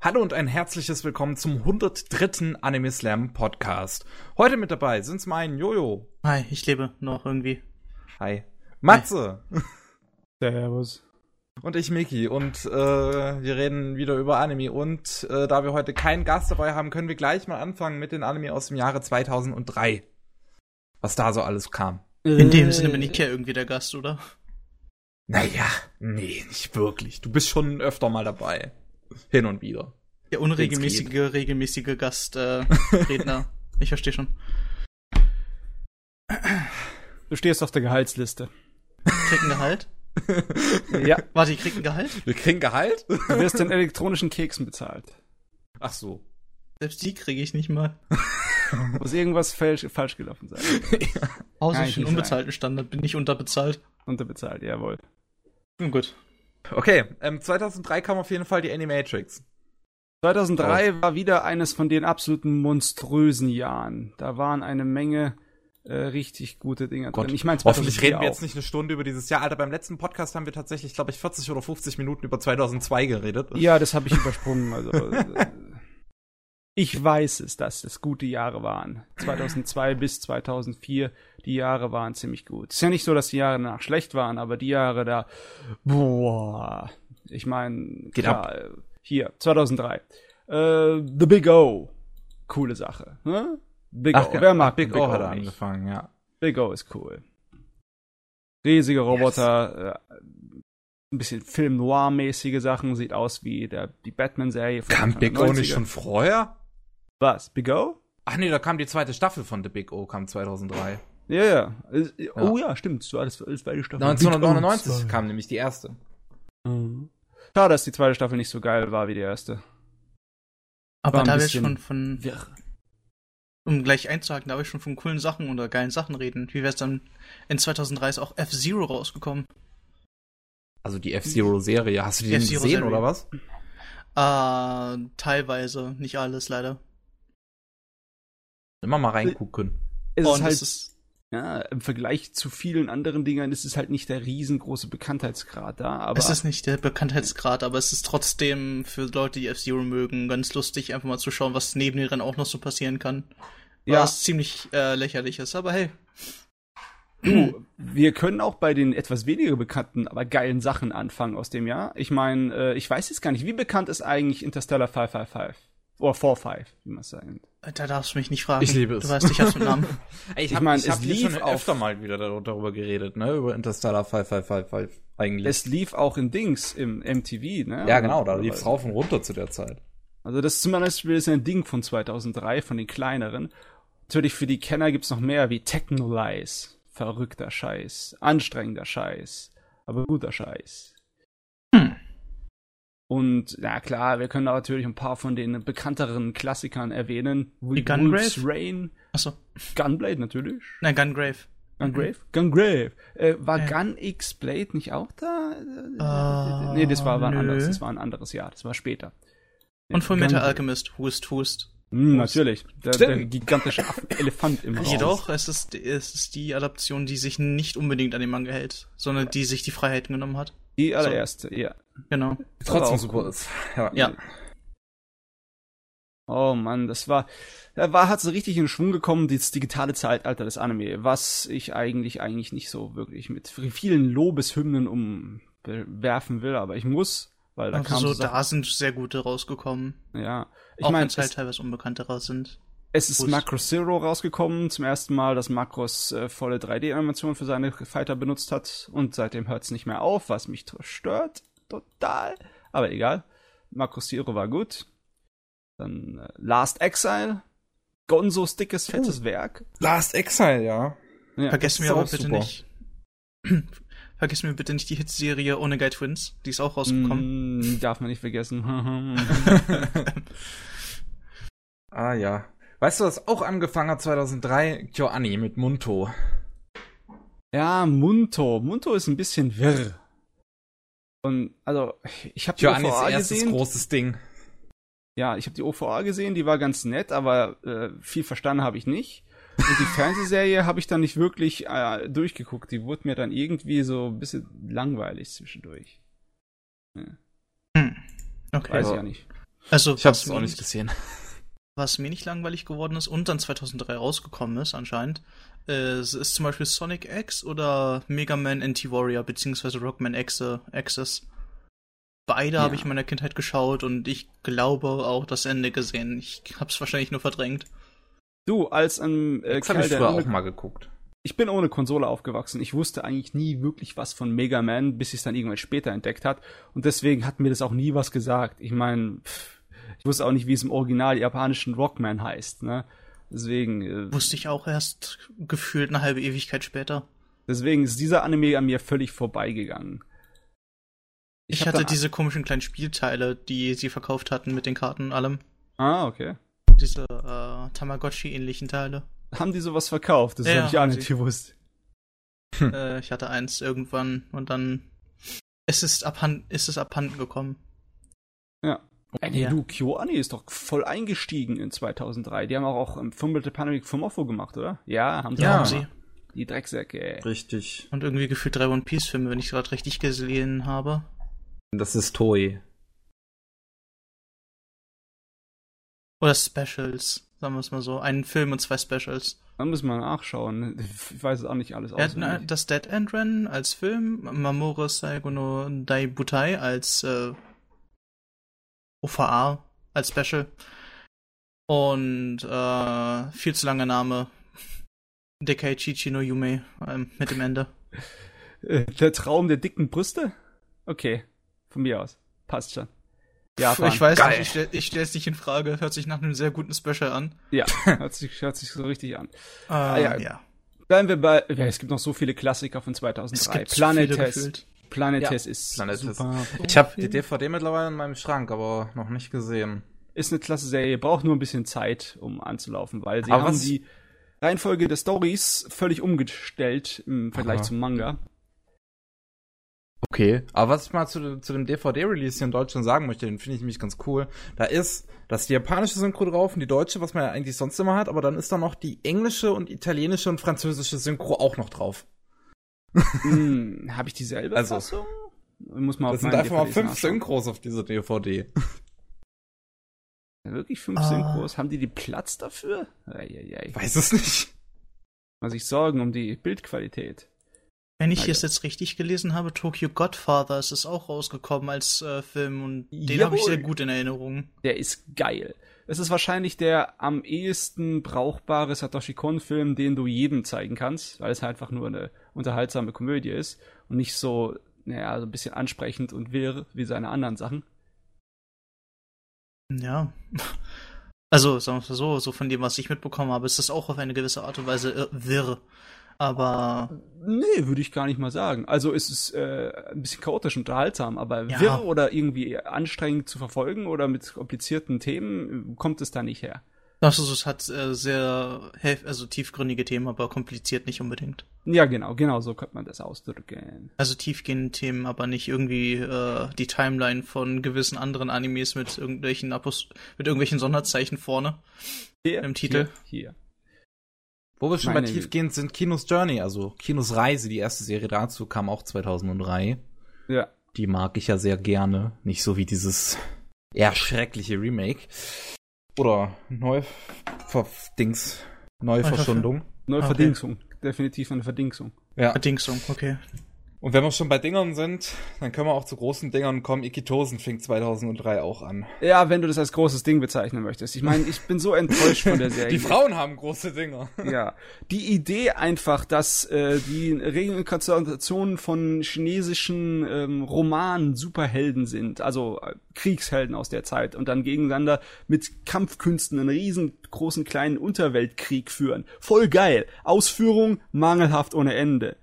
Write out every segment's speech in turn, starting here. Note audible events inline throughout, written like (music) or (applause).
Hallo und ein herzliches Willkommen zum 103. Anime Slam Podcast. Heute mit dabei sind's mein Jojo. Hi, ich lebe noch irgendwie. Hi. Matze. (laughs) Servus. Und ich Miki. Und äh, wir reden wieder über Anime. Und äh, da wir heute keinen Gast dabei haben, können wir gleich mal anfangen mit den Anime aus dem Jahre 2003. Was da so alles kam. In dem Sinne bin ich ja irgendwie der Gast, oder? Naja, nee, nicht wirklich. Du bist schon öfter mal dabei. Hin und wieder. Der unregelmäßige, regelmäßige Gastredner. Äh, (laughs) ich verstehe schon. Du stehst auf der Gehaltsliste. Krieg ein Gehalt? Ja. Warte, ich krieg ein Gehalt? Wir kriegen Gehalt? Du wirst in elektronischen Keksen bezahlt. Ach so. Selbst die kriege ich nicht mal. (laughs) Muss irgendwas falsch, falsch gelaufen sein. Außer ich den unbezahlten Standard bin ich unterbezahlt. Unterbezahlt, jawohl. Nun gut. Okay, ähm, 2003 kam auf jeden Fall die Animatrix. 2003 war wieder eines von den absoluten monströsen Jahren. Da waren eine Menge äh, richtig gute Dinge Gott, drin. Ich meine, Hoffentlich reden wir jetzt nicht eine Stunde über dieses Jahr. Alter, beim letzten Podcast haben wir tatsächlich, glaube ich, 40 oder 50 Minuten über 2002 geredet. Ja, das habe ich übersprungen. Also, (laughs) ich weiß es, dass es gute Jahre waren. 2002 bis 2004, die Jahre waren ziemlich gut. Ist ja nicht so, dass die Jahre danach schlecht waren, aber die Jahre da, boah. Ich meine, klar, äh, hier, 2003. Äh, The Big O. Coole Sache. Ne? Big O. Wer mag Big, Big O hat er angefangen, ja. Big O ist cool. Riesige Roboter, äh, ein bisschen Film Noir-mäßige Sachen, sieht aus wie der, die Batman-Serie von Kam Big O nicht 90er. schon vorher? Was? Big O? Ach nee, da kam die zweite Staffel von The Big O, kam 2003. Ja, ja. Oh ja, stimmt. So alles, alles beide Staffeln. 1999 kam nämlich die erste. Mhm. Schade, dass die zweite Staffel nicht so geil war wie die erste. Aber da wir bisschen schon von, um gleich einzuhaken, da wir schon von coolen Sachen oder geilen Sachen reden, wie wär's dann in 2003 ist auch F-Zero rausgekommen? Also die F-Zero-Serie. Hast du die denn gesehen, oder was? Äh, teilweise, nicht alles leider. Immer mal reingucken. Es Und ist halt, es ist, ja, im Vergleich zu vielen anderen Dingern ist es halt nicht der riesengroße Bekanntheitsgrad da, aber es ist nicht der Bekanntheitsgrad, aber es ist trotzdem für Leute, die F-Zero mögen, ganz lustig, einfach mal zu schauen, was neben den Rennen auch noch so passieren kann. Ja. Was ziemlich äh, lächerlich ist, aber hey. du, wir können auch bei den etwas weniger bekannten, aber geilen Sachen anfangen aus dem Jahr. Ich meine, äh, ich weiß jetzt gar nicht, wie bekannt ist eigentlich Interstellar 555? Oder 45, wie man es sagt. Da darfst du mich nicht fragen. Ich liebe es. Du weißt, ich hab's mit Namen. (laughs) Ey, ich Ich hab, mein, ich hab es hier lief schon auf- öfter mal wieder dar- darüber geredet, ne? Über Interstellar 5555 eigentlich. Es lief auch in Dings im MTV, ne? ja, genau, da lief's rauf und runter zu der Zeit. Also das ist zum Beispiel ist ein Ding von 2003, von den kleineren. Natürlich für die Kenner gibt's noch mehr wie Technolize. Verrückter Scheiß, anstrengender Scheiß, aber guter Scheiß. Hm. Und na klar, wir können natürlich ein paar von den bekannteren Klassikern erwähnen. Wie Gungrave? Rain, Achso. Gunblade natürlich. Nein, Gungrave. Gungrave? Gungrave. Äh, war Ja. Gun X Blade nicht auch da? Ah, nee, das war, war ein nö. anderes, das war ein anderes Jahr, das war später. Und Full Metal Alchemist, Hust, Hust. Hm, natürlich. Der, der gigantische (laughs) Elefant im Raum. Jedoch, es ist, es ist die Adaption, die sich nicht unbedingt an den Manga hält, sondern die sich die Freiheiten genommen hat. Die allererste, ja. Genau. Trotzdem auch super cool. ist. (laughs) Ja. Ja. Oh Mann, das war, da war, hat so richtig in Schwung gekommen, das digitale Zeitalter des Anime, was ich eigentlich, eigentlich nicht so wirklich mit vielen Lobeshymnen umwerfen will, aber ich muss, weil da Also kam so, so da sind sehr gute rausgekommen. ja. Ich auch meine, wenn es halt es, teilweise unbekanntere sind. es ist Gut. Macro Zero rausgekommen, zum ersten Mal, dass Macros äh, volle 3D-Animation für seine Fighter benutzt hat und seitdem hört's nicht mehr auf, was mich stört, total, aber egal. Macro Zero war gut. Dann äh, Last Exile, Gonzos dickes, fettes Werk. Last Exile, ja. Ja. Vergessen wir aber bitte super. nicht. (clears throat) Vergessen wir bitte nicht die Hitserie Onegai Twins. Die ist auch rausgekommen. Mm, darf man nicht vergessen. (laughs) Ah ja. Weißt du, was auch angefangen hat 2003? KyoAni mit Munto. ja, Munto. Munto ist ein bisschen wirr. Und also, ich habe die KyoAnis OVA erstes gesehen. großes Ding. Ja, ich habe die OVA gesehen, die war ganz nett, aber äh, viel verstanden habe ich nicht. Und die (laughs) Fernsehserie habe ich dann nicht wirklich äh, durchgeguckt. Die wurde mir dann irgendwie so ein bisschen langweilig zwischendurch. Hm. Okay. Weiß Ja. ich ja nicht. Also, Ich habe es auch nicht gesehen. Was mir nicht langweilig geworden ist und dann 2003 rausgekommen ist anscheinend, äh, es ist zum Beispiel Sonic X oder Mega Man Anti-Warrior beziehungsweise Rockman X Access. Beide Ja. habe ich in meiner Kindheit geschaut und ich glaube auch das Ende gesehen. Ich habe es wahrscheinlich nur verdrängt. Du, als ein äh, Kerl, ich der früher auch mal geguckt. ich bin ohne Konsole aufgewachsen. Ich wusste eigentlich nie wirklich was von Mega Man, bis ich es dann irgendwann später entdeckt hat. Und deswegen hat mir das auch nie was gesagt. Ich meine, ich wusste auch nicht, wie es im Original japanischen Rockman heißt. Ne? Deswegen, äh, Wusste ich auch erst gefühlt eine halbe Ewigkeit später. deswegen ist dieser Anime an mir völlig vorbeigegangen. Ich, hab hatte diese komischen kleinen Spielteile, die sie verkauft hatten mit den Karten und allem. Ah, okay. Diese äh, Tamagotchi-ähnlichen Teile. Haben die sowas verkauft? Das Ja, habe ich auch nicht sie. gewusst. äh, ich hatte eins irgendwann und dann ist es, abhanden, ist es abhanden gekommen. Ja. Ey, Ja. du, KyoAni ist doch voll eingestiegen in 2003. Die haben auch, auch ähm, Fummelte Panoramic Fumofo gemacht, oder? Ja, haben sie Ja. Haben sie. Die Drecksäcke, ey. Richtig. Und irgendwie gefühlt drei One Piece-Filme, wenn ich gerade richtig gesehen habe. Das ist Toei. Oder Specials, sagen wir es mal so. Einen Film und zwei Specials. Da müssen wir nachschauen. Ich weiß es auch nicht alles äh, das Dead End Rennen als Film, Mamoru Saigo no Daibutai als äh, OVA als Special und äh, viel zu langer Name Dekai Chichi no Yume ähm, mit dem Ende. (laughs) Der Traum der dicken Brüste? Okay, von mir aus. Passt schon. Ja, ich weiß Geil. nicht, ich, stell, ich stell's nicht in Frage. Hört sich nach einem sehr guten Special an. Ja, (laughs) hört sich, hört sich so richtig an. Äh, ja. ja. Bleiben wir bei, ja, es gibt noch so viele Klassiker von 2003. so Planet viele Test. Gefühlt. Planet Ja, Test ist Planet Test. super. Ich habe die DVD mittlerweile in meinem Schrank, aber noch nicht gesehen. Ist eine klasse Serie, braucht nur ein bisschen Zeit, um anzulaufen, weil sie Aber haben die Reihenfolge der Stories völlig umgestellt im Vergleich Aha. zum Manga. Okay. Aber was ich mal zu, zu dem DVD-Release hier in Deutschland sagen möchte, den finde ich nämlich ganz cool. Da ist das die japanische Synchro drauf und die deutsche, was man ja eigentlich sonst immer hat, aber dann ist da noch die englische und italienische und französische Synchro auch noch drauf. Hm, Habe ich dieselbe Also- Fassung? Muss mal Das auf sind meinen einfach mal fünf nachschauen. Synchros auf dieser DVD. Wirklich fünf Ah. Synchros? Haben die die Platz dafür? Eieiei. Ich weiß es nicht. Muss ich sorgen um die Bildqualität. Wenn ich es jetzt richtig gelesen habe, Tokyo Godfather ist es auch rausgekommen als äh, Film und den habe ich sehr gut in Erinnerung. Der ist geil. Es ist wahrscheinlich der am ehesten brauchbare Satoshi Kon-Film, den du jedem zeigen kannst, weil es einfach nur eine unterhaltsame Komödie ist und nicht so, naja, so ein bisschen ansprechend und wirr wie seine anderen Sachen. Ja. Also, sagen wir mal so, so von dem, was ich mitbekommen habe, ist das auch auf eine gewisse Art und Weise äh, wirr. Aber Nee, würde ich gar nicht mal sagen. Also es ist äh, ein bisschen chaotisch unterhaltsam, aber Ja. wirr oder irgendwie anstrengend zu verfolgen oder mit komplizierten Themen äh, kommt es da nicht her. Also, es hat äh, sehr also tiefgründige Themen, aber kompliziert nicht unbedingt. Ja, genau, genau so könnte man das ausdrücken. Also tiefgehende Themen, aber nicht irgendwie äh, die Timeline von gewissen anderen Animes mit irgendwelchen Apost mit irgendwelchen Sonderzeichen vorne. Hier, Im Titel? Hier. hier. Wo wir schon bei Meine- tiefgehend sind, Kinos Journey, also Kinos Reise, die erste Serie dazu, kam auch 2003. Ja. Die mag ich ja sehr gerne. Nicht so wie dieses eher schreckliche Remake. Oder Neudings, Neuverschundung. Neuverdingsung. Definitiv eine Verdingsung. Ja. Verdingsung, okay. Und wenn wir schon bei Dingern sind, dann können wir auch zu großen Dingern kommen. Ikitosen fing 2003 auch an. Ja, wenn du das als großes Ding bezeichnen möchtest. Ich meine, ich bin so enttäuscht von der (laughs) Serie. Die Frauen haben große Dinger. (laughs) Ja, die Idee einfach, dass äh, die Reinkarnationen von chinesischen ähm, Romanen Superhelden sind, also äh, Kriegshelden aus der Zeit und dann gegeneinander mit Kampfkünsten einen riesengroßen kleinen Unterweltkrieg führen. Voll geil. Ausführung mangelhaft ohne Ende.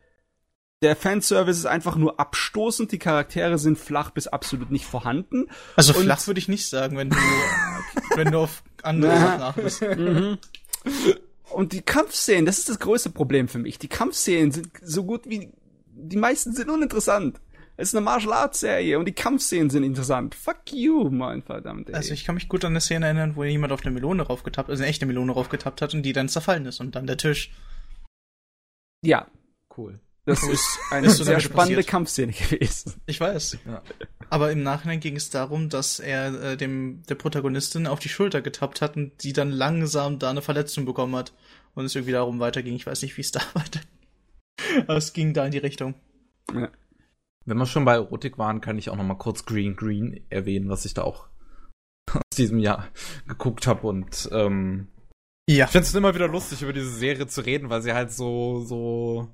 Der Fanservice ist einfach nur abstoßend, die Charaktere sind flach bis absolut nicht vorhanden. Also Und- flach würde ich nicht sagen, wenn du (laughs) wenn du auf andere. Sachen achtest. Und die Kampfszenen, das ist das größte Problem für mich. Die Kampfszenen sind so gut wie die meisten sind uninteressant. Es ist eine Martial Arts Serie und die Kampfszenen sind interessant. Fuck you, mein verdammt. Ey. Also ich kann mich gut an eine Szene erinnern, wo jemand auf eine Melone raufgetappt, also eine echte Melone raufgetappt hat und die dann zerfallen ist und dann der Tisch. ja, Cool. Das ist eine Ist sehr spannende passiert. Kampfszene gewesen. Ich weiß. Ja. Aber im Nachhinein ging es darum, dass er äh, dem der Protagonistin auf die Schulter getappt hat und die dann langsam da eine Verletzung bekommen hat und es irgendwie darum weiterging. Ich weiß nicht, wie es da (laughs) weiter. Aber es ging da in die Richtung. Ja. Wenn wir schon bei Erotik waren, kann ich auch noch mal kurz Green Green erwähnen, was ich da auch (laughs) aus diesem Jahr geguckt habe und ähm, Ja. ich finde es immer wieder lustig, über diese Serie zu reden, weil sie halt so so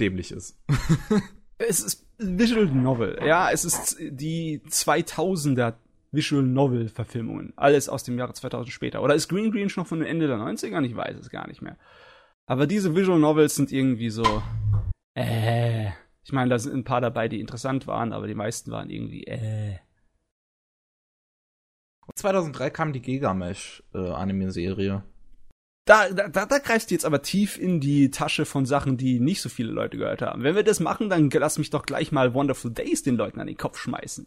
dämlich ist. (laughs) Es ist Visual Novel. Ja, es ist die 2000er Visual Novel Verfilmungen. Alles aus dem Jahre 2000 später. Oder ist Green Green schon von den Ende der 90er? Ich weiß es gar nicht mehr. Aber diese Visual Novels sind irgendwie so, äh. Ich meine, da sind ein paar dabei, die interessant waren, aber die meisten waren irgendwie, äh. 2003 kam die Gigamesh äh, Anime-Serie. Da, da, da, da greifst du jetzt aber tief in die Tasche von Sachen, die nicht so viele Leute gehört haben. Wenn wir das machen, dann lass mich doch gleich mal Wonderful Days den Leuten an den Kopf schmeißen.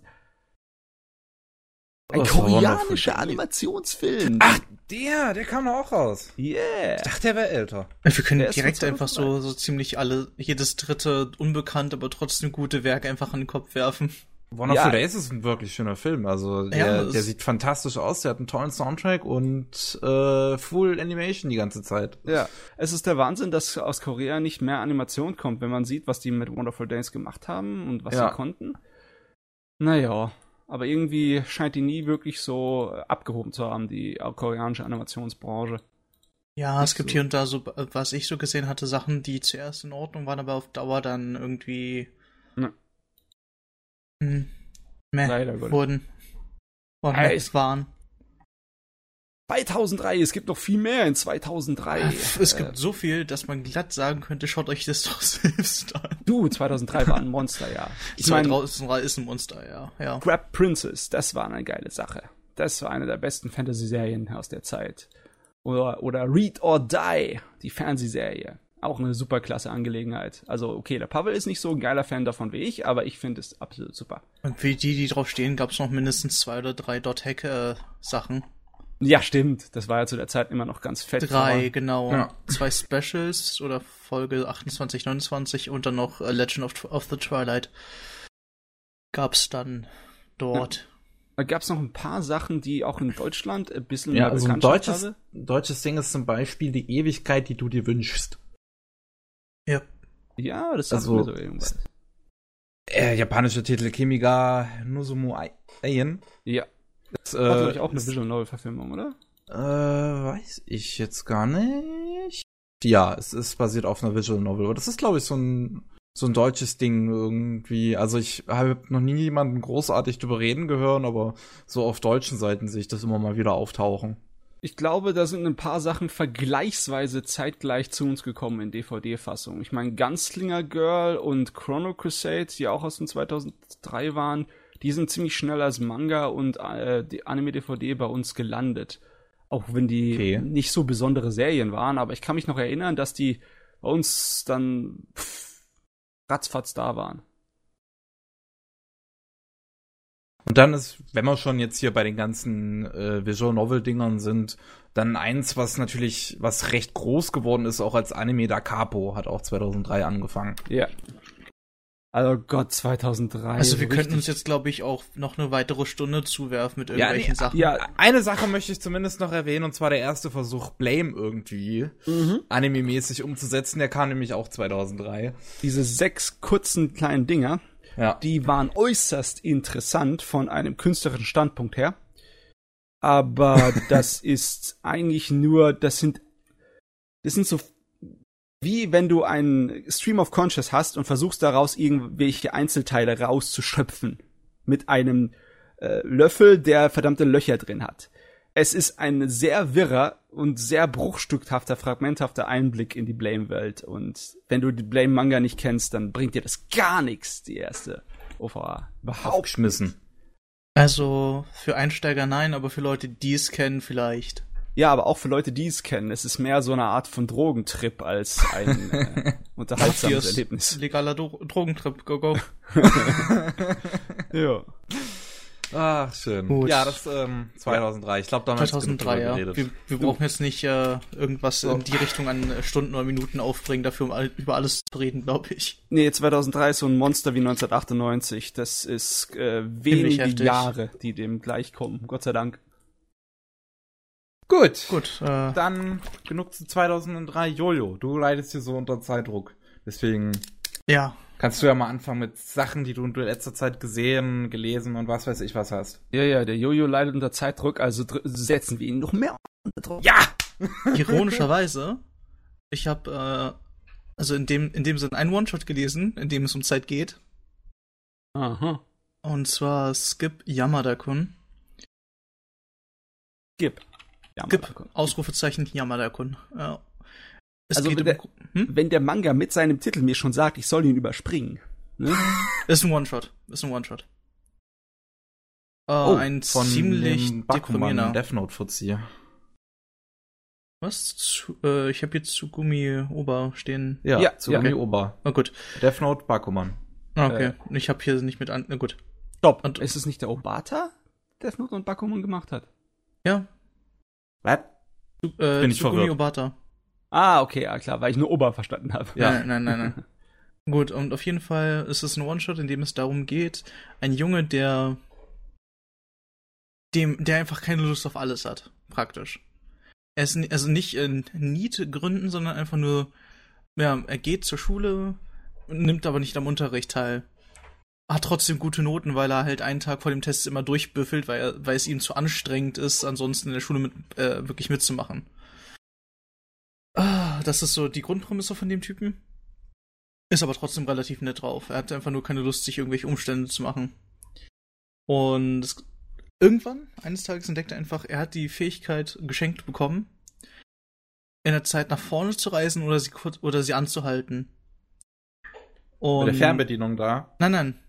Ein Wonderful koreanischer? Animationsfilm. Ach, der, der kam auch raus. yeah. Ich dachte, der wäre älter. Wir können Der direkt einfach so, so ziemlich alle, jedes dritte unbekannt, aber trotzdem gute Werk einfach an den Kopf werfen. Wonderful Ja. Days ist ein wirklich schöner Film. Also der, Ja, der sieht fantastisch aus, der hat einen tollen Soundtrack und äh, Full Animation die ganze Zeit. Ja, es ist der Wahnsinn, dass aus Korea nicht mehr Animation kommt, wenn man sieht, was die mit Wonderful Days gemacht haben und was Ja. sie konnten. Naja, aber irgendwie scheint die nie wirklich so abgehoben zu haben, die koreanische Animationsbranche. Ja, Nicht es gibt so. hier und da so, was ich so gesehen hatte, Sachen, die zuerst in Ordnung waren, aber auf Dauer dann irgendwie Ja. Hm, meh, Leider Gottes. wurden. Und Ey, es waren. 2003, es gibt noch viel mehr in 2003. Es Äh, gibt so viel, dass man glatt sagen könnte, schaut euch das doch (laughs) selbst an. du, 2003 war ein Monster, ja. (laughs) Ich meine, 2003 ist ein Monster, ja. ja. Crab Princess, das war eine geile Sache. Das war eine der besten Fantasy-Serien aus der Zeit. Oder, oder Read or Die, die Fernsehserie. Auch eine super klasse Angelegenheit. Also, okay, der Pavel ist nicht so ein geiler Fan davon wie ich, aber ich finde es absolut super. Und für die, die drauf stehen, gab es noch mindestens zwei oder drei Dot-Hack-Sachen. Ja, stimmt. Das war ja zu der Zeit immer noch ganz fett. Drei, genau. Ja. Zwei Specials oder Folge 28, 29 und dann noch äh, Legend of, of the Twilight gab's dann dort. Da gab es noch ein paar Sachen, die auch in Deutschland ein bisschen Ja, mehr also ein deutsches, hatte. deutsches Ding ist zum Beispiel die Ewigkeit, die du dir wünschst. Ja. Ja, das sagt Also, mir so irgendwas. Äh, japanische Titel Kimiga Nozumu Aien. Ja, Das, war, glaube äh, ich, auch eine Visual Novel-Verfilmung, oder? Äh, weiß ich jetzt gar nicht. Ja, es ist basiert auf einer Visual Novel. Aber das ist, glaube ich, so ein, so ein deutsches Ding irgendwie. Also ich habe noch nie jemanden großartig drüber reden gehört, aber so auf deutschen Seiten sehe ich das immer mal wieder auftauchen. Ich glaube, da sind ein paar Sachen vergleichsweise zeitgleich zu uns gekommen in DVD-Fassung. Ich meine, Gunslinger Girl und Chrono Crusade, die auch aus dem 2003 waren, die sind ziemlich schnell als Manga und äh, die Anime-DVD bei uns gelandet. Auch wenn die Okay. nicht so besondere Serien waren, aber ich kann mich noch erinnern, dass die bei uns dann pff, ratzfatz da waren. Und dann ist, wenn wir schon jetzt hier bei den ganzen äh, Visual Novel Dingern sind, dann eins, was natürlich, was recht groß geworden ist, auch als Anime, Da Capo, hat auch 2003 angefangen. Ja. Also Gott, 2003. Also wir könnten uns jetzt, glaube ich, auch noch eine weitere Stunde zuwerfen mit irgendwelchen nee, Sachen. ja, Eine Sache möchte ich zumindest noch erwähnen, und zwar der erste Versuch, Blame irgendwie Mhm. anime-mäßig umzusetzen. Der kam nämlich auch 2003. diese sechs kurzen kleinen Dinger, Ja. die waren äußerst interessant von einem künstlerischen Standpunkt her. Aber (laughs) das ist eigentlich nur, das sind, das sind so, wie wenn du einen Stream of Conscious hast und versuchst daraus irgendwelche Einzelteile rauszuschöpfen. Mit einem äh, Löffel, der verdammte Löcher drin hat. Es ist ein sehr wirrer und sehr bruchstückhafter, fragmenthafter Einblick in die Blame-Welt. Und wenn du die Blame-Manga nicht kennst, dann bringt dir das gar nichts, die erste OVA. Überhaupt. Aufgeschmissen. Also für Einsteiger nein, aber für Leute, die es kennen, vielleicht. Ja, aber auch für Leute, die es kennen. Es ist mehr so eine Art von Drogentrip als ein (laughs) äh, unterhaltsames Erlebnis. Legaler Dro Drogentrip, go go. (laughs) Ja. Ach, schön. Gut. Ja, das ähm, 2003. Ich glaube, da haben wir jetzt genug 2003, drüber ja. geredet. Wir, wir brauchen jetzt nicht äh, irgendwas So. in die Richtung an äh, Stunden oder Minuten aufbringen, dafür um all, über alles zu reden, glaube ich. Nee, 2003 ist so ein Monster wie 1998. Das ist äh, wenige. Jahre, die dem gleichkommen. Gott sei Dank. Gut. Gut, äh, Dann genug zu 2003. Jojo, du leidest hier so unter Zeitdruck. Deswegen ja. Kannst du ja mal anfangen mit Sachen, die du in letzter Zeit gesehen, gelesen und was weiß ich was hast. Ja, ja, der Jojo leidet unter Zeitdruck, also setzen wir ihn noch mehr unter Druck. Ja! (laughs) Ironischerweise, ich habe äh, also in dem in dem Sinn einen One-Shot gelesen, in dem es um Zeit geht. Aha. Und zwar Skip Yamada-kun. Gib. Ja, Skip. Ausrufezeichen Yamada-kun. Ja. Es Also geht wenn um, hm? Wenn der Manga mit seinem Titel mir schon sagt, ich soll ihn überspringen. Ne? (laughs) Ist ein One-Shot. Ist ein One-Shot. Äh, Oh, ein ziemlich dem Bakuman deprimierender. Death Note Fuzzi. Was? Zu, äh, ich habe jetzt Tsugumi Ober stehen. Ja, Ja, zu ja. Gumi Oba. Oh gut. Death Note Bakuman. Ah, Okay. ich habe hier nicht mit an. Na gut. Stopp. Und- ist es nicht der Obata, der Death Note und Bakuman gemacht hat? Ja. Was? Äh, Bin ich Tsugumi verwirrt. Obata. Ah, okay, ja klar, weil ich nur Oba verstanden habe. Ja. Nein, nein, nein, nein. (laughs) Gut, und auf jeden Fall ist es ein One-Shot, in dem es darum geht, ein Junge, der dem, der einfach keine Lust auf alles hat, praktisch. Er ist also nicht in Need-Gründen, sondern einfach nur, ja, er geht zur Schule, nimmt aber nicht am Unterricht teil. Hat trotzdem gute Noten, weil er halt einen Tag vor dem Test immer durchbüffelt, weil, er, weil es ihm zu anstrengend ist, ansonsten in der Schule mit, äh, wirklich mitzumachen. Ah, das ist so die Grundprämisse von dem Typen. Ist aber trotzdem relativ nett drauf. Er hat einfach nur keine Lust, sich irgendwelche Umstände zu machen. Und es, irgendwann, eines Tages entdeckt er einfach, er hat die Fähigkeit geschenkt bekommen, in der Zeit nach vorne zu reisen oder sie kurz oder sie anzuhalten. Mit Und der Fernbedienung da. Nein, nein.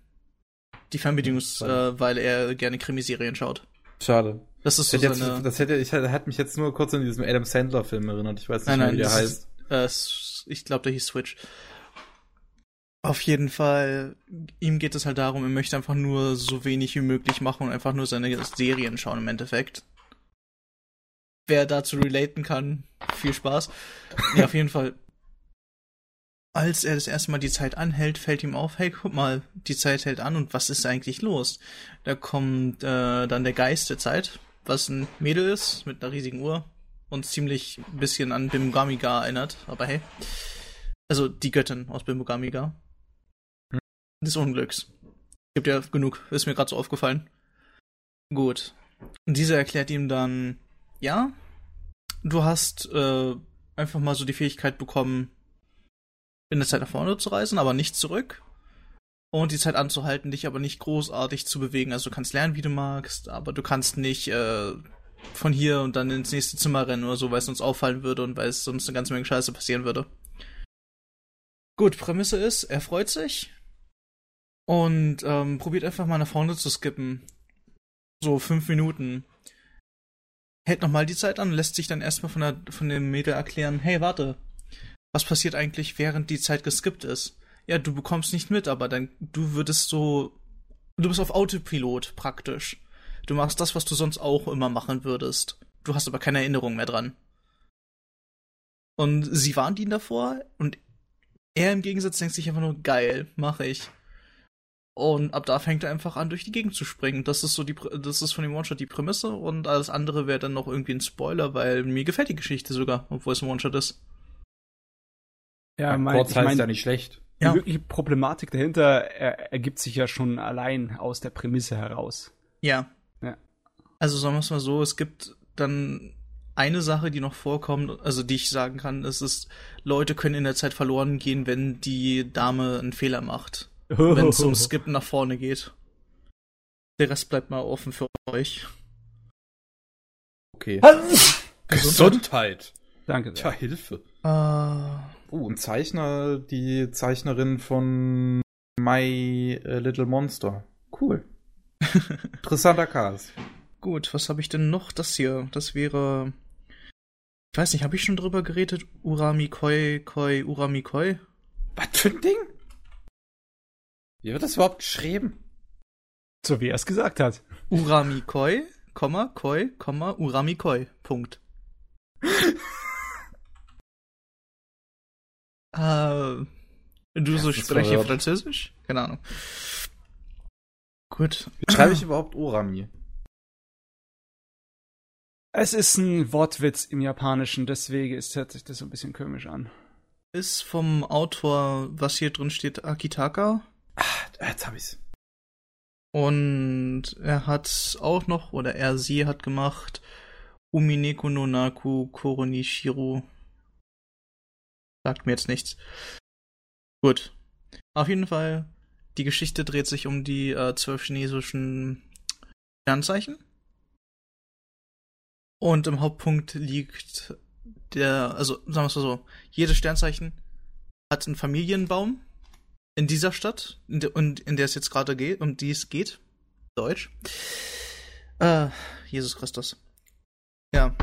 Die Fernbedienung ist, äh, weil er gerne Krimiserien schaut. Schade. Das ist so hätte, seine. jetzt, das hätte, ich hat mich jetzt nur kurz an diesen Adam Sandler Film erinnert. Ich weiß nicht Nein, nein, wie der heißt. ist, äh, ich glaube, der hieß Switch. Auf jeden Fall, ihm geht es halt darum, er möchte einfach nur so wenig wie möglich machen und einfach nur seine Serien schauen im Endeffekt. Wer dazu relaten kann, viel Spaß. Ja, auf jeden Fall. Als er das erste Mal die Zeit anhält, fällt ihm auf, hey, guck mal, die Zeit hält an und was ist eigentlich los? Da kommt äh, dann der Geist der Zeit, was ein Mädel ist mit einer riesigen Uhr und ziemlich ein bisschen an Bimugamiga erinnert, aber hey. Also die Göttin aus Bimugamiga. Hm. Des Unglücks. Gibt ja genug, ist mir gerade so aufgefallen. Gut. Und diese erklärt ihm dann, ja, du hast äh, einfach mal so die Fähigkeit bekommen, in der Zeit nach vorne zu reisen, aber nicht zurück. Und die Zeit anzuhalten, dich aber nicht großartig zu bewegen. Also du kannst lernen, wie du magst, aber du kannst nicht äh, von hier und dann ins nächste Zimmer rennen oder so, weil es uns auffallen würde und weil es sonst eine ganze Menge Scheiße passieren würde. Gut, Prämisse ist, er freut sich und ähm, probiert einfach mal nach vorne zu skippen. So fünf Minuten. Hält nochmal die Zeit an lässt sich dann erstmal von, der, von dem Mädel erklären, hey, warte, was passiert eigentlich, während die Zeit geskippt ist? Ja, du bekommst nicht mit, aber dann, du würdest so, du bist auf Autopilot praktisch. Du machst das, was du sonst auch immer machen würdest. Du hast aber keine Erinnerung mehr dran. Und sie warnt ihn davor und er im Gegensatz denkt sich einfach nur, geil, mache ich. Und ab da fängt er einfach an, durch die Gegend zu springen. Das ist so die, das ist von dem One-Shot die Prämisse und alles andere wäre dann noch irgendwie ein Spoiler, weil mir gefällt die Geschichte sogar, obwohl es ein One-Shot ist. Ja, mein, kurz ich heißt mein, ja nicht schlecht. Die Ja. wirkliche Problematik dahinter er, ergibt sich ja schon allein aus der Prämisse heraus. Ja. Ja. Also sagen wir es mal so, es gibt dann eine Sache, die noch vorkommt, also die ich sagen kann, es ist, Leute können in der Zeit verloren gehen, wenn die Dame einen Fehler macht. (laughs) Wenn es um Skippen nach vorne geht. Der Rest bleibt mal offen für euch. Okay. Gesundheit. Gesundheit. Danke Tja, sehr. Hilfe. Äh, Oh, ein Zeichner, die Zeichnerin von My äh, Little Monster. Cool. (laughs) Interessanter Cast. gut, was habe ich denn noch? Das hier, das wäre. Ich weiß nicht, habe ich schon drüber geredet? Urami Koi, Koi, Urami Koi? Was für ein Ding? Wie wird das überhaupt geschrieben? So wie er es gesagt hat. Urami Koi, Komma, Koi, Komma, Urami Koi. Punkt. (laughs) äh, du Ja, so spreche verwirrt. Französisch? Keine Ahnung. Gut. Wie schreibe ich überhaupt Orami? Es ist ein Wortwitz im Japanischen, deswegen ist, hört sich das so ein bisschen komisch an. Ist vom Autor, was hier drin steht, Akitaka. Jetzt hab ich's. Und er hat auch noch, oder er, sie hat gemacht, Umineko no Naku Koronishiru. Sagt mir jetzt nichts. Gut. Auf jeden Fall, die Geschichte dreht sich um die äh, zwölf chinesischen Sternzeichen. Und im Hauptpunkt liegt der, also sagen wir es mal so, jedes Sternzeichen hat einen Familienbaum in dieser Stadt, in der, und in der es jetzt gerade geht, um die es geht. Deutsch. Äh, Jesus Christus. Ja.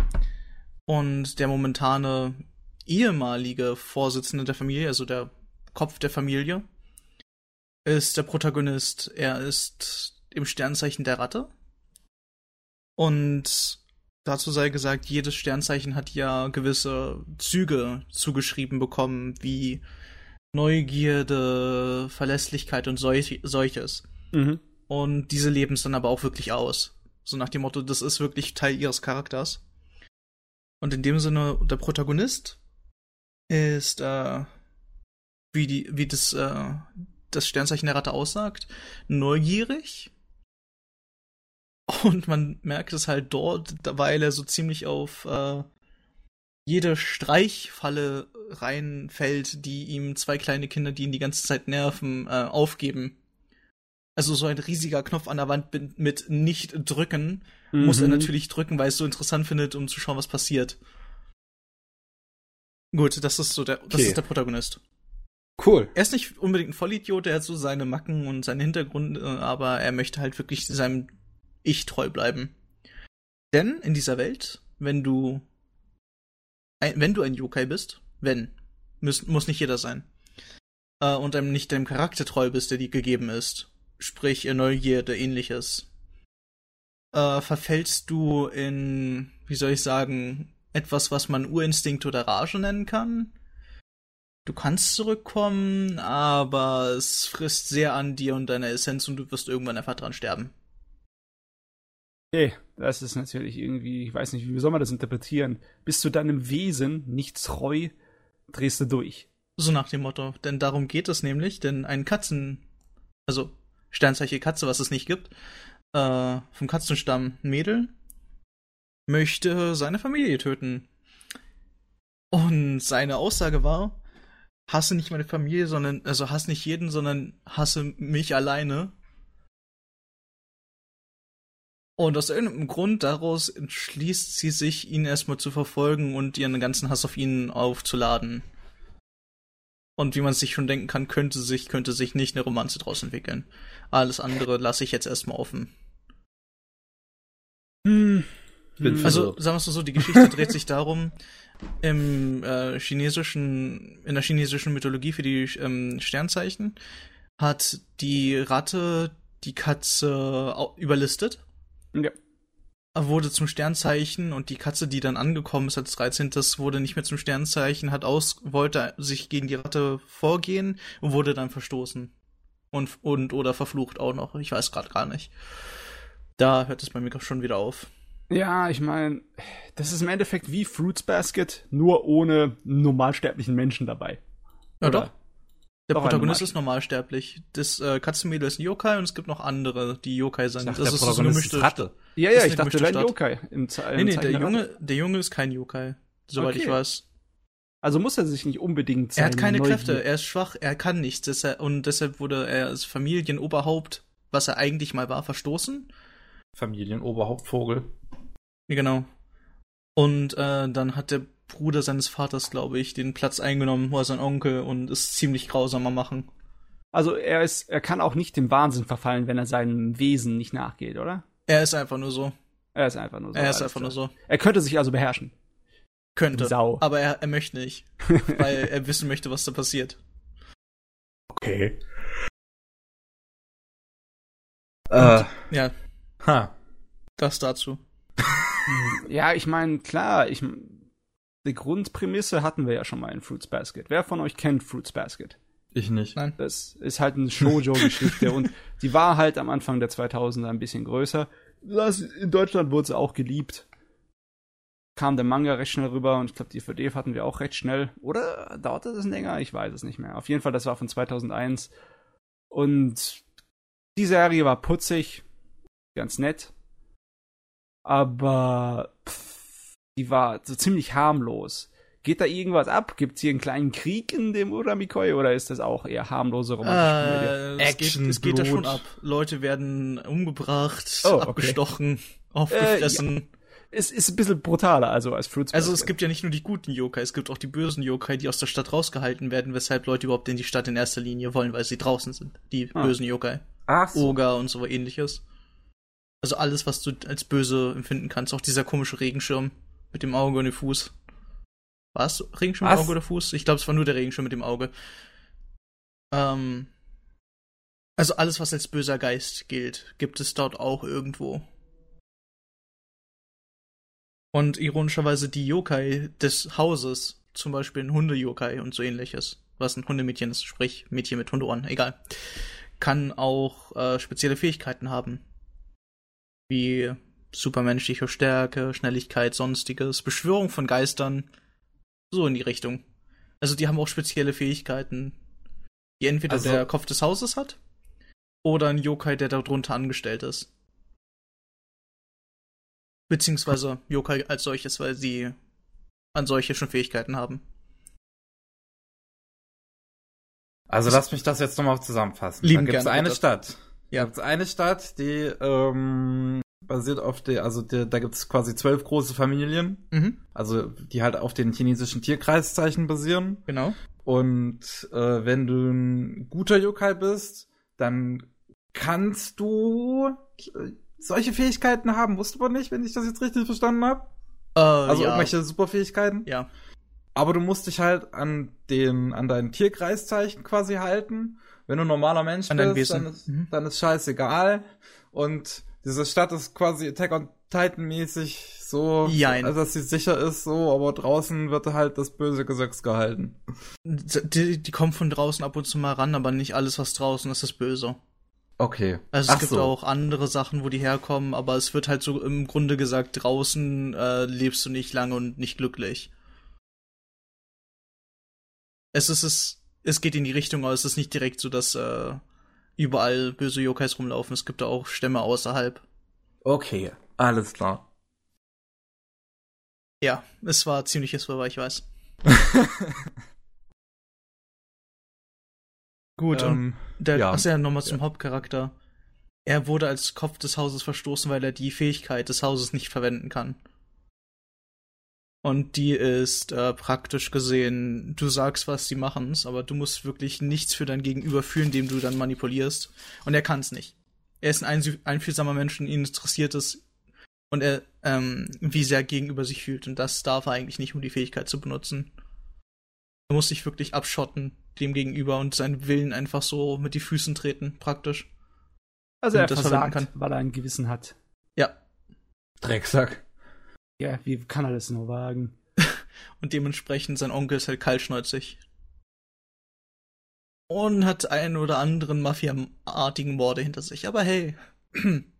Und der momentane ehemalige Vorsitzende der Familie, also der Kopf der Familie, ist der Protagonist. Er ist im Sternzeichen der Ratte. Und dazu sei gesagt, jedes Sternzeichen hat ja gewisse Züge zugeschrieben bekommen, wie Neugierde, Verlässlichkeit und solch, solches. Mhm. Und diese leben es dann aber auch wirklich aus. So nach dem Motto, das ist wirklich Teil ihres Charakters. Und in dem Sinne, der Protagonist ist, äh, wie die, wie das, äh, das Sternzeichen der Ratte aussagt, neugierig. (laughs) Und man merkt es halt dort, weil er so ziemlich auf äh, jede Streichfalle reinfällt, die ihm zwei kleine Kinder, die ihn die ganze Zeit nerven, äh, aufgeben. Also so ein riesiger Knopf an der Wand mit, nicht drücken, muss er Mhm. natürlich drücken, weil er es so interessant findet, um zu schauen, was passiert. Gut, das ist so der, das Okay. ist der Protagonist. Cool. Er ist nicht unbedingt ein Vollidiot, er hat so seine Macken und seine Hintergründe, aber er möchte halt wirklich seinem Ich treu bleiben. Denn in dieser Welt, wenn du ein, wenn du ein Yokai bist, wenn, muss, muss nicht jeder sein, äh, und einem nicht deinem Charakter treu bist, der dir gegeben ist, sprich Neugierde, ähnliches, äh, verfällst du in, wie soll ich sagen, etwas, was man Urinstinkt oder Rage nennen kann. Du kannst zurückkommen, aber es frisst sehr an dir und deiner Essenz und du wirst irgendwann einfach dran sterben. Okay, das ist natürlich irgendwie, ich weiß nicht, wie soll man das interpretieren? Bist du deinem Wesen nicht treu, drehst du durch. So nach dem Motto. Denn darum geht es nämlich, denn ein Katzen, also Sternzeichen Katze, was es nicht gibt, äh, vom Katzenstamm Mädel, möchte seine Familie töten. Und seine Aussage war, hasse nicht meine Familie, sondern, also hasse nicht jeden, sondern hasse mich alleine. Und aus irgendeinem Grund daraus entschließt sie sich, ihn erstmal zu verfolgen und ihren ganzen Hass auf ihn aufzuladen. Und wie man sich schon denken kann, könnte sich, könnte sich nicht eine Romanze draus entwickeln. Alles andere lasse ich jetzt erstmal offen. Hm. Bin Hm. Also, sagen wir es mal so, die Geschichte dreht sich darum, im äh, chinesischen, in der chinesischen Mythologie für die ähm, Sternzeichen hat die Ratte die Katze überlistet, ja. wurde zum Sternzeichen und die Katze, die dann angekommen ist als 13. wurde nicht mehr zum Sternzeichen, hat aus, wollte sich gegen die Ratte vorgehen und wurde dann verstoßen. Und, und oder verflucht auch noch. Ich weiß gerade gar nicht. Da hört es bei mir schon wieder auf. Ja, ich meine, das ist im Endeffekt wie Fruits Basket, nur ohne normalsterblichen Menschen dabei. Ja, Oder? doch. Der Doch Protagonist Normal- ist normalsterblich. Das äh, Katzenmädel ist ein Yokai und es gibt noch andere, die Yokai sind. dachte, das der ist so eine gemischte Ratte. Ja, ja, ich dachte, gemischte wäre ein. Yokai. Im Ze- im Nee, nee, Zeichen der der Junge, der Junge ist kein Yokai. Soweit ich Okay. weiß. Also muss er sich nicht unbedingt Er hat keine Neugier- Kräfte, er ist schwach, er kann nichts. Deshalb, und deshalb wurde er als Familienoberhaupt, was er eigentlich mal war, verstoßen. Familienoberhauptvogel. Ja, genau. Und äh, dann hat der Bruder seines Vaters, glaube ich, den Platz eingenommen, wo er sein Onkel und ist ziemlich grausamer machen. Also er ist, er kann auch nicht dem Wahnsinn verfallen, wenn er seinem Wesen nicht nachgeht, oder? Er ist einfach nur so. Er ist einfach nur so. er ist einfach nur klar. so. Er könnte sich also beherrschen. Könnte. Sau. Aber er, er möchte nicht. (laughs) weil er wissen möchte, was da passiert. Okay. Äh, Ja, ha. das dazu. (laughs) Ja, ich meine, klar, ich die Grundprämisse hatten wir ja schon mal in Fruits Basket. Wer von euch kennt Fruits Basket? Ich nicht. Nein. Das ist halt eine Shoujo-Geschichte und die war halt am Anfang der 2000er ein bisschen größer. Das, in Deutschland wurde sie auch geliebt. Kam der Manga recht schnell rüber und ich glaube, die DVD hatten wir auch recht schnell. Oder dauerte das länger? Ich weiß es nicht mehr. Auf jeden Fall, das war von 2001. Und die Serie war putzig, ganz nett. Aber pff, die war so ziemlich harmlos. Geht da irgendwas ab? Gibt es hier einen kleinen Krieg in dem Uramikoi oder ist das auch eher harmlose romantische? Äh, es, geht, Action, es geht da schon ab. Leute werden umgebracht, Oh, okay. abgestochen, aufgefressen. Es ist ein bisschen brutaler, also als Fruits Also es gibt ja nicht nur die guten Yokai, es gibt auch die bösen Yokai, die aus der Stadt rausgehalten werden, weshalb Leute überhaupt in die Stadt in erster Linie wollen, weil sie draußen sind. Die Ah. bösen Yokai. Ach so. Oger und so ähnliches. Also alles, was du als böse empfinden kannst. Auch dieser komische Regenschirm mit dem Auge und dem Fuß. War es Regenschirm mit Was? Auge oder Fuß? Ich glaube, es war nur der Regenschirm mit dem Auge. Ähm, also alles, was als böser Geist gilt, gibt es dort auch irgendwo. Und ironischerweise die Yokai des Hauses, zum Beispiel ein Hunde-Yokai und so ähnliches, was ein Hundemädchen ist, sprich Mädchen mit Hundeohren, egal, kann auch äh, spezielle Fähigkeiten haben. Wie supermenschliche Stärke, Schnelligkeit, sonstiges, Beschwörung von Geistern, so in die Richtung. Also die haben auch spezielle Fähigkeiten, die entweder Also- der Kopf des Hauses hat oder ein Yokai, der darunter angestellt ist. Beziehungsweise Yokai als solches, weil sie an solche schon Fähigkeiten haben. Also lass mich das jetzt nochmal zusammenfassen. Lieben da gibt es eine. Stadt. Gibt es eine Stadt, die ähm, basiert auf der, also der, da gibt es quasi zwölf große Familien, Mhm, also die halt auf den chinesischen Tierkreiszeichen basieren. genau. Und äh, wenn du ein guter Yokai bist, dann kannst du äh, solche Fähigkeiten haben. Wusste man nicht, wenn ich das jetzt richtig verstanden habe. Äh, Also ja. irgendwelche Superfähigkeiten. Ja. Aber du musst dich halt an den, an deinen Tierkreiszeichen quasi halten. Wenn du ein normaler Mensch bist, dann ist, Mhm. dann ist scheißegal. Und diese Stadt ist quasi Attack on Titan mäßig so, Jein. also dass sie sicher ist, so, aber draußen wird halt das böse Gesetz gehalten. Die, die kommen von draußen ab und zu mal ran, aber nicht alles, was draußen ist, ist böse. Okay. Also es Ach gibt so. auch andere Sachen, wo die herkommen, aber es wird halt so im Grunde gesagt, draußen äh, lebst du nicht lange und nicht glücklich. Es ist es, es geht in die Richtung, aber es ist nicht direkt so, dass äh, überall böse Yokais rumlaufen. Es gibt da auch Stämme außerhalb. Okay, alles klar. Ja, es war ziemliches Wirrwarr, ich weiß. (laughs) Gut, und ähm, Der, Ja. ach ja, nochmal zum Hauptcharakter. Er wurde als Kopf des Hauses verstoßen, weil er die Fähigkeit des Hauses nicht verwenden kann. Und die ist äh, praktisch gesehen, du sagst was, die machen's, aber du musst wirklich nichts für dein Gegenüber fühlen, dem du dann manipulierst. Und er kann's nicht. Er ist ein einfühlsamer Mensch und ihn interessiert es und er, ähm, wie sehr er gegenüber sich fühlt. Und das darf er eigentlich nicht, um die Fähigkeit zu benutzen. Er muss sich wirklich abschotten dem gegenüber und seinen Willen einfach so mit die Füßen treten, praktisch. Also er das verwenden versagt, kann. weil er ein Gewissen hat. Ja. Drecksack. Ja, wie kann er das nur wagen? (laughs) Und dementsprechend sein Onkel ist halt kaltschnäuzig. Und hat einen oder anderen Mafia-artigen Morde hinter sich. Aber hey. (clears throat)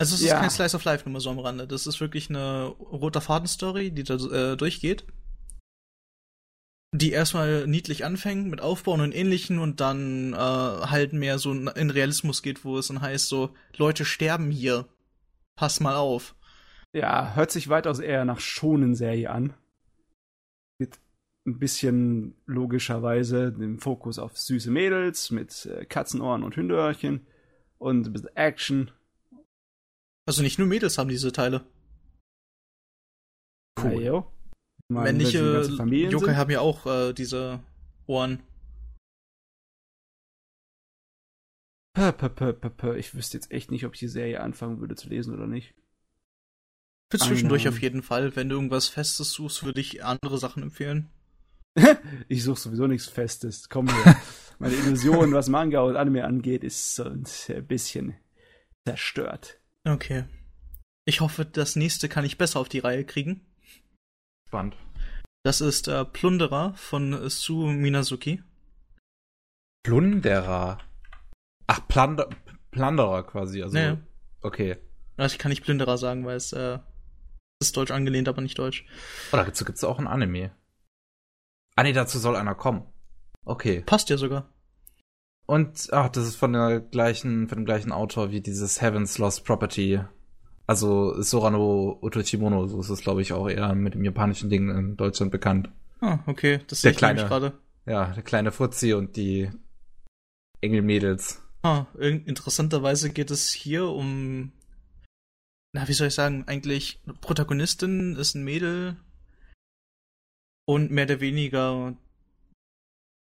Also es ist Ja. kein Slice of Life nur mal so am Rande. Das ist wirklich eine roter Faden-Story, die da äh, durchgeht. Die erstmal niedlich anfängt mit Aufbauen und ähnlichen und dann äh, halt mehr so in Realismus geht, wo es dann heißt so, Leute sterben hier. Pass mal auf. Ja, hört sich weitaus eher nach Schonen-Serie an. Mit ein bisschen logischerweise dem Fokus auf süße Mädels mit äh, Katzenohren und Hündöhrchen und ein bisschen Action. Also nicht nur Mädels haben diese Teile. Cool. Männliche Familien Yokai haben ja auch äh, diese Ohren. Ich wüsste jetzt echt nicht, ob ich die Serie anfangen würde zu lesen oder nicht. Für zwischendurch auf jeden Fall. Wenn du irgendwas Festes suchst, würde ich andere Sachen empfehlen. (laughs) Ich suche sowieso nichts Festes. Komm her. (laughs) Meine Illusion, was Manga und Anime angeht, ist so ein bisschen zerstört. Okay. Ich hoffe, das nächste kann ich besser auf die Reihe kriegen. Spannend. Das ist äh, Plunderer von Su Minazuki. Plunderer. Ach, Plunder, Plunderer quasi. Also, Naja. okay. Also ich kann nicht Plünderer sagen, weil es äh, ist deutsch angelehnt, aber nicht deutsch. Oh, dazu gibt's auch ein Anime. Ah, nee, dazu soll einer kommen. Okay. Passt ja sogar. Und, ach, das ist von der gleichen, von dem gleichen Autor wie dieses Heaven's Lost Property. Also Sorano Utochimono, so ist es, glaube ich, auch eher mit dem japanischen Ding in Deutschland bekannt. Ah, okay. Das Der sehe ich gerade. Ja, der kleine Fuzzi und die Engelmädels. Ah, irg- interessanterweise geht es hier um. Na, wie soll ich sagen? Eigentlich, Protagonistin ist ein Mädel und mehr oder weniger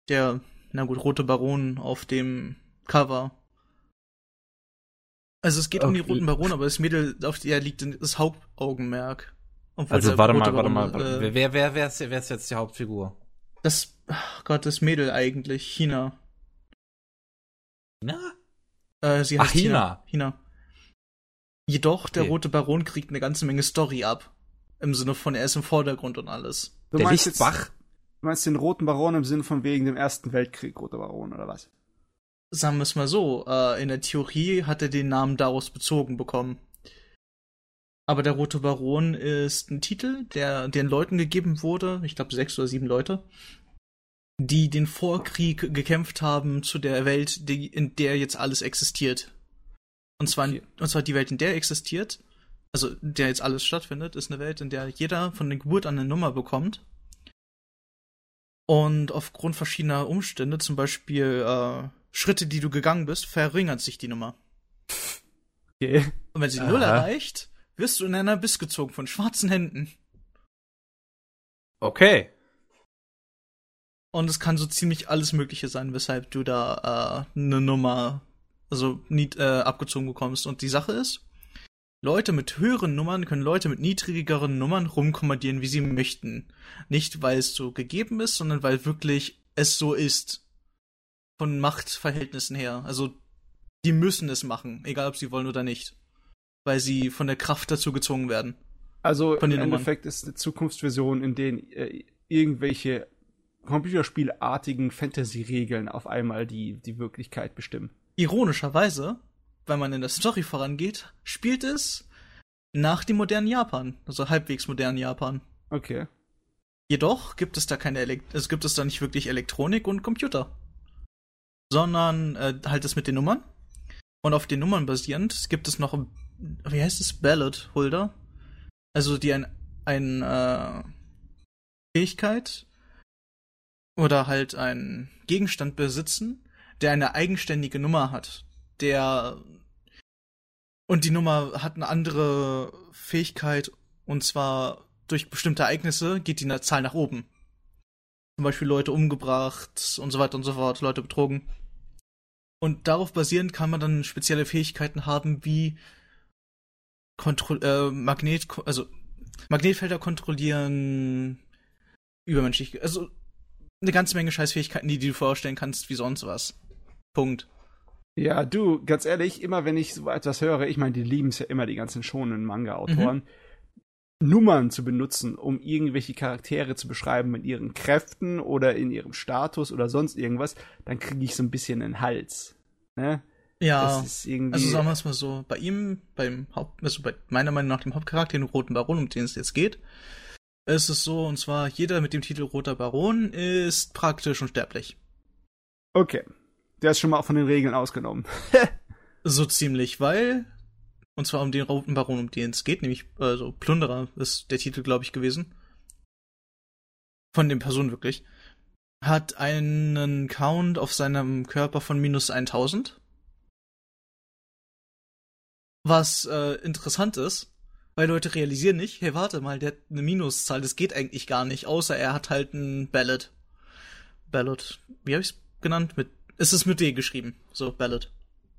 der, na gut, rote Baron auf dem Cover. Also es geht um die Okay. roten Baron, aber das Mädel, auf der liegt das Hauptaugenmerk. Also warte mal, warte mal. Warte. Äh, wer, wer, wer, ist, wer ist jetzt die Hauptfigur? das, ach Gott, das Mädel eigentlich, China. Na? Äh, sie Ach, heißt China. China. China. Jedoch, der Okay. rote Baron kriegt eine ganze Menge Story ab. Im Sinne von, er ist im Vordergrund und alles. Du der meinst jetzt- Lichtbach? Du meinst den Roten Baron im Sinn von wegen dem Ersten Weltkrieg, Roter Baron, oder was? Sagen wir es mal so, äh, in der Theorie hat er den Namen daraus bezogen bekommen. Aber der rote Baron ist ein Titel, der den Leuten gegeben wurde, ich glaube sechs oder sieben Leute, die den Vorkrieg gekämpft haben zu der Welt, die, in der jetzt alles existiert. Und zwar, Okay. und zwar die Welt, in der existiert, also in der jetzt alles stattfindet, ist eine Welt, in der jeder von der Geburt an eine Nummer bekommt. Und aufgrund verschiedener Umstände, zum Beispiel äh, Schritte, die du gegangen bist, verringert sich die Nummer. Okay. Und wenn sie Aha. null erreicht, wirst du in einer Biss gezogen von schwarzen Händen. Okay. Und es kann so ziemlich alles Mögliche sein, weshalb du da äh, eine Nummer, also nie, äh, abgezogen bekommst. Und die Sache ist, Leute mit höheren Nummern können Leute mit niedrigeren Nummern rumkommandieren, wie sie möchten. Nicht, weil es so gegeben ist, sondern weil wirklich es so ist. Von Machtverhältnissen her. Also, die müssen es machen, egal ob sie wollen oder nicht. Weil sie von der Kraft dazu gezwungen werden. Also Von im Nummern. Endeffekt ist eine Zukunftsversion, in denen äh, irgendwelche Computerspielartigen Fantasy-Regeln auf einmal die, die Wirklichkeit bestimmen. Ironischerweise, wenn man in der Story vorangeht, spielt es nach dem modernen Japan, also halbwegs modernen Japan. Okay. Jedoch gibt es da keine Elekt es gibt es da nicht wirklich Elektronik und Computer, sondern äh, halt das mit den Nummern. Und auf den Nummern basierend gibt es noch, wie heißt es, Ballot Holder, also die ein ein äh, Fähigkeit oder halt einen Gegenstand besitzen, der eine eigenständige Nummer hat, der und die Nummer hat eine andere Fähigkeit und zwar durch bestimmte Ereignisse geht die Zahl nach oben. Zum Beispiel Leute umgebracht und so weiter und so fort, Leute betrogen. Und darauf basierend kann man dann spezielle Fähigkeiten haben, wie Kontro äh, Magnet, also Magnetfelder kontrollieren, übermenschlich, also eine ganze Menge Scheißfähigkeiten, die, die du vorstellen kannst, wie sonst was. Punkt. Ja, du, ganz ehrlich, immer wenn ich so etwas höre, ich meine, die lieben es ja immer, die ganzen schonen Manga-Autoren, Nummern zu benutzen, um irgendwelche Charaktere zu beschreiben mit ihren Kräften oder in ihrem Status oder sonst irgendwas, dann kriege ich so ein bisschen einen Hals. Ne? Ja. Irgendwie. Also sagen wir es mal so, bei ihm, beim Haupt, also bei meiner Meinung nach dem Hauptcharakter, den Roten Baron, um den es jetzt geht, ist es so, und zwar jeder mit dem Titel Roter Baron ist praktisch unsterblich. okay. Der ist schon mal von den Regeln ausgenommen. (laughs) So ziemlich, weil, und zwar um den Roten Baron, um den es geht, nämlich, also Plunderer ist der Titel, glaube ich, gewesen. Von den Personen wirklich. Hat einen Count auf seinem Körper von minus 1000. Was äh, interessant ist, weil Leute realisieren nicht, hey, warte mal, der hat eine Minuszahl, das geht eigentlich gar nicht, außer er hat halt ein Ballot. Ballot, wie habe ich es genannt? Mit, es ist mit D geschrieben, so Ballot.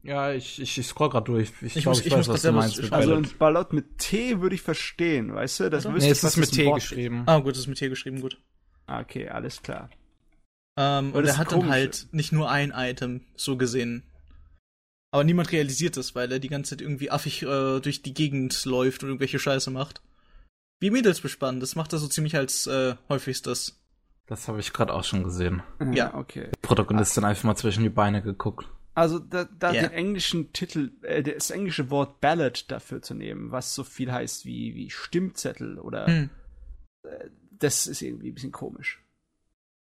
Ja, ich, ich, ich scroll grad durch. Ich, Ich glaub, muss- ich muss grad was du meinst mit. Also Ballot. ein Ballot mit T würde ich verstehen, weißt du? Das Oder? wüsste Nee, ich, es was ist mit T geschrieben. Ah, gut, es ist mit T geschrieben, gut. ist. Okay, alles klar. Ähm, und er hat dann komisch. halt nicht nur ein Item, so gesehen. Aber niemand realisiert es, weil er die ganze Zeit irgendwie affig äh, durch die Gegend läuft und irgendwelche Scheiße macht. Wie Mädels bespannen, das macht er so ziemlich als äh, häufigstes. Das habe ich gerade auch schon gesehen. Ja. okay. Protagonistin einfach mal zwischen die Beine geguckt. Also da, da Ja. den englischen Titel, äh, das englische Wort Ballad dafür zu nehmen, was so viel heißt wie, wie Stimmzettel oder Hm. das ist irgendwie ein bisschen komisch.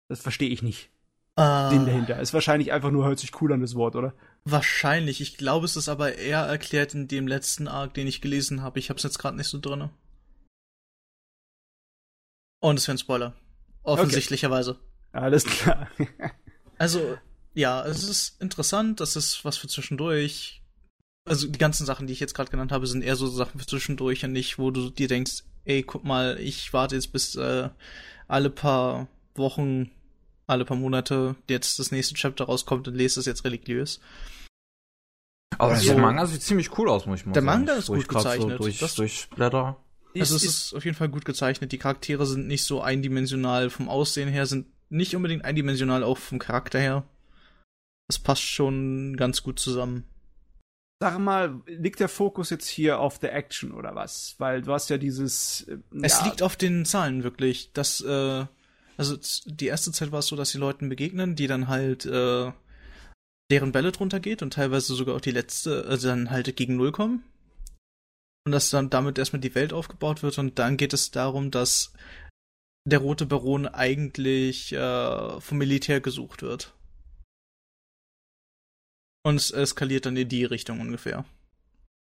Das verstehe ich nicht. Äh, Sinn dahinter. Ist wahrscheinlich einfach nur hört sich cool an das Wort, oder? Wahrscheinlich. Ich glaube, es ist aber eher erklärt in dem letzten Arc, den ich gelesen habe. Ich habe es jetzt gerade nicht so drinne. Und es wäre ein Spoiler. Offensichtlicherweise. Alles klar. (laughs) Also, ja, es ist interessant, das ist was für zwischendurch. Also die ganzen Sachen, die ich jetzt gerade genannt habe, sind eher so Sachen für zwischendurch und nicht, wo du dir denkst, ey, guck mal, ich warte jetzt bis äh, alle paar Wochen, alle paar Monate jetzt das nächste Chapter rauskommt und lese es jetzt religiös. Aber Also- der Manga sieht ziemlich cool aus, muss ich mal Der sagen. Manga ist Wo ich gut gezeichnet. So durch, Das- durchblätter. Also es Ist- ist auf jeden Fall gut gezeichnet. Die Charaktere sind nicht so eindimensional vom Aussehen her, sind nicht unbedingt eindimensional auch vom Charakter her. Das passt schon ganz gut zusammen. Sag mal, liegt der Fokus jetzt hier auf der Action oder was? Weil du hast ja dieses. äh, Es ja, liegt auf den Zahlen wirklich. Das, äh, also die erste Zeit war es so, dass die Leuten begegnen, die dann halt äh, deren Bälle drunter geht und teilweise sogar auch die letzte, also dann halt gegen Null kommen. Und dass dann damit erstmal die Welt aufgebaut wird und dann geht es darum, dass der Rote Baron eigentlich äh, vom Militär gesucht wird. Und es eskaliert dann in die Richtung ungefähr.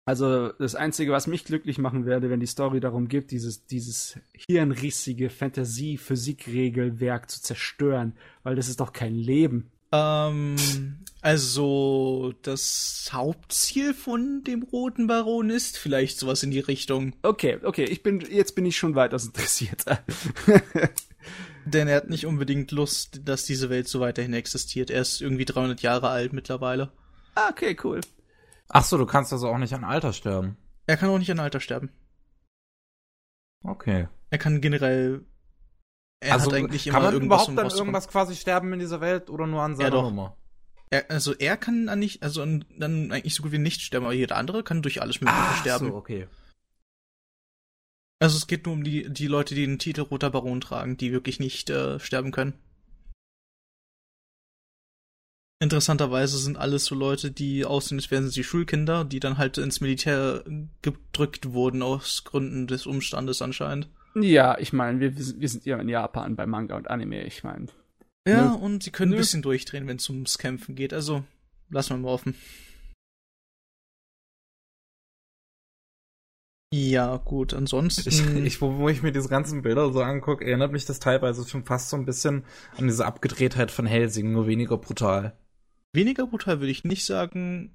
Also das Einzige, was mich glücklich machen werde, wenn die Story darum geht, dieses, dieses hirnrissige Fantasie-Physik-Regelwerk zu zerstören, weil das ist doch kein Leben. Ähm, also das Hauptziel von dem Roten Baron ist vielleicht sowas in die Richtung. Okay, okay, ich bin, jetzt bin ich schon weitaus interessiert. (laughs) Denn er hat nicht unbedingt Lust, dass diese Welt so weiterhin existiert. Er ist irgendwie 300 Jahre alt mittlerweile. Ah, okay, cool. Ach so, du kannst also auch nicht an Alter sterben. Er kann auch nicht an Alter sterben. Okay. Er kann generell. Er also hat eigentlich kann immer man irgendwas, überhaupt dann irgendwas quasi sterben in dieser Welt oder nur an seiner doch. Nummer? Er, also er kann an nicht, also an, dann eigentlich so gut wie nicht sterben, aber jeder andere kann durch alles Mögliche Ah, sterben. so, okay. Also es geht nur um die, die Leute, die den Titel Roter Baron tragen, die wirklich nicht äh, sterben können. Interessanterweise sind alles so Leute, die aussehen, als wären sie Schulkinder, die dann halt ins Militär gedrückt wurden aus Gründen des Umstandes anscheinend. Ja, ich meine, wir, wir sind ja in Japan bei Manga und Anime, ich meine. Ja, Nö. und sie können Nö. ein bisschen durchdrehen, wenn es ums Kämpfen geht. Also lassen wir mal offen. Ja, gut, ansonsten. Ich, ich, wo, wo ich mir diese ganzen Bilder so angucke, erinnert mich das teilweise schon fast so ein bisschen an diese Abgedrehtheit von Helsing, nur weniger brutal. Weniger brutal würde ich nicht sagen.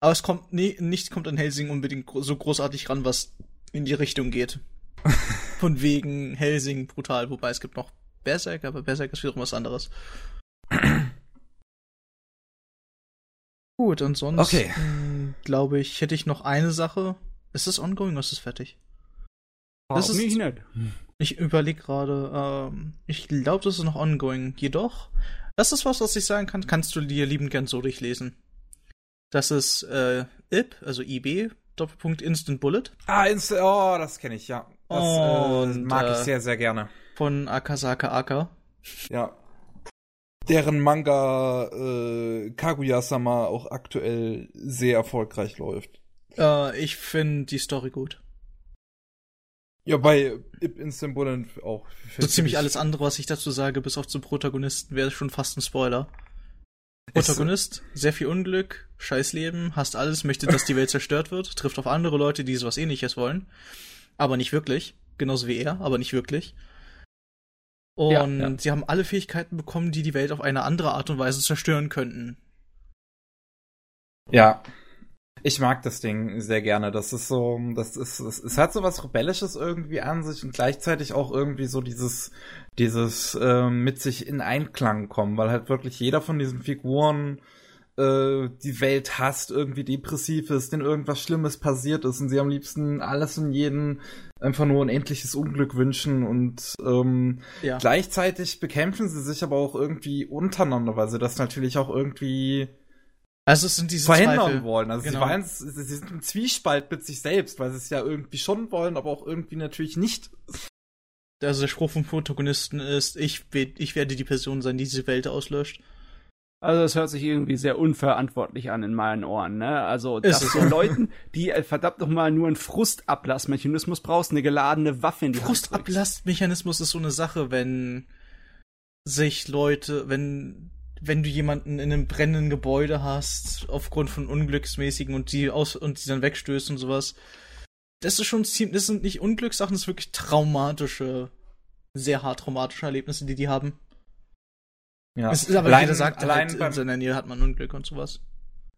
Aber es kommt, nee, nichts kommt an Helsing unbedingt so großartig ran, was in die Richtung geht. (laughs) Von wegen Helsing brutal, wobei es gibt noch Berserk, aber Berserk ist wiederum was anderes. (clears throat) Gut, ansonsten Okay. glaube ich, hätte ich noch eine Sache. Ist das ongoing oder ist es fertig? Das ist- mich nicht. Ich überlege gerade, ähm, ich glaube, das ist noch ongoing. Jedoch, das ist was, was ich sagen kann, kannst du dir liebend gern so durchlesen. Das ist äh, IP, also IB, Doppelpunkt Instant Bullet Ah, Insta oh, das kenne ich, ja. Das äh, Und, mag ich äh, sehr, sehr gerne. von Akasaka Aka. Ja. Deren Manga äh, Kaguya-sama auch aktuell sehr erfolgreich läuft. Äh, ich finde die Story gut. Ja, bei Ip Instant Bullet auch. So ziemlich alles andere, was ich dazu sage, bis auf zum Protagonisten, wäre schon fast ein Spoiler. Ist- Protagonist, sehr viel Unglück, scheiß Leben, hasst alles, möchte, dass die Welt (laughs) zerstört wird, trifft auf andere Leute, die sowas ähnliches wollen. Aber nicht wirklich. Genauso wie er, aber nicht wirklich. Und Ja, ja. sie haben alle Fähigkeiten bekommen, die die Welt auf eine andere Art und Weise zerstören könnten. Ja. Ich mag das Ding sehr gerne. Das ist so, das ist, es, es hat so was Rebellisches irgendwie an sich und gleichzeitig auch irgendwie so dieses, dieses ähm, mit sich in Einklang kommen, weil halt wirklich jeder von diesen Figuren äh, die Welt hasst, irgendwie depressiv ist, denen irgendwas Schlimmes passiert ist und sie am liebsten alles und jeden einfach nur unendliches Unglück wünschen und ähm, Ja. gleichzeitig bekämpfen sie sich aber auch irgendwie untereinander, weil sie das natürlich auch irgendwie Also es sind diese verhindern Zweifel. wollen. Also Genau. sie, waren, sie sie sind im Zwiespalt mit sich selbst, weil sie es ja irgendwie schon wollen, aber auch irgendwie natürlich nicht. Also der Spruch vom Protagonisten ist, ich, ich werde die Person sein, die diese Welt auslöscht. Also das hört sich irgendwie sehr unverantwortlich an in meinen Ohren, ne? Also Ist dass es so. Leuten, die äh, verdammt noch mal nur einen Frustablassmechanismus brauchst, eine geladene Waffe in die. Frustablassmechanismus ist so eine Sache, wenn sich Leute, wenn wenn du jemanden in einem brennenden Gebäude hast, aufgrund von Unglücksmäßigen und die aus und die dann wegstößt und sowas. Das ist schon ziemlich, das sind nicht Unglückssachen, das sind wirklich traumatische, sehr hart traumatische Erlebnisse, die die haben. Ja. Es ist aber allein, jeder sagt allein halt, in seiner Nähe hat man Unglück und sowas.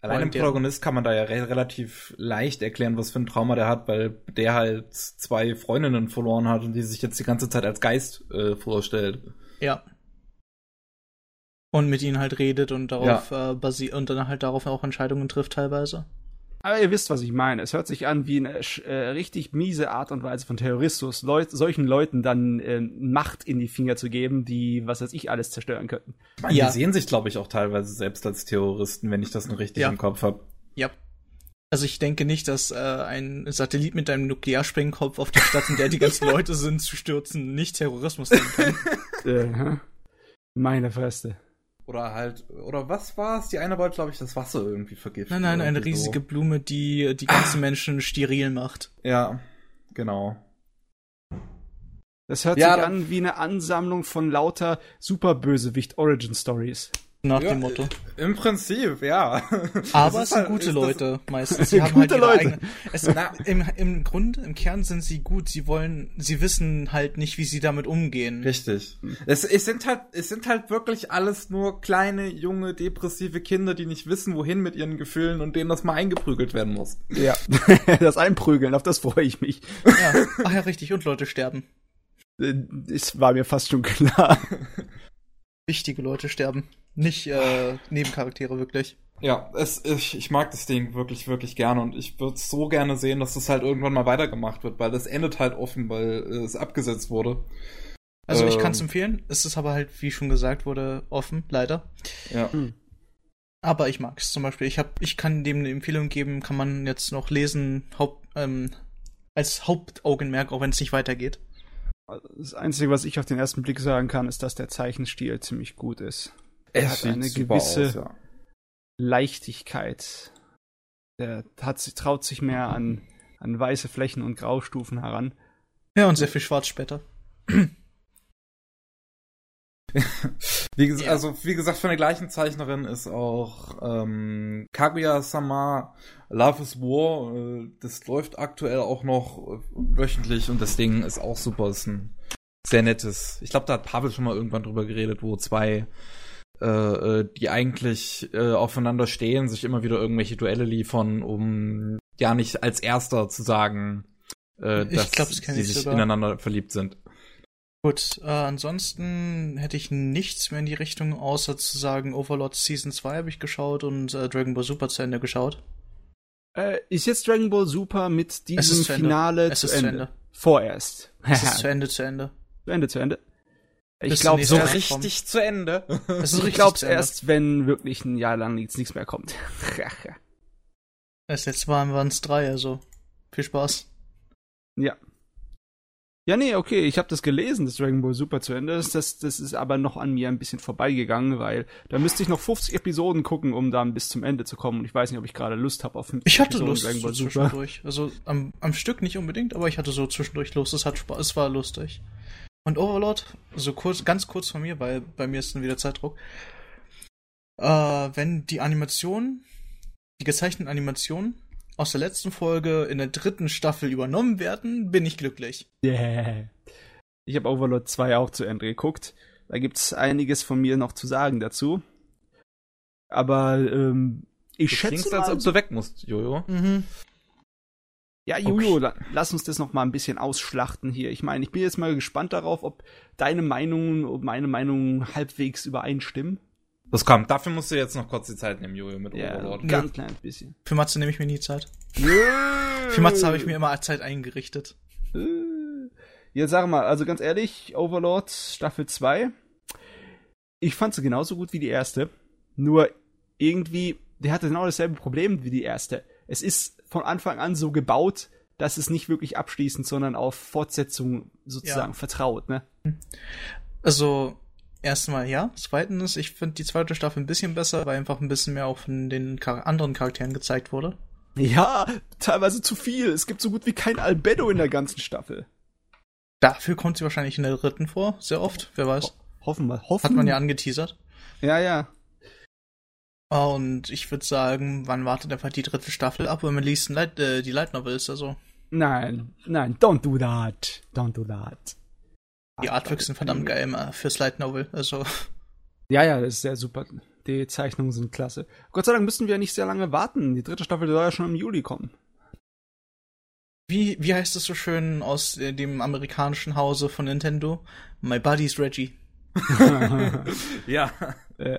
allein im Protagonist kann man da ja re relativ leicht erklären, was für ein Trauma der hat, weil der halt zwei Freundinnen verloren hat und die sich jetzt die ganze Zeit als Geist äh, vorstellt. Ja. Und mit ihnen halt redet und darauf äh, basiert und dann halt darauf auch Entscheidungen trifft teilweise. Aber ihr wisst, was ich meine. Es hört sich an wie eine äh, richtig miese Art und Weise von Terrorismus, Leut solchen Leuten dann äh, Macht in die Finger zu geben, die, was weiß ich, alles zerstören könnten. Ich meine, Ja. die sehen sich, glaube ich, auch teilweise selbst als Terroristen, wenn ich das noch richtig Ja. im Kopf habe. Ja. Also ich denke nicht, dass äh, ein Satellit mit einem Nuklearsprengkopf auf die Stadt, in der die ganzen (laughs) Leute sind, zu stürzen, nicht Terrorismus sein kann. (laughs) äh, meine Fresse. Oder halt, oder was war es? Die eine wollte, glaube ich, das Wasser irgendwie vergiften. Nein, nein, eine riesige Blume, die die ganzen Menschen steril macht. So. Ja, genau. Das hört Ja, sich an wie eine Ansammlung von lauter Superbösewicht-Origin-Stories. Nach Ja, dem Motto. Im Prinzip, ja. (laughs) Aber es sind halt- gute Leute meistens. (laughs) Sie haben Gute halt ihre Leute. eigene. Es, na, im, Im Grunde, im Kern sind sie gut. Sie wollen, sie wissen halt nicht, wie sie damit umgehen. Richtig. Es, es sind halt, es sind halt wirklich alles nur kleine, junge, depressive Kinder, die nicht wissen, wohin mit ihren Gefühlen und denen das mal eingeprügelt werden muss. Ja. (laughs) das Einprügeln, auf das freue ich mich. Ja. Ach ja, richtig. Und Leute sterben. Äh, Es war mir fast schon klar. Wichtige Leute sterben. Nicht äh, Nebencharaktere wirklich. Ja, es, ich, ich mag das Ding wirklich, wirklich gerne und ich würde so gerne sehen, dass das halt irgendwann mal weitergemacht wird, weil das endet halt offen, weil äh, es abgesetzt wurde. Also ich Ähm. kann es empfehlen. Es ist aber halt, wie schon gesagt wurde, offen, leider. Ja. Aber ich mag es zum Beispiel. Ich hab, ich kann dem eine Empfehlung geben, kann man jetzt noch lesen, Haupt, ähm, als Hauptaugenmerk, auch wenn es nicht weitergeht. Das Einzige, was ich auf den ersten Blick sagen kann, ist, dass der Zeichenstil ziemlich gut ist. Er hat eine gewisse aus, ja. Leichtigkeit. Der hat, traut sich mehr an, an weiße Flächen und Graustufen heran. Ja, und sehr viel Schwarz später. (laughs) Wie, Ja. Also, wie gesagt, von der gleichen Zeichnerin ist auch ähm, Kaguya-sama Love is War. Äh, das läuft aktuell auch noch äh, wöchentlich und das Ding ist auch super. Ist ein sehr nettes. Ich glaube, da hat Pavel schon mal irgendwann drüber geredet, wo zwei, äh, äh, die eigentlich äh, aufeinander stehen, sich immer wieder irgendwelche Duelle liefern, um ja nicht als Erster zu sagen, äh, dass glaub, das ich sich sogar. ineinander verliebt sind. Gut, äh, ansonsten hätte ich nichts mehr in die Richtung, außer zu sagen, Overlord Season 2 habe ich geschaut und äh, Dragon Ball Super zu Ende geschaut. Äh, ist jetzt Dragon Ball Super mit Es diesem ist zu Ende. Finale Es zu ist zu Ende? Ende. Vorerst. Es ist (laughs) zu Ende, zu Ende. zu Ende, zu Ende. Ich glaube, So richtig zu Ende. (laughs) Es ist ich glaube Ende. erst, wenn wirklich ein Jahr lang nichts, nichts mehr kommt. (laughs) Das letzte Mal waren es drei, also viel Spaß. ja. Ja, nee, okay, ich habe das gelesen, das Dragon Ball Super zu Ende. Das, das, das ist aber noch an mir ein bisschen vorbeigegangen, weil da müsste ich noch 50 Episoden gucken, um dann bis zum Ende zu kommen. Und ich weiß nicht, ob ich gerade Lust habe auf 50 Ich hatte Episoden Lust Dragon so Ball Super. zwischendurch. Also am, am Stück nicht unbedingt, aber ich hatte so zwischendurch Lust. Es hat Spaß, es war lustig. Und Overlord, so kurz, ganz kurz von mir, weil bei mir ist dann wieder Zeitdruck. Äh, wenn die Animation, die gezeichneten Animationen aus der letzten Folge in der dritten Staffel übernommen werden, bin ich glücklich. Yeah. Ich habe Overlord 2 auch zu Ende geguckt. Da gibt's einiges von mir noch zu sagen dazu. Aber ähm, ich Du schätze klingst, mal, als ob du weg musst, Jojo. Mhm. Ja, Jojo, la lass uns das noch mal ein bisschen ausschlachten hier. Ich meine, ich bin jetzt mal gespannt darauf, ob deine Meinungen und meine Meinung halbwegs übereinstimmen. Das kommt. Dafür musst du jetzt noch kurz die Zeit nehmen, Jojo, mit Ja, Overlord. ganz kleines bisschen. Für Matze nehme ich mir nie Zeit. Für Matze habe ich mir immer Zeit eingerichtet. Äh, Jetzt sag mal, also ganz ehrlich, Overlord Staffel 2, ich fand sie genauso gut wie die erste. Nur irgendwie, der hatte genau dasselbe Problem wie die erste. Es ist von Anfang an so gebaut, dass es nicht wirklich abschließend, sondern auf Fortsetzung sozusagen Ja. vertraut, ne? Also, erstmal ja. Zweitens, ich finde die zweite Staffel ein bisschen besser, weil einfach ein bisschen mehr auch von den Char anderen Charakteren gezeigt wurde. Ja, teilweise zu viel. Es gibt so gut wie kein Albedo in der ganzen Staffel. Dafür kommt sie wahrscheinlich in der dritten vor, sehr oft, wer weiß. Hoffen wir, hoffen. Hat man ja angeteasert. Ja, ja. Und ich würde sagen, wann wartet einfach die dritte Staffel ab, wenn man liest Light, äh, die Light Novels, also Nein, nein, don't do that. Don't do that. die Artworks sind verdammt geil immer fürs Light Novel, also Ja, ja, das ist sehr super. Die Zeichnungen sind klasse. Gott sei Dank müssen wir nicht sehr lange warten. Die dritte Staffel soll ja schon im Juli kommen. wie, wie heißt es so schön aus äh, dem amerikanischen Hause von Nintendo? My buddy's Reggie. (laughs) Ja. Äh,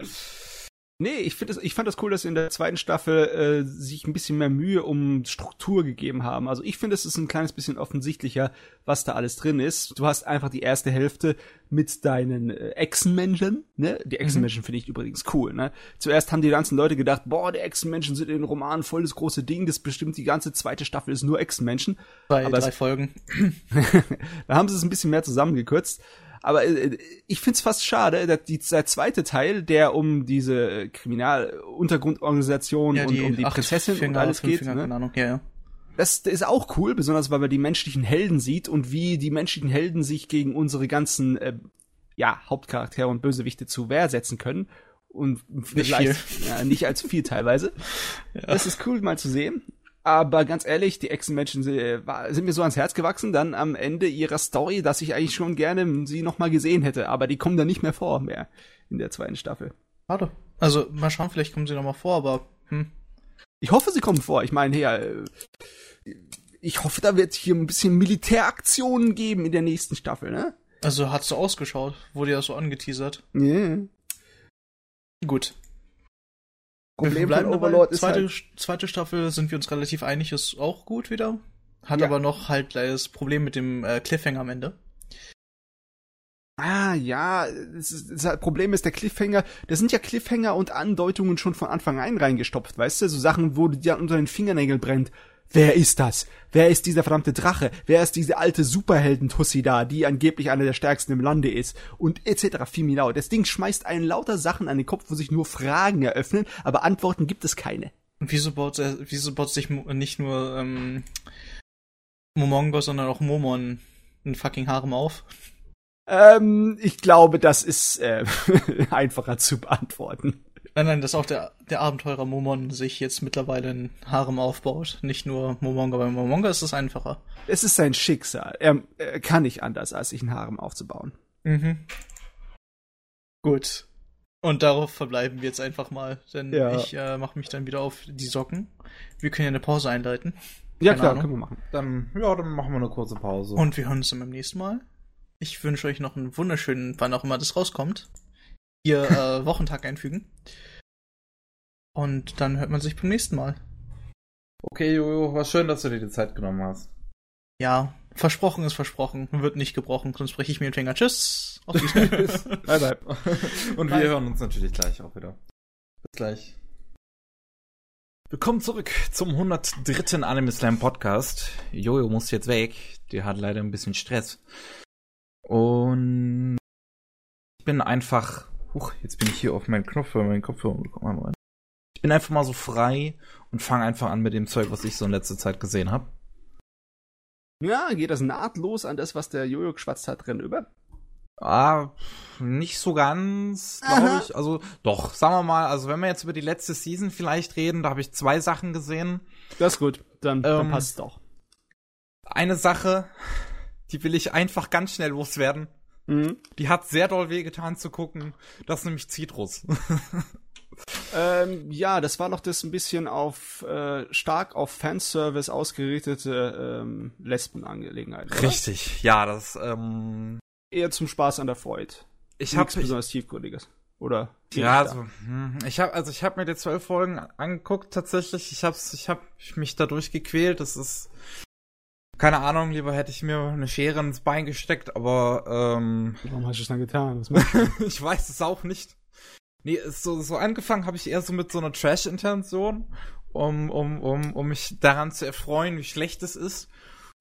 nee, ich, find das, ich fand das cool, dass sie in der zweiten Staffel äh, sich ein bisschen mehr Mühe um Struktur gegeben haben. Also ich finde, es ist ein kleines bisschen offensichtlicher, was da alles drin ist. Du hast einfach die erste Hälfte mit deinen äh, Echsenmenschen. Ne? Die Echsenmenschen finde ich übrigens cool. Ne? Zuerst haben die ganzen Leute gedacht, boah, die Echsenmenschen sind in den Romanen voll das große Ding. Das bestimmt die ganze zweite Staffel ist nur Echsenmenschen. Bei Aber drei es- Folgen. (laughs) da haben sie es ein bisschen mehr zusammengekürzt. Aber äh, ich find's fast schade, dass die, der zweite Teil, der um diese Kriminaluntergrundorganisation und um die Prinzessin Finger, und alles geht, Finger, ne? Ahnung, ja, ja. das ist auch cool, besonders weil man die menschlichen Helden sieht und wie die menschlichen Helden sich gegen unsere ganzen äh, ja, Hauptcharaktere und Bösewichte zu Wehr setzen können. Und vielleicht (laughs) Ja, nicht allzu viel teilweise. (laughs) Das ist cool mal zu sehen. Aber ganz ehrlich, die Echsenmenschen sind mir so ans Herz gewachsen, dann am Ende ihrer Story, dass ich eigentlich schon gerne sie noch mal gesehen hätte. Aber die kommen da nicht mehr vor mehr in der zweiten Staffel. Schade. Also, mal schauen, vielleicht kommen sie noch mal vor, aber hm. Ich hoffe, sie kommen vor. Ich meine, ja, äh, ich hoffe, da wird hier ein bisschen Militäraktionen geben in der nächsten Staffel, ne? Also hat so ausgeschaut, wurde ja so angeteasert. Yeah. Gut. Problem von bleiben dabei. Overlord ist zweite, halt, zweite Staffel sind wir uns relativ einig, ist auch gut wieder. Hat Ja. aber noch halt das Problem mit dem äh, Cliffhanger am Ende. Ah, ja, das, ist, das Problem ist, der Cliffhanger, da sind ja Cliffhanger und Andeutungen schon von Anfang an reingestopft, weißt du? So Sachen, wo dir unter den Fingernägeln brennt. Wer ist das? Wer ist dieser verdammte Drache? Wer ist diese alte Superhelden-Tussi da, die angeblich eine der stärksten im Lande ist? Und etc. Fiminau. Das Ding schmeißt einen lauter Sachen an den Kopf, wo sich nur Fragen eröffnen, aber Antworten gibt es keine. Und wieso baut, er, wieso baut sich nicht nur ähm, Momongo, sondern auch Momon ein fucking Harem auf? Ähm, ich glaube, das ist äh, (laughs) einfacher zu beantworten. Nein, nein, dass auch der, der Abenteurer Momon sich jetzt mittlerweile ein Harem aufbaut. Nicht nur Momongo, bei Momongo ist es einfacher. Es ist sein Schicksal. Er, er kann nicht anders, als sich ein Harem aufzubauen. Mhm. Gut. Und darauf verbleiben wir jetzt einfach mal, denn Ja. ich äh, mache mich dann wieder auf die Socken. Wir können ja eine Pause einleiten. Ja, Keine klar, Ahnung. können wir machen. Dann, ja, dann machen wir eine kurze Pause. Und wir hören uns dann beim nächsten Mal. Ich wünsche euch noch einen wunderschönen, wann auch immer das rauskommt, ihr äh, Wochentag einfügen. Und dann hört man sich beim nächsten Mal. okay, Jojo, war schön, dass du dir die Zeit genommen hast. Ja, versprochen ist versprochen, wird nicht gebrochen, sonst breche ich mir den Finger. Tschüss. Auf (laughs) Wiedersehen. Bye, bye. Und wir Bye. hören uns natürlich gleich auch wieder. Bis gleich. Willkommen zurück zum 103. Anime Slam Podcast. Jojo muss jetzt weg. Der hat leider ein bisschen Stress. Und ich bin einfach. Huch, jetzt bin ich hier auf meinen Knopf meinen Kopfhörer gekommen. Moment. Ich bin einfach mal so frei und fange einfach an mit dem Zeug, was ich so in letzter Zeit gesehen habe. Ja, geht das nahtlos an das, was der Jojo geschwatzt hat, drin über? Ah, nicht so ganz, glaube ich. Also, doch, sagen wir mal, also wenn wir jetzt über die letzte Season vielleicht reden, da habe ich zwei Sachen gesehen. Das ist gut, dann, dann Ähm, passt es doch. Eine Sache, die will ich einfach ganz schnell loswerden. Mhm. Die hat sehr doll wehgetan zu gucken. Das ist nämlich Citrus. (laughs) Ähm, ja, das war noch das ein bisschen auf äh, stark auf Fanservice ausgerichtete ähm, Lesbenangelegenheit. oder? Richtig, ja, das, ähm, Eher zum Spaß an der Freude. ich habe Nichts besonders tiefgründiges. Oder? Ja, also, hm, ich habe also ich habe mir die zwölf Folgen angeguckt tatsächlich. Ich hab's, ich habe mich dadurch gequält. Das ist keine Ahnung. Lieber hätte ich mir eine Schere ins Bein gesteckt, aber ähm, warum hast du es dann getan? (laughs) Ich weiß es auch nicht. Nee, so so angefangen habe ich eher so mit so einer Trash-Intention, um um um um mich daran zu erfreuen, wie schlecht es ist.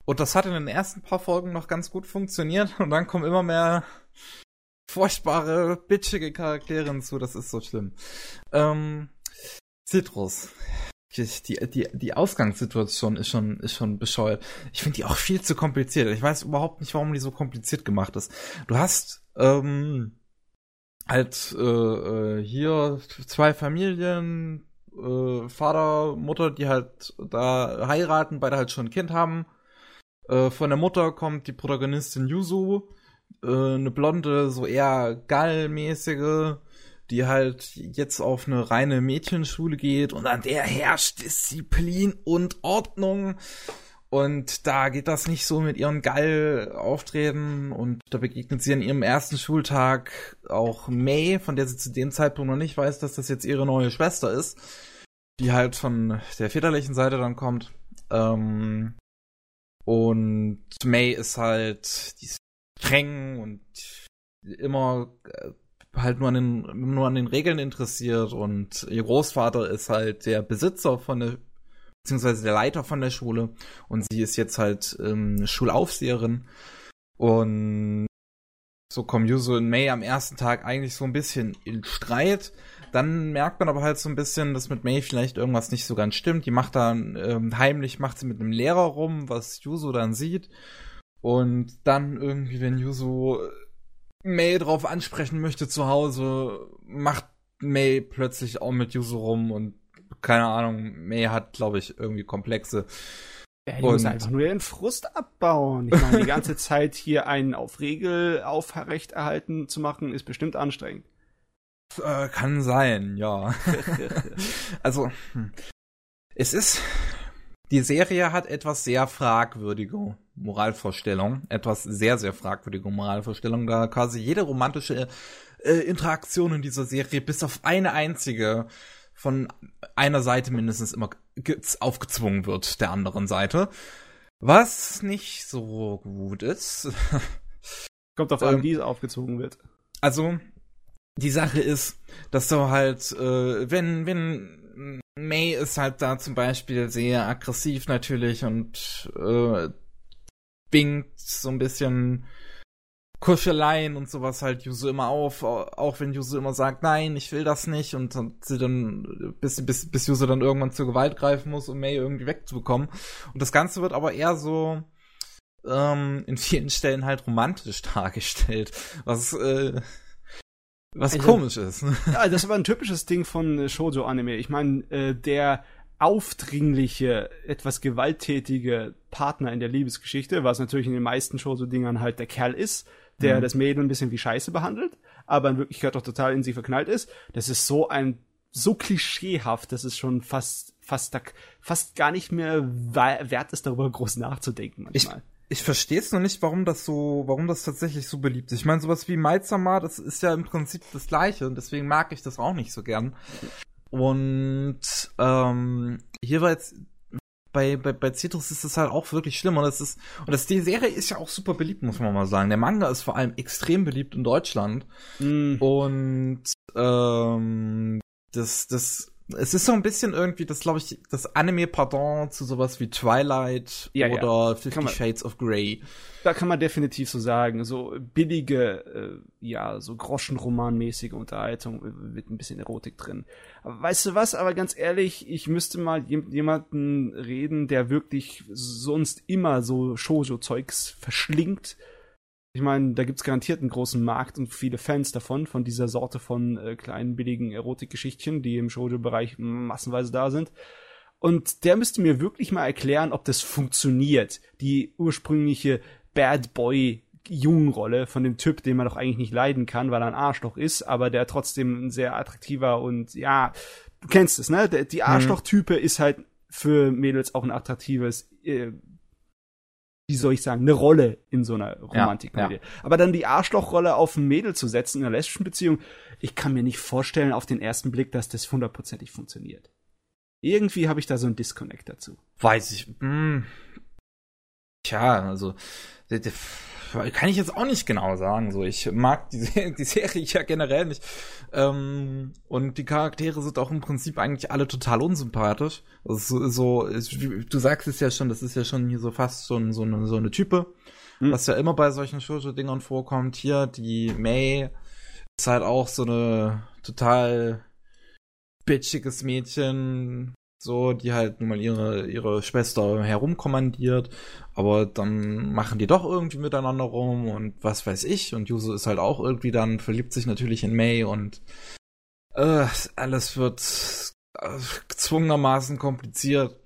Und das hat in den ersten paar Folgen noch ganz gut funktioniert und dann kommen immer mehr furchtbare, bitchige Charaktere hinzu, das ist so schlimm. Ähm, Citrus. Die, die, die Ausgangssituation ist schon, ist schon bescheuert. Ich finde die auch viel zu kompliziert. Ich weiß überhaupt nicht, warum die so kompliziert gemacht ist. Du hast ähm, halt äh, äh hier zwei Familien, äh, Vater, Mutter, die halt da heiraten, beide halt schon ein Kind haben. Äh, von der Mutter kommt die Protagonistin Yuzu, äh, eine blonde, so eher gallmäßige, die halt jetzt auf eine reine Mädchenschule geht und an der herrscht Disziplin und Ordnung. Und da geht das nicht so mit ihren Gall auftreten und da begegnet sie an ihrem ersten Schultag auch May, von der sie zu dem Zeitpunkt noch nicht weiß, dass das jetzt ihre neue Schwester ist, die halt von der väterlichen Seite dann kommt. Ähm, und May ist halt, streng und immer äh, halt nur an den nur an den Regeln interessiert und ihr Großvater ist halt der Besitzer von der beziehungsweise der Leiter von der Schule und sie ist jetzt halt ähm, Schulaufseherin und so kommen Yuzu und May am ersten Tag eigentlich so ein bisschen in Streit. Dann merkt man aber halt so ein bisschen, dass mit May vielleicht irgendwas nicht so ganz stimmt. Die macht dann ähm, heimlich macht sie mit einem Lehrer rum, was Yuzu dann sieht. Und dann irgendwie, wenn Yuzu May drauf ansprechen möchte zu Hause, macht May plötzlich auch mit Yuzu rum und keine Ahnung, May hat, glaube ich, irgendwie Komplexe. Ja, die muss einfach nur ihren Frust abbauen. Ich meine, die ganze (laughs) Zeit hier einen auf Regel aufrechterhalten zu machen, ist bestimmt anstrengend. Äh, kann sein, ja. (laughs) also, hm. es ist, die Serie hat etwas sehr fragwürdige Moralvorstellungen, etwas sehr, sehr fragwürdige Moralvorstellungen, da quasi jede romantische äh, Interaktion in dieser Serie bis auf eine einzige von einer Seite mindestens immer aufgezwungen wird, der anderen Seite. Was nicht so gut ist. (laughs) Kommt auf an, ähm, wie es aufgezogen wird. Also, die Sache ist, dass du halt, äh, wenn, wenn May ist halt da zum Beispiel sehr aggressiv natürlich und äh, bingt so ein bisschen Kuscheleien und sowas halt Yuzu immer auf, auch wenn Yuzu immer sagt, nein, ich will das nicht und, sie dann, bis, bis, bis Yuzu dann irgendwann zur Gewalt greifen muss, um May irgendwie wegzubekommen. Und das Ganze wird aber eher so, ähm, in vielen Stellen halt romantisch (laughs) dargestellt, was, äh, was also, komisch ist. Ja, das war ein typisches Ding von Shoujo-Anime. Ich meine, äh, der aufdringliche, etwas gewalttätige Partner in der Liebesgeschichte, was natürlich in den meisten Shoujo-Dingern halt der Kerl ist, der mhm. das Mädel ein bisschen wie Scheiße behandelt, aber in Wirklichkeit doch total in sie verknallt ist. Das ist so ein so klischeehaft, dass es schon fast fast fast gar nicht mehr wert ist, darüber groß nachzudenken manchmal. Ich, ich verstehe es noch nicht, warum das so, warum das tatsächlich so beliebt ist. Ich meine, sowas wie Maizama, das ist ja im Prinzip das Gleiche und deswegen mag ich das auch nicht so gern. Und ähm, hier war jetzt bei, bei, bei Citrus ist es halt auch wirklich schlimm. Und das ist, und das, die Serie ist ja auch super beliebt, muss man mal sagen. Der Manga ist vor allem extrem beliebt in Deutschland. Mm. Und ähm, das, das es ist so ein bisschen irgendwie, das glaube ich, das Anime-Pardon zu sowas wie Twilight ja, oder ja. Fifty Shades of Grey. Da kann man definitiv so sagen. So billige, äh, ja, so Groschenromanmäßige Unterhaltung mit ein bisschen Erotik drin. Aber weißt du was, aber ganz ehrlich, ich müsste mal jemanden reden, der wirklich sonst immer so Shoujo-Zeugs verschlingt ich meine, da gibt's garantiert einen großen Markt und viele Fans davon, von dieser Sorte von äh, kleinen, billigen Erotikgeschichtchen, die im Shoujo-Bereich massenweise da sind. Und der müsste mir wirklich mal erklären, ob das funktioniert. Die ursprüngliche Bad Boy Jungenrolle von dem Typ, den man doch eigentlich nicht leiden kann, weil er ein Arschloch ist, aber der trotzdem ein sehr attraktiver und ja, du kennst es, ne? Die mhm. Arschloch-Type ist halt für Mädels auch ein attraktives äh, wie soll ich sagen, eine Rolle in so einer Romantikkomödie. Ja, Aber dann die Arschlochrolle auf ein Mädel zu setzen in einer lesbischen Beziehung, ich kann mir nicht vorstellen auf den ersten Blick, dass das hundertprozentig funktioniert. Irgendwie habe ich da so einen Disconnect dazu. Weiß ich. Hm. Tja, also kann ich jetzt auch nicht genau sagen. So, ich mag die, (laughs) die Serie ja generell nicht. Ähm, und die Charaktere sind auch im Prinzip eigentlich alle total unsympathisch. Also so, du sagst es ja schon, das ist ja schon hier so fast schon so eine, so eine Type, Hm. was ja immer bei solchen Shoujo-Dingern vorkommt. Hier, die May ist halt auch so eine total bitchiges Mädchen, so, die halt nun mal ihre, ihre Schwester herumkommandiert, aber dann machen die doch irgendwie miteinander rum und was weiß ich, und Yuzu ist halt auch irgendwie dann, verliebt sich natürlich in May und äh, alles wird äh, gezwungenermaßen kompliziert.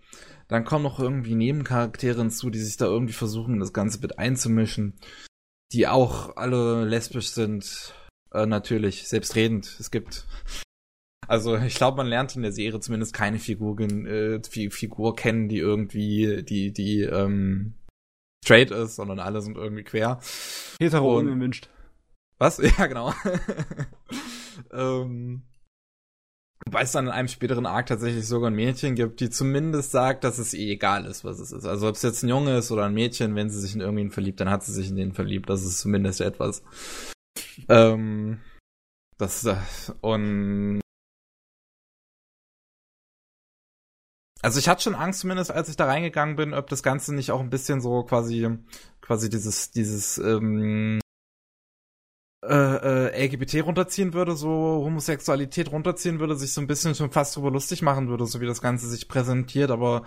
Dann kommen noch irgendwie Nebencharaktere hinzu, die sich da irgendwie versuchen, das Ganze mit einzumischen, die auch alle lesbisch sind, äh, natürlich, selbstredend. Es gibt also ich glaube, man lernt in der Serie zumindest keine Figur, äh, Fi- Figur kennen, die irgendwie, die, die ähm, straight ist, sondern alle sind irgendwie quer. Hetero unerwünscht. Was? (laughs) Ja, genau. (laughs) ähm, Wobei es dann in einem späteren Arc tatsächlich sogar ein Mädchen gibt, die zumindest sagt, dass es ihr egal ist, was es ist. Also ob es jetzt ein Junge ist oder ein Mädchen, wenn sie sich in irgendwen verliebt, dann hat sie sich in den verliebt. Das ist zumindest etwas. Ähm, das äh, und also ich hatte schon Angst zumindest, als ich da reingegangen bin, ob das Ganze nicht auch ein bisschen so quasi quasi dieses dieses ähm, äh, äh, LGBT runterziehen würde, so Homosexualität runterziehen würde, sich so ein bisschen schon fast drüber lustig machen würde, so wie das Ganze sich präsentiert, aber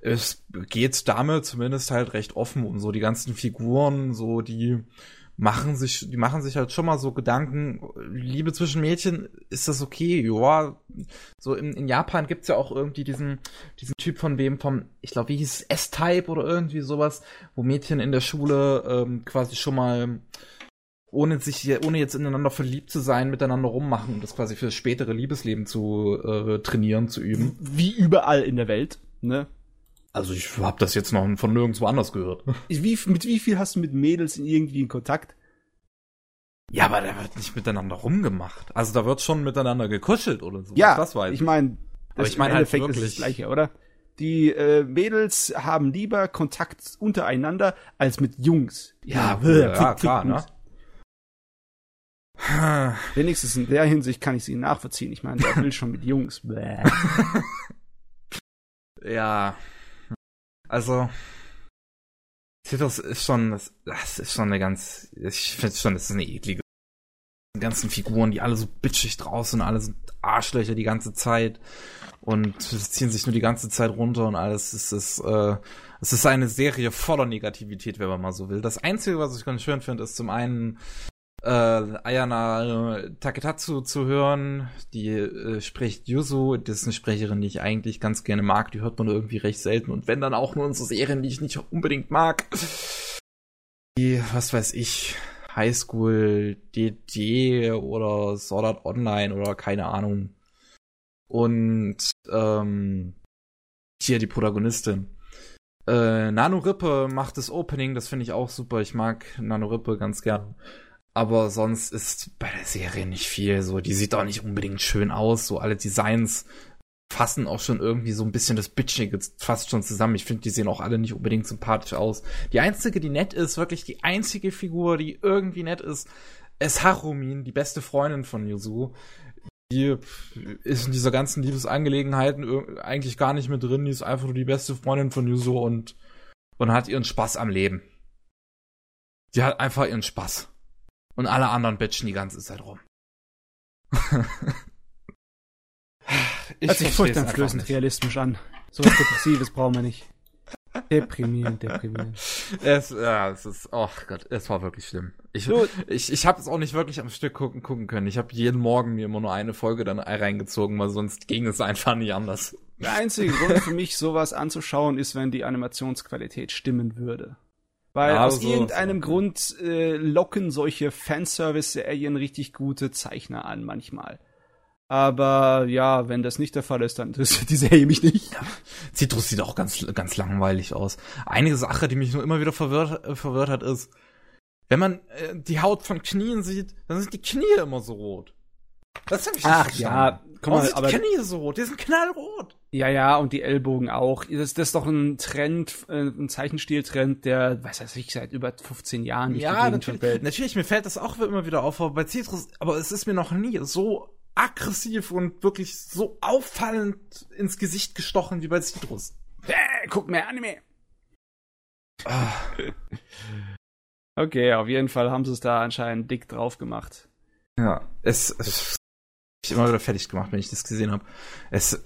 es geht damit zumindest halt recht offen um so die ganzen Figuren, so die machen sich, die machen sich halt schon mal so Gedanken, Liebe zwischen Mädchen, ist das okay? Ja, so in, in Japan gibt's ja auch irgendwie diesen, diesen Typ von wem vom, ich glaube, wie hieß es, S-Type oder irgendwie sowas, wo Mädchen in der Schule ähm, quasi schon mal ohne sich, ohne jetzt ineinander verliebt zu sein, miteinander rummachen, um das quasi für das spätere Liebesleben zu äh, trainieren, zu üben. Wie überall in der Welt, ne? Also ich habe das jetzt noch von nirgendwo anders gehört. (laughs) Wie, mit wie viel hast du mit Mädels irgendwie in Kontakt? Ja, aber da wird nicht miteinander rumgemacht. Also da wird schon miteinander gekuschelt oder so. Ja, das weiß ich meine, Aber ich meine halt ist es wirklich- das Gleiche, oder? Die äh, Mädels haben lieber Kontakt untereinander als mit Jungs. Ja, ja, fick, fick, klar, ne? Wenigstens in der Hinsicht kann ich sie nachvollziehen. Ich meine, der will schon mit Jungs. (laughs) Ja. Also. Das ist schon, das, das ist schon eine ganz, ich finde schon, das ist eine eklige. Die ganzen Figuren, die alle so bitchig draußen, alle sind Arschlöcher die ganze Zeit und ziehen sich nur die ganze Zeit runter und alles. Es ist, äh, es ist eine Serie voller Negativität, wenn man mal so will. Das Einzige, was ich ganz schön finde, ist zum einen äh, Ayana äh, Taketatsu zu hören. Die äh, spricht Yuzu. Das ist eine Sprecherin, die ich eigentlich ganz gerne mag. Die hört man irgendwie recht selten. Und wenn dann auch nur in so Serien, die ich nicht unbedingt mag. Die, was weiß ich, Highschool DD oder Sword Art Online oder keine Ahnung. Und ähm, hier die Protagonistin. Äh, Nano Rippe macht das Opening, das finde ich auch super. Ich mag Nano Rippe ganz gern. Aber sonst ist bei der Serie nicht viel. So, die sieht auch nicht unbedingt schön aus. So alle Designs fassen auch schon irgendwie so ein bisschen das Bitchige fast schon zusammen. Ich finde, die sehen auch alle nicht unbedingt sympathisch aus. Die einzige, die nett ist, wirklich die einzige Figur, die irgendwie nett ist, ist Harumin, die beste Freundin von Yuzu. Die ist in dieser ganzen Liebesangelegenheiten eigentlich gar nicht mit drin. Die ist einfach nur die beste Freundin von Yuzu und, und hat ihren Spaß am Leben. Die hat einfach ihren Spaß. Und alle anderen bitchen die ganze Zeit rum. ich Hört sich furchteinflößend realistisch an. So was Depressives brauchen wir nicht. Deprimierend, deprimierend. Es, ja, es ist, oh Gott, es war wirklich schlimm. Ich, So. ich, ich habe es auch nicht wirklich am Stück gucken, gucken können. Ich habe jeden Morgen mir immer nur eine Folge dann reingezogen, weil sonst ging es einfach nicht anders. Der einzige Grund für mich, sowas anzuschauen, ist, wenn die Animationsqualität stimmen würde. Weil Ja, aus so- irgendeinem so. Grund äh, locken solche Fanservice-Serien richtig gute Zeichner an manchmal. Aber ja, wenn das nicht der Fall ist, dann (laughs) interessiert die Serie mich nicht. Citrus sieht auch ganz, ganz langweilig aus. Eine Sache, die mich nur immer wieder verwirrt, äh, verwirrt hat, ist, wenn man äh, die Haut von Knien sieht, dann sind die Knie immer so rot. Das hab ich Ach ja, Warum mal, sind aber die Knie so rot? Die sind knallrot. ja, ja, und die Ellbogen auch. Das, das ist doch ein Trend, äh, ein Zeichenstiltrend, der, weiß weiß ich, seit über 15 Jahren nicht Ja, natürlich, verfällt. natürlich, mir fällt das auch immer wieder auf, aber bei Citrus, aber es ist mir noch nie so aggressiv und wirklich so auffallend ins Gesicht gestochen wie bei Citrus. Äh, guck mehr Anime. Ah, (laughs) Okay, auf jeden Fall haben sie es da anscheinend dick drauf gemacht. ja, es, es ich immer wieder fertig gemacht, wenn ich das gesehen habe. Es,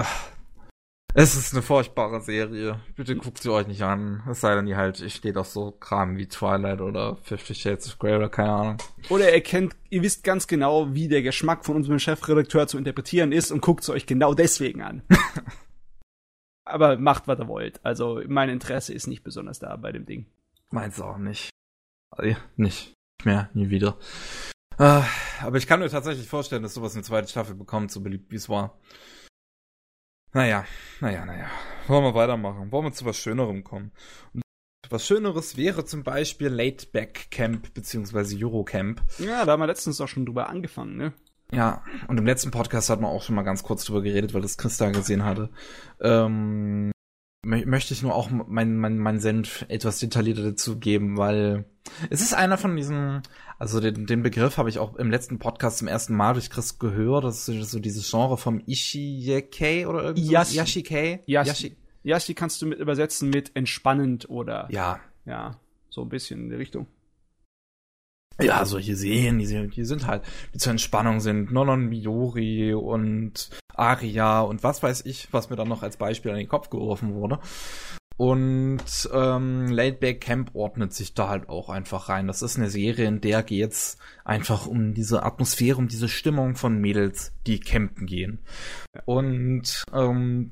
es ist eine furchtbare Serie. Bitte guckt sie euch nicht an. Es sei denn, ihr halt, ich steht auf so Kram wie Twilight oder Fifty Shades of Grey oder keine Ahnung. Oder ihr kennt, ihr wisst ganz genau, wie der Geschmack von unserem Chefredakteur zu interpretieren ist und guckt es euch genau deswegen an. (laughs) Aber macht, was ihr wollt. Also mein Interesse ist nicht besonders da bei dem Ding. Meins auch nicht. Also, Nicht. Nicht mehr, nie wieder. Ah, aber ich kann mir tatsächlich vorstellen, dass sowas eine zweite Staffel bekommt, so beliebt wie es war. Naja, naja, naja. Wollen wir weitermachen? Wollen wir zu was Schönerem kommen? Und was Schöneres wäre zum Beispiel Late Back Camp beziehungsweise Eurocamp. Ja, da haben wir letztens auch schon drüber angefangen, ne? Ja, und im letzten Podcast hat man auch schon mal ganz kurz drüber geredet, weil das Christa gesehen hatte. Ähm, mö möchte ich nur auch mein, mein, mein Senf etwas detaillierter dazu geben, weil es ist einer von diesen, also den, den Begriff habe ich auch im letzten Podcast zum ersten Mal durch Chris gehört, das ist so dieses Genre vom Ishiyekei oder irgendwie Yashi. Yashikei? Yashi. Yashi kannst du mit übersetzen mit entspannend oder Ja, ja, so ein bisschen in die Richtung. ja, solche Serien, die, sind- die sind halt, die zur Entspannung sind. Nonon Miyori und Aria und was weiß ich, was mir dann noch als Beispiel an den Kopf geworfen wurde. Und ähm, Laidback Camp ordnet sich da halt auch einfach rein. Das ist eine Serie, in der geht's einfach um diese Atmosphäre, um diese Stimmung von Mädels, die campen gehen. Und ähm,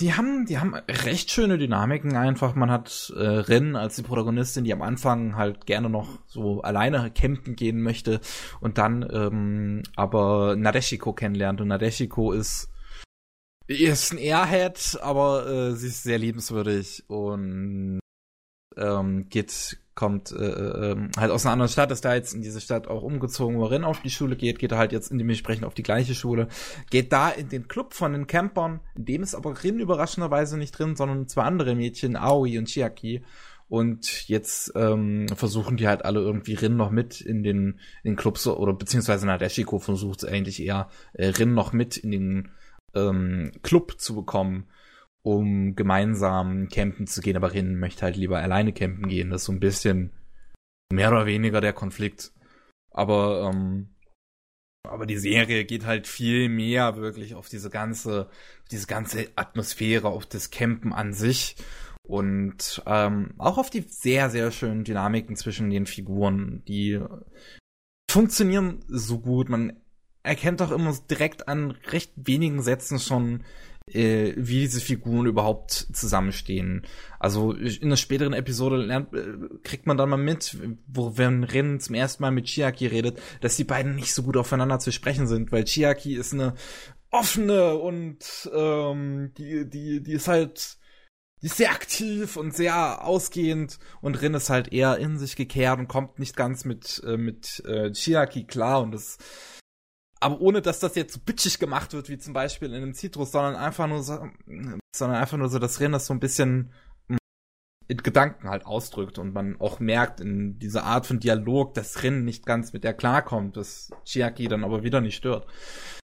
die haben, die haben recht schöne Dynamiken einfach. Man hat äh, Rin als die Protagonistin, die am Anfang halt gerne noch so alleine campen gehen möchte und dann ähm, aber Nadeshiko kennenlernt. Und Nadeshiko ist ist ein Airhead, aber äh, sie ist sehr liebenswürdig und ähm, geht kommt äh, äh, halt aus einer anderen Stadt, ist da jetzt in diese Stadt auch umgezogen, wo Rin auf die Schule geht, geht er halt jetzt in dementsprechend auf die gleiche Schule, geht da in den Club von den Campern, in dem ist aber Rin überraschenderweise nicht drin, sondern zwei andere Mädchen, Aoi und Chiaki. Und jetzt ähm, versuchen die halt alle irgendwie Rin noch mit in den, in den Club so, oder beziehungsweise Nadeshiko versucht es eigentlich eher, äh, Rin noch mit in den ähm, Club zu bekommen, um gemeinsam campen zu gehen, aber Rin möchte halt lieber alleine campen gehen. Das ist so ein bisschen mehr oder weniger der Konflikt. Aber, ähm, aber die Serie geht halt viel mehr wirklich auf diese ganze, diese ganze Atmosphäre, auf das Campen an sich und ähm, auch auf die sehr, sehr schönen Dynamiken zwischen den Figuren, die funktionieren so gut. Man erkennt auch immer direkt an recht wenigen Sätzen schon, äh, wie diese Figuren überhaupt zusammenstehen. Also in der späteren Episode lernt, äh, kriegt man dann mal mit, wo wenn Rin zum ersten Mal mit Chiaki redet, dass die beiden nicht so gut aufeinander zu sprechen sind, weil Chiaki ist eine offene und ähm, die, die, die ist halt die ist sehr aktiv und sehr ausgehend und Rin ist halt eher in sich gekehrt und kommt nicht ganz mit, äh, mit äh, Chiaki klar und das aber ohne dass das jetzt so bitchig gemacht wird, wie zum Beispiel in einem Citrus, sondern einfach nur so, sondern einfach nur so, dass Ren das so ein bisschen in Gedanken halt ausdrückt und man auch merkt in dieser Art von Dialog, dass Ren nicht ganz mit der klarkommt, dass Chiaki dann aber wieder nicht stört.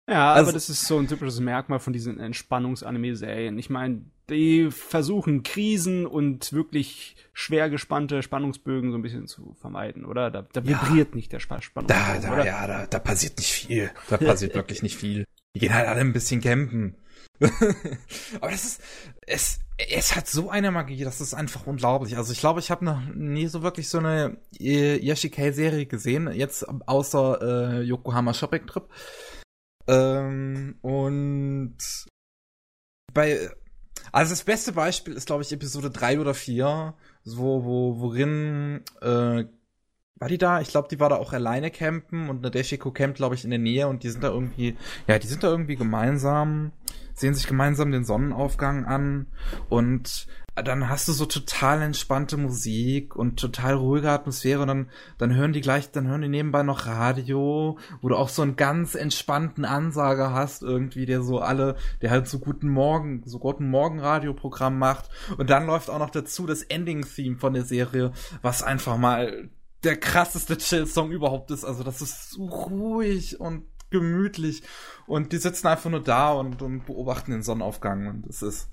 Ja, Also- aber das ist so ein typisches Merkmal von diesen Entspannungs-Anime-Serien. Ich meine, die versuchen Krisen und wirklich schwer gespannte Spannungsbögen so ein bisschen zu vermeiden, oder? Da, da Ja. vibriert nicht der Spa- Da, Spannungsbogen, da, oder? ja, da, da passiert nicht viel. Da passiert (laughs) wirklich nicht viel. Die gehen halt alle ein bisschen campen. Aber das ist, es, es hat so eine Magie, das ist einfach unglaublich. Also ich glaube, ich habe noch nie so wirklich so eine äh, Yashikei-Serie gesehen, jetzt außer äh, Yokohama Shopping Trip. Ähm, und bei, also das beste Beispiel ist, glaube ich, Episode 3 oder 4, so, wo, worin äh, war die da? Ich glaube, die war da auch alleine campen und eine Deshiko campt, glaube ich, in der Nähe und die sind da irgendwie, ja, die sind da irgendwie gemeinsam, sehen sich gemeinsam den Sonnenaufgang an und dann hast du so total entspannte Musik und total ruhige Atmosphäre und dann, dann hören die gleich, dann hören die nebenbei noch Radio, wo du auch so einen ganz entspannten Ansager hast irgendwie, der so alle, der halt so guten Morgen, so guten Morgen Radioprogramm macht und dann läuft auch noch dazu das Ending-Theme von der Serie, was einfach mal der krasseste Chill-Song überhaupt ist. Also das ist so ruhig und gemütlich und die sitzen einfach nur da und, und beobachten den Sonnenaufgang und es ist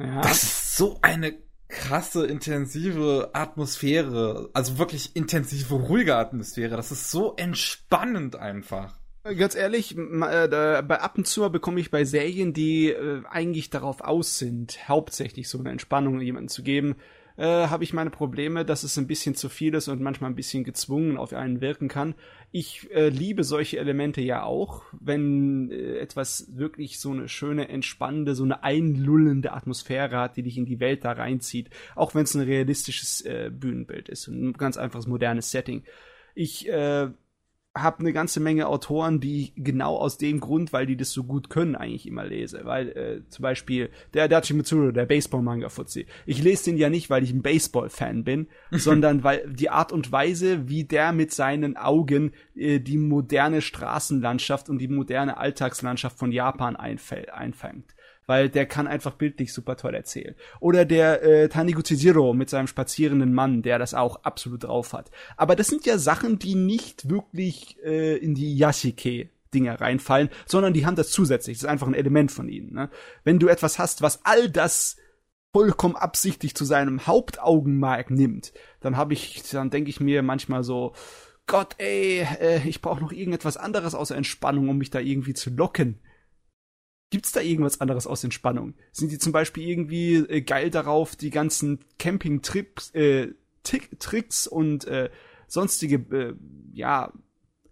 ja. das ist so eine krasse, intensive Atmosphäre. Also wirklich intensive, ruhige Atmosphäre. Das ist so entspannend einfach. Ganz ehrlich, äh, bei ab und zu bekomme ich bei Serien, die äh, eigentlich darauf aus sind, hauptsächlich so eine Entspannung jemandem zu geben, äh, habe ich meine Probleme, dass es ein bisschen zu viel ist und manchmal ein bisschen gezwungen auf einen wirken kann. Ich äh, liebe solche Elemente ja auch, wenn äh, etwas wirklich so eine schöne, entspannende, so eine einlullende Atmosphäre hat, die dich in die Welt da reinzieht, auch wenn es ein realistisches äh, Bühnenbild ist ein ganz einfaches modernes Setting. Ich äh, habe eine ganze Menge Autoren, die ich genau aus dem Grund, weil die das so gut können, eigentlich immer lese. Weil äh, zum Beispiel der Adachi Mitsuru, der Baseball-Manga-Fuzzi. Ich lese den ja nicht, weil ich ein Baseball-Fan bin, (laughs) sondern weil die Art und Weise, wie der mit seinen Augen äh, die moderne Straßenlandschaft und die moderne Alltagslandschaft von Japan einfängt weil der kann einfach bildlich super toll erzählen. Oder der äh, Taniguchi Zero mit seinem spazierenden Mann, der das auch absolut drauf hat. Aber das sind ja Sachen, die nicht wirklich äh, in die Yashike Dinge reinfallen, sondern die haben das zusätzlich. Das ist einfach ein Element von ihnen. Ne? Wenn du etwas hast, was all das vollkommen absichtlich zu seinem Hauptaugenmerk nimmt, dann habe ich, dann denke ich mir manchmal so, Gott, ey, äh, ich brauche noch irgendetwas anderes außer Entspannung, um mich da irgendwie zu locken. Gibt's da irgendwas anderes aus Entspannung? Sind die zum Beispiel irgendwie äh, geil darauf, die ganzen Camping-Tricks äh, Tricks und äh, sonstige äh, ja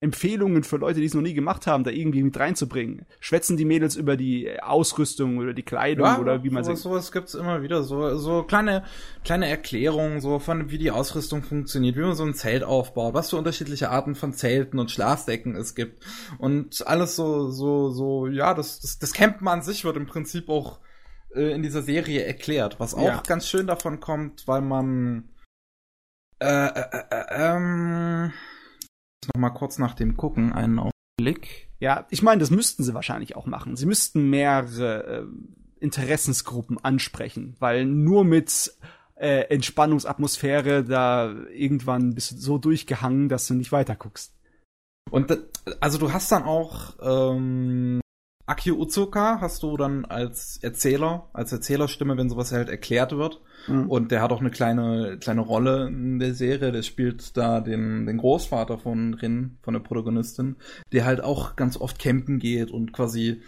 Empfehlungen für Leute, die es noch nie gemacht haben, da irgendwie mit reinzubringen? Schwätzen die Mädels über die Ausrüstung oder die Kleidung ja, oder wie man sowas, sowas gibt's immer wieder, so so kleine kleine Erklärungen so von wie die Ausrüstung funktioniert, wie man so ein Zelt aufbaut, was für unterschiedliche Arten von Zelten und Schlafdecken es gibt und alles so so so ja, das das, das Campen an sich wird im Prinzip auch äh, in dieser Serie erklärt, was auch ja. ganz schön davon kommt, weil man äh, äh, äh, äh ähm noch mal kurz nach dem Gucken einen Augenblick. Ja, ich meine, das müssten sie wahrscheinlich auch machen. Sie müssten mehrere äh, Interessensgruppen ansprechen, weil nur mit äh, Entspannungsatmosphäre da irgendwann bist du so durchgehangen, dass du nicht weiter guckst. Und also du hast dann auch ähm, Akio Uzuka hast du dann als Erzähler, als Erzählerstimme, wenn sowas halt erklärt wird. Mhm. Und der hat auch eine kleine, kleine Rolle in der Serie. Der spielt da den, den Großvater von Rin, von der Protagonistin, der halt auch ganz oft campen geht und quasi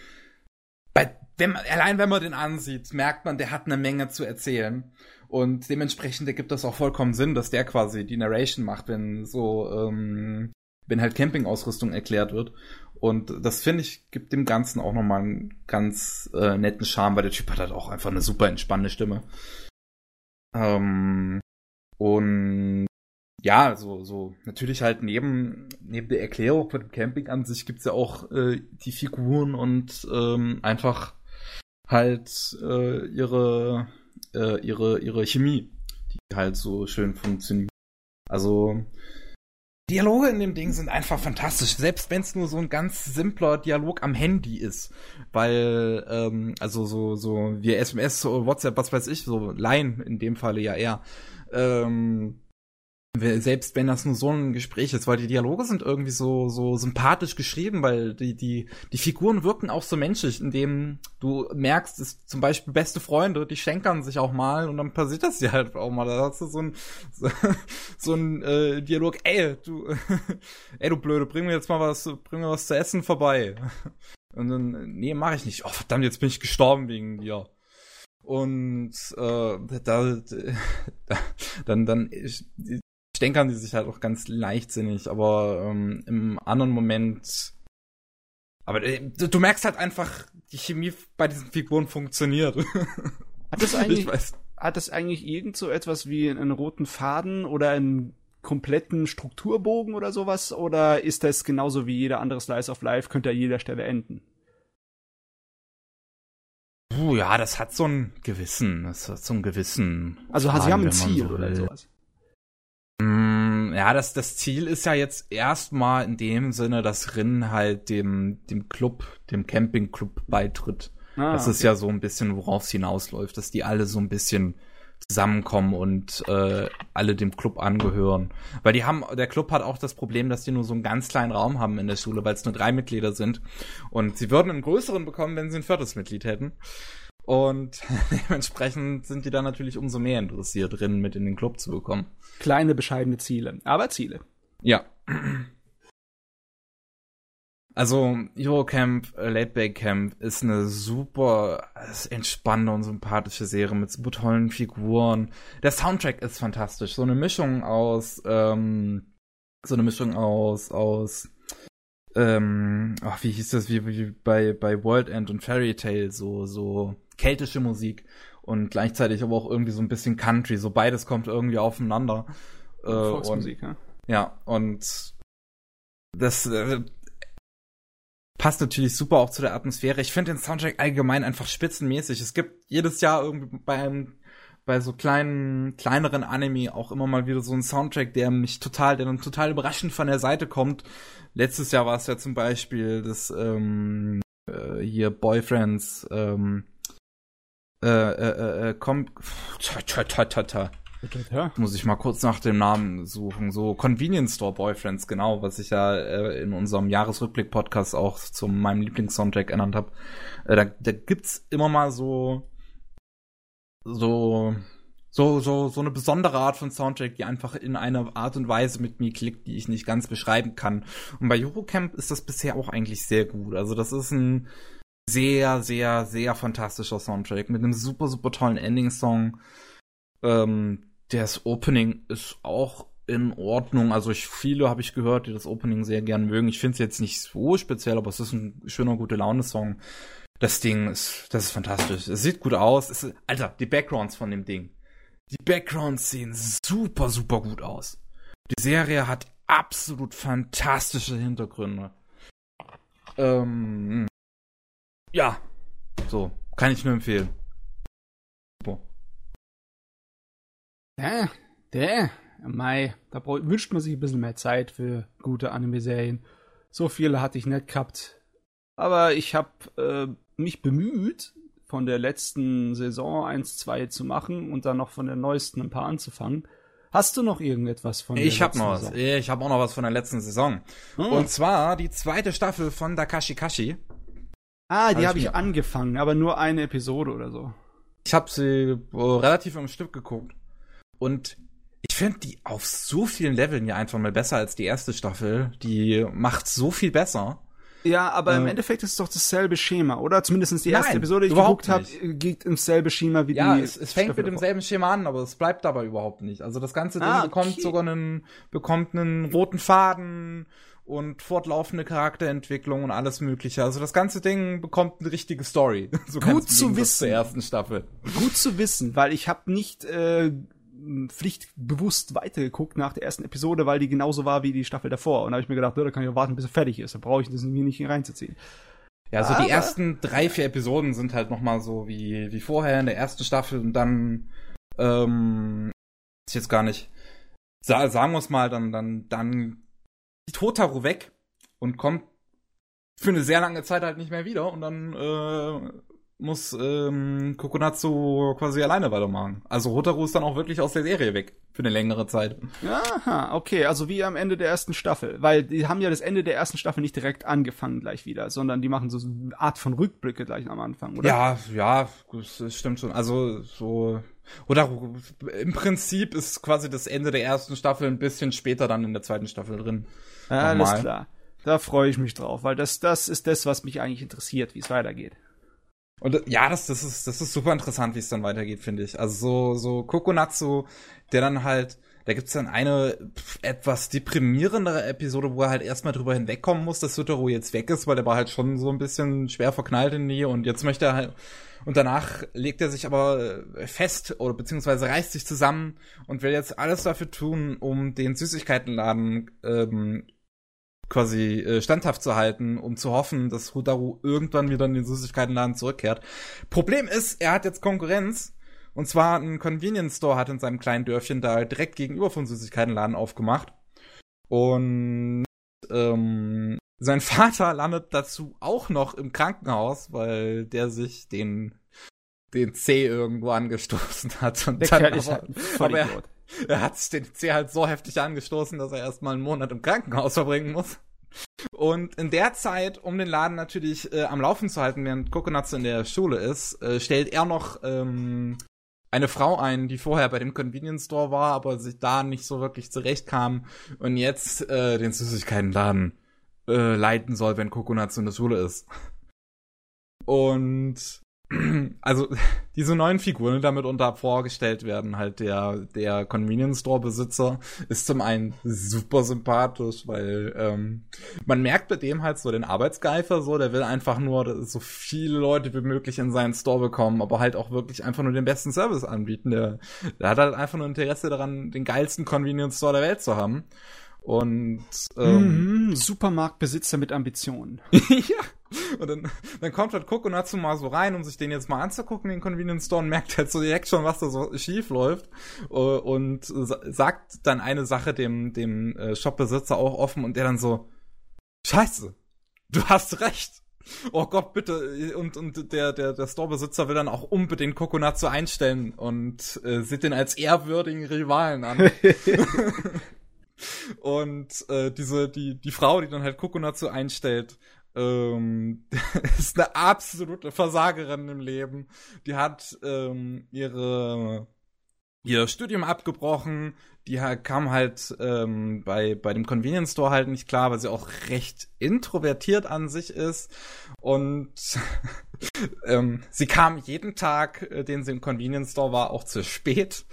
bei, wenn man, allein wenn man den ansieht, merkt man, der hat eine Menge zu erzählen. Und dementsprechend ergibt das auch vollkommen Sinn, dass der quasi die Narration macht, wenn so, ähm, wenn halt Campingausrüstung erklärt wird. Und das finde ich, gibt dem Ganzen auch nochmal einen ganz äh, netten Charme, weil der Typ hat halt auch einfach eine super entspannende Stimme. Ähm, und ja, so, so, natürlich halt neben, neben der Erklärung von dem Camping an sich gibt's ja auch äh, die Figuren und ähm, einfach halt äh, ihre, äh, ihre, ihre Chemie, die halt so schön funktioniert. Also, Dialoge in dem Ding sind einfach fantastisch, selbst wenn es nur so ein ganz simpler Dialog am Handy ist, weil ähm, also so so wie SMS, WhatsApp, was weiß ich, so Line in dem Falle ja eher. Ähm, selbst wenn das nur so ein Gespräch ist, weil die Dialoge sind irgendwie so so sympathisch geschrieben, weil die die die Figuren wirken auch so menschlich, indem du merkst, es zum Beispiel beste Freunde, die schenkern sich auch mal und dann passiert das dir halt auch mal. Da hast du so ein so, (laughs) so ein äh, Dialog, ey du (laughs) ey du blöde, bring mir jetzt mal was, bring mir was zu essen vorbei. (laughs) Und dann nee, mach ich nicht. Oh verdammt, jetzt bin ich gestorben wegen dir. Und äh, da, da dann dann stänkern die sich halt auch ganz leichtsinnig, aber ähm, im anderen Moment. Aber äh, du, merkst halt einfach, die Chemie bei diesen Figuren funktioniert. Hat das (laughs) eigentlich, hat das eigentlich irgend so etwas wie einen roten Faden oder einen kompletten Strukturbogen oder sowas? Oder ist das genauso wie jeder andere Slice of Life, könnte an jeder Stelle enden? Puh, ja, das hat so einen gewissen, das hat so einen gewissen. Also Faden, sie haben ein Ziel so oder sowas. Mm, Ja, das, das Ziel ist ja jetzt erstmal in dem Sinne, dass Rin halt dem, dem Club, dem Campingclub beitritt. Ah, das ist ja so ein bisschen, worauf es hinausläuft, dass die alle so ein bisschen zusammenkommen und äh, alle dem Club angehören. Weil die haben, der Club hat auch das Problem, dass die nur so einen ganz kleinen Raum haben in der Schule, weil es nur drei Mitglieder sind. Und sie würden einen größeren bekommen, wenn sie ein viertes Mitglied hätten. Und (laughs) dementsprechend sind die dann natürlich umso mehr interessiert, Rin mit in den Club zu bekommen. Kleine, bescheidene Ziele. Aber Ziele. Ja. Also, Eurocamp, Late Bay Camp ist eine super entspannende und sympathische Serie mit super tollen Figuren. Der Soundtrack ist fantastisch. So eine Mischung aus, ähm, so eine Mischung aus, aus, ähm, ach, wie hieß das, wie, wie bei, bei World End und Fairy Tale, so, so keltische Musik und gleichzeitig aber auch irgendwie so ein bisschen Country. So beides kommt irgendwie aufeinander. Äh, und- Volksmusik, ja. ja, und das äh, passt natürlich super auch zu der Atmosphäre. Ich finde den Soundtrack allgemein einfach spitzenmäßig. Es gibt jedes Jahr irgendwie bei einem, bei so kleinen, kleineren Anime auch immer mal wieder so einen Soundtrack, der mich total, der dann total überraschend von der Seite kommt. Letztes Jahr war es ja zum Beispiel das ähm, äh, hier Boyfriends ähm, äh, äh, äh, äh, kommt ta, ta, ta, ta, ta. Ja. Muss ich mal kurz nach dem Namen suchen. So Convenience Store Boyfriends, genau, was ich ja äh, in unserem Jahresrückblick-Podcast auch zu meinem Lieblings-Soundtrack ernannt habe. Äh, da, da gibt's immer mal so so so so so eine besondere Art von Soundtrack, die einfach in einer Art und Weise mit mir klickt, die ich nicht ganz beschreiben kann. Und bei Eurocamp ist das bisher auch eigentlich sehr gut. Also das ist ein sehr sehr sehr fantastischer Soundtrack mit einem super super tollen Ending-Song. Ähm, das Opening ist auch in Ordnung. Also ich, viele habe ich gehört, die das Opening sehr gern mögen. Ich finde es jetzt nicht so speziell, aber es ist ein schöner, gute Laune-Song. Das Ding ist, das ist fantastisch. Es sieht gut aus. Es Alter, die Backgrounds von dem Ding. Die Backgrounds sehen super, super gut aus. Die Serie hat absolut fantastische Hintergründe. Ähm, ja, so, kann ich nur empfehlen. Super. Ja, der, Mai, da wünscht man sich ein bisschen mehr Zeit für gute Anime-Serien. So viele hatte ich nicht gehabt. Aber ich habe äh, mich bemüht, von der letzten Saison 1, 2 zu machen und dann noch von der neuesten ein paar anzufangen. Hast du noch irgendetwas von der Ich habe letzten noch was. Saison? Ich habe auch noch was von der letzten Saison. Hm. Und zwar die zweite Staffel von Dakashi Kashi. ah, hab die ich habe ich mir- angefangen, aber nur eine Episode oder so. Ich habe sie äh, relativ am Stück geguckt. Und ich finde die auf so vielen Leveln ja einfach mal besser als die erste Staffel. Die macht so viel besser. Ja, aber im Äh, Endeffekt ist es doch dasselbe Schema, oder? Zumindest die erste Nein, Episode, die ich überhaupt geguckt habe, geht im selben Schema wie Ja, die es, es fängt Staffel mit demselben Schema an, aber es bleibt dabei überhaupt nicht. Also das ganze Ding Ah, bekommt okay. sogar einen, bekommt einen roten Faden und fortlaufende Charakterentwicklung und alles mögliche. Also das ganze Ding bekommt eine richtige Story. (laughs) So Gut im zu wissen. Zur ersten Staffel. Gut zu wissen, weil ich habe nicht äh, pflichtbewusst weitergeguckt nach der ersten Episode, weil die genauso war wie die Staffel davor. Und da habe ich mir gedacht, ja, da kann ich auch warten, bis er fertig ist. Da brauche ich das mir nicht reinzuziehen. Ja, so Aber- die ersten drei, vier Episoden sind halt noch mal so wie, wie vorher in der ersten Staffel und dann, ähm, ist jetzt gar nicht, sa sagen wir es mal, dann, dann, dann geht Hotaru weg und kommt für eine sehr lange Zeit halt nicht mehr wieder und dann, äh, muss ähm, Kokonatsu quasi alleine weitermachen. Also Hotaru ist dann auch wirklich aus der Serie weg für eine längere Zeit. Aha, okay, also wie am Ende der ersten Staffel. Weil die haben ja das Ende der ersten Staffel nicht direkt angefangen gleich wieder, sondern die machen so eine Art von Rückblicke gleich am Anfang, oder? Ja, ja, das stimmt schon. Also so oder im Prinzip ist quasi das Ende der ersten Staffel ein bisschen später dann in der zweiten Staffel drin. Ja, alles klar. Da freue ich mich drauf, weil das, das ist das, was mich eigentlich interessiert, wie es weitergeht. Und ja, das, das ist das ist super interessant, wie es dann weitergeht, finde ich. Also so so Kokonatsu, der dann halt da gibt's dann eine etwas deprimierendere Episode, wo er halt erstmal drüber hinwegkommen muss, dass Sutaro jetzt weg ist, weil der war halt schon so ein bisschen schwer verknallt in die und jetzt möchte er halt und danach legt er sich aber fest oder beziehungsweise reißt sich zusammen und will jetzt alles dafür tun, um den Süßigkeitenladen ähm, quasi äh, standhaft zu halten, um zu hoffen, dass Hudaru irgendwann wieder in den Süßigkeitenladen zurückkehrt. Problem ist, er hat jetzt Konkurrenz. Und zwar ein Convenience Store hat in seinem kleinen Dörfchen da direkt gegenüber vom Süßigkeitenladen aufgemacht. Und ähm, sein (laughs) Vater landet dazu auch noch im Krankenhaus, weil der sich den den C irgendwo angestoßen hat. Und Der dann Kerl ist aber- halt aber er. Er hat sich den C halt so heftig angestoßen, dass er erstmal einen Monat im Krankenhaus verbringen muss. Und in der Zeit, um den Laden natürlich äh, am Laufen zu halten, während Kokonatsu in der Schule ist, äh, stellt er noch ähm, eine Frau ein, die vorher bei dem Convenience Store war, aber sich da nicht so wirklich zurechtkam und jetzt äh, den Süßigkeitenladen äh, leiten soll, wenn Kokonatsu in der Schule ist. Und (clears throat) also (laughs) diese neuen Figuren, die damit unter vorgestellt werden, halt der der Convenience Store Besitzer ist zum einen super sympathisch, weil ähm, man merkt bei dem halt so den Arbeitsgeifer so, der will einfach nur so viele Leute wie möglich in seinen Store bekommen, aber halt auch wirklich einfach nur den besten Service anbieten. Der, der hat halt einfach nur Interesse daran, den geilsten Convenience Store der Welt zu haben. Und ähm, Mhm, Supermarktbesitzer mit Ambitionen. (laughs) ja. Und dann, dann kommt halt Kokonatsu mal so rein, um sich den jetzt mal anzugucken, den Convenience Store, und merkt halt so direkt schon, was da so schief läuft. Äh, Und sa- sagt dann eine Sache dem, dem äh, Shopbesitzer auch offen und der dann so, Scheiße, du hast recht. Oh Gott, bitte. Und, und der, der, der Storebesitzer will dann auch unbedingt Kokonatsu einstellen und äh, sieht den als ehrwürdigen Rivalen an. (laughs) Und äh, diese, die, die Frau, die dann halt Kokonatsu einstellt, ähm, (laughs) ist eine absolute Versagerin im Leben. Die hat ähm, ihre ihr Studium abgebrochen, die kam halt ähm, bei, bei dem Convenience Store halt nicht klar, weil sie auch recht introvertiert an sich ist. Und (laughs) ähm, sie kam jeden Tag, äh, den sie im Convenience Store war, auch zu spät,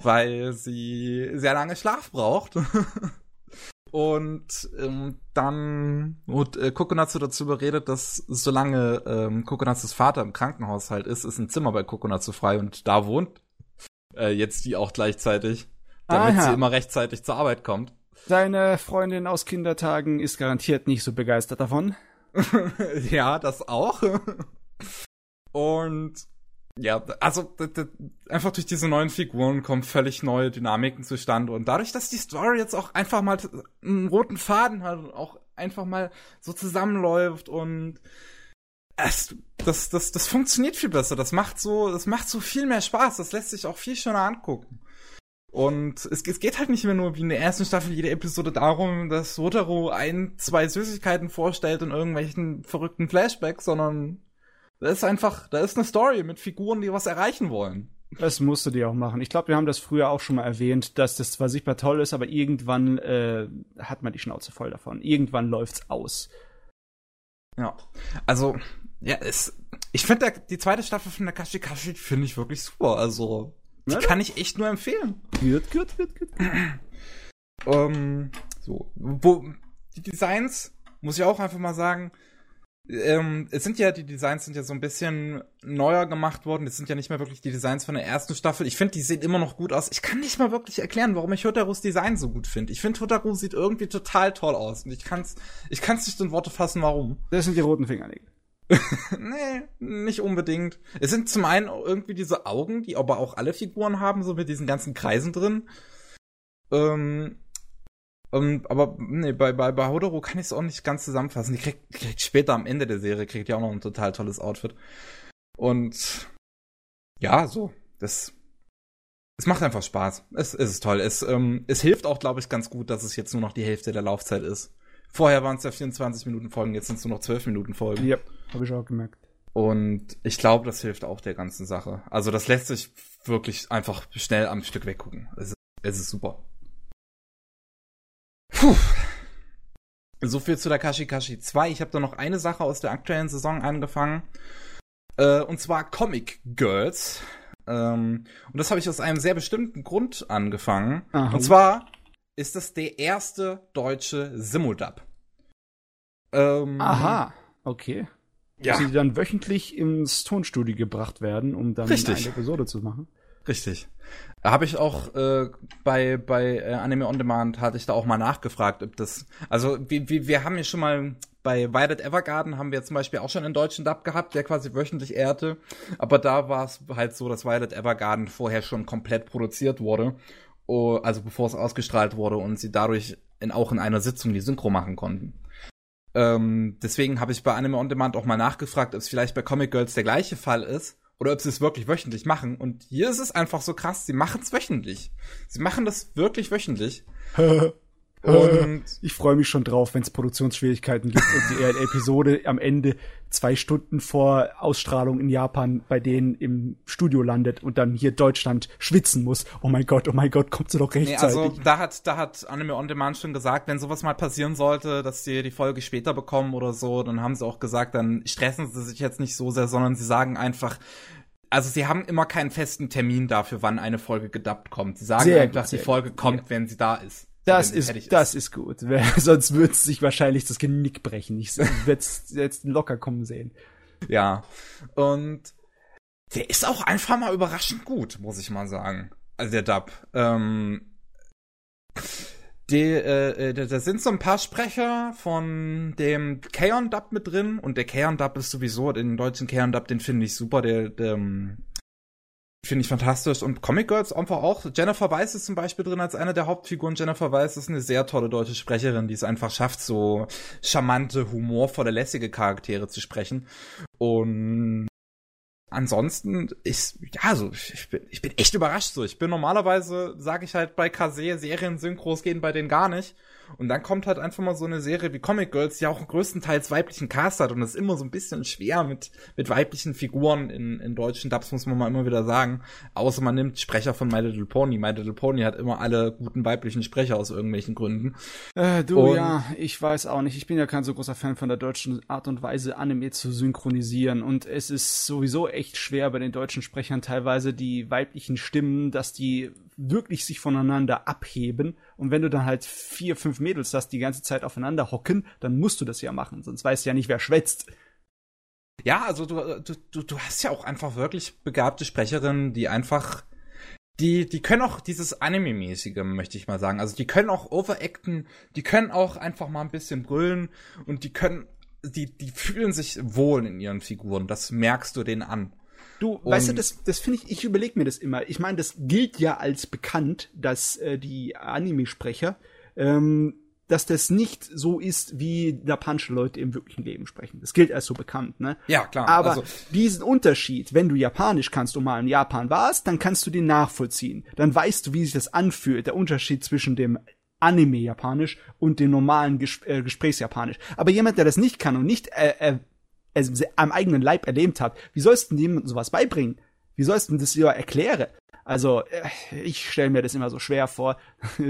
weil sie sehr lange Schlaf braucht. (laughs) Und ähm, dann wurde äh, Kokonatsu dazu überredet, dass solange ähm, Kokonatsus Vater im Krankenhaus halt ist, ist ein Zimmer bei Kokonatsu frei und da wohnt äh, jetzt die auch gleichzeitig, damit Aha. sie immer rechtzeitig zur Arbeit kommt. Deine Freundin aus Kindertagen ist garantiert nicht so begeistert davon. (laughs) ja, das auch. Und ja, also einfach durch diese neuen Figuren kommen völlig neue Dynamiken zustande und dadurch, dass die Story jetzt auch einfach mal einen roten Faden hat und auch einfach mal so zusammenläuft und es, das, das, das funktioniert viel besser. Das macht so, das macht so viel mehr Spaß. Das lässt sich auch viel schöner angucken. Und es, es geht halt nicht mehr nur wie in der ersten Staffel jede Episode darum, dass Rotaro ein, zwei Süßigkeiten vorstellt in irgendwelchen verrückten Flashbacks, sondern da ist einfach, da ist eine Story mit Figuren, die was erreichen wollen. Das musst du dir auch machen. Ich glaube, wir haben das früher auch schon mal erwähnt, dass das zwar sichtbar toll ist, aber irgendwann äh, hat man die Schnauze voll davon. Irgendwann läuft's aus. Ja. Also, ja, es, ich finde die zweite Staffel von der Kashi Kashi finde ich wirklich super. Also, die kann ich echt nur empfehlen. Gut, gut, gut, gut. Ähm, so, wo, die Designs, muss ich auch einfach mal sagen, ähm, es sind ja, die Designs sind ja so ein bisschen neuer gemacht worden. Es sind ja nicht mehr wirklich die Designs von der ersten Staffel. Ich finde, die sehen immer noch gut aus. Ich kann nicht mal wirklich erklären, warum ich Hotarus Design so gut finde. Ich finde, Hotaru sieht irgendwie total toll aus. Und ich kann's, ich kann's nicht in Worte fassen, warum. Das sind die roten Fingernägel. (laughs) nee, nicht unbedingt. Es sind zum einen irgendwie diese Augen, die aber auch alle Figuren haben, so mit diesen ganzen Kreisen drin. Ähm, ähm, aber nee, bei, bei, bei Hodoro kann ich es auch nicht ganz zusammenfassen. Die kriegt, kriegt später am Ende der Serie, kriegt ja auch noch ein total tolles Outfit. Und ja, so, das es macht einfach Spaß. Es, es ist toll. Es, ähm, es hilft auch, glaube ich, ganz gut, dass es jetzt nur noch die Hälfte der Laufzeit ist. Vorher waren es ja 24 Minuten Folgen, jetzt sind es nur noch 12 Minuten Folgen. Ja, habe ich auch gemerkt. Und ich glaube, das hilft auch der ganzen Sache. Also das lässt sich wirklich einfach schnell am Stück weggucken. Es ist, es ist super. Puh. So viel zu der Kashikashi 2. Ich habe da noch eine Sache aus der aktuellen Saison angefangen. Äh, und zwar Comic Girls. Ähm, und das habe ich aus einem sehr bestimmten Grund angefangen. Aha. Und zwar ist das der erste deutsche Simudub. Ähm, Aha, okay. Ja. Dass sie dann wöchentlich ins Tonstudio gebracht werden, um dann Richtig. eine Episode zu machen. Richtig. Habe ich auch äh, bei bei äh, Anime on Demand hatte ich da auch mal nachgefragt, ob das also wir, wir, wir haben ja schon mal bei Violet Evergarden haben wir zum Beispiel auch schon einen deutschen Dub gehabt, der quasi wöchentlich ehrte. Aber da war es halt so, dass Violet Evergarden vorher schon komplett produziert wurde, also bevor es ausgestrahlt wurde und sie dadurch in, auch in einer Sitzung die Synchro machen konnten. Ähm, deswegen habe ich bei Anime on Demand auch mal nachgefragt, ob es vielleicht bei Comic Girls der gleiche Fall ist oder ob sie es wirklich wöchentlich machen. Und hier ist es einfach so krass, sie machen es wöchentlich. Sie machen das wirklich wöchentlich. (laughs) Und Ich freue mich schon drauf, wenn es Produktionsschwierigkeiten gibt und die (laughs) Episode am Ende zwei Stunden vor Ausstrahlung in Japan bei denen im Studio landet und dann hier Deutschland schwitzen muss. Oh mein Gott, oh mein Gott, kommt sie doch nee, rechtzeitig. also da hat, da hat Anime on Demand schon gesagt, wenn sowas mal passieren sollte, dass sie die Folge später bekommen oder so, dann haben sie auch gesagt, dann stressen sie sich jetzt nicht so sehr, sondern sie sagen einfach, also sie haben immer keinen festen Termin dafür, wann eine Folge gedubbt kommt. Sie sagen Sehr einfach, gut, die Folge kommt, wenn sie da ist. Das ist, das ist gut. (laughs) Sonst würde es sich wahrscheinlich das Genick brechen. Ich werde es jetzt locker kommen sehen. Ja. Und der ist auch einfach mal überraschend gut, muss ich mal sagen. Also der Dub. Ähm, die, äh, äh, da da sind so ein paar Sprecher von dem Kaon Dub mit drin und der Kaon Dub ist sowieso, den deutschen Kaon Dub, den finde ich super, der, der ähm, finde ich fantastisch und Comic Girls einfach auch. Jennifer Weiss ist zum Beispiel drin als eine der Hauptfiguren. Jennifer Weiss ist eine sehr tolle deutsche Sprecherin, die es einfach schafft, so charmante, humorvolle, lässige Charaktere zu sprechen. Und ansonsten ist, ja, so, ich bin, ich bin echt überrascht so. Ich bin normalerweise, sage ich halt bei Kase, Serien-Synchros gehen bei denen gar nicht. Und dann kommt halt einfach mal so eine Serie wie Comic Girls, die auch größtenteils weiblichen Cast hat und es ist immer so ein bisschen schwer mit, mit weiblichen Figuren in, in deutschen Dubs, muss man mal immer wieder sagen. Außer man nimmt Sprecher von My Little Pony. My Little Pony hat immer alle guten weiblichen Sprecher aus irgendwelchen Gründen. Äh, du, Und- ja, ich weiß auch nicht. Ich bin ja kein so großer Fan von der deutschen Art und Weise, Anime zu synchronisieren. Und es ist sowieso echt schwer bei den deutschen Sprechern teilweise die weiblichen Stimmen, dass die wirklich sich voneinander abheben. Und wenn du dann halt vier, fünf Mädels hast, die ganze Zeit aufeinander hocken, dann musst du das ja machen. Sonst weißt du ja nicht, wer schwätzt. Ja, also du, du, du, du hast ja auch einfach wirklich begabte Sprecherinnen, die einfach, die, die können auch dieses Anime-mäßige, möchte ich mal sagen. Also die können auch overacten, die können auch einfach mal ein bisschen brüllen und die können, die, die fühlen sich wohl in ihren Figuren. Das merkst du denen an. Du, weißt du, Und- das, das finde ich, ich überlege mir das immer. Ich meine, das gilt ja als bekannt, dass äh, die Anime-Sprecher, ähm, dass das nicht so ist, wie japanische Leute im wirklichen Leben sprechen. Das gilt als so bekannt, ne? Ja, klar. Aber also, diesen Unterschied, wenn du Japanisch kannst und mal in Japan warst, dann kannst du den nachvollziehen. Dann weißt du, wie sich das anfühlt, der Unterschied zwischen dem Anime-Japanisch und dem normalen Ges äh, Gesprächsjapanisch. Aber jemand, der das nicht kann und nicht äh, äh, am eigenen Leib erlebt hat, wie sollst du jemandem sowas beibringen? Wie sollst du das ja erklären? Also, äh, ich stelle mir das immer so schwer vor. (laughs)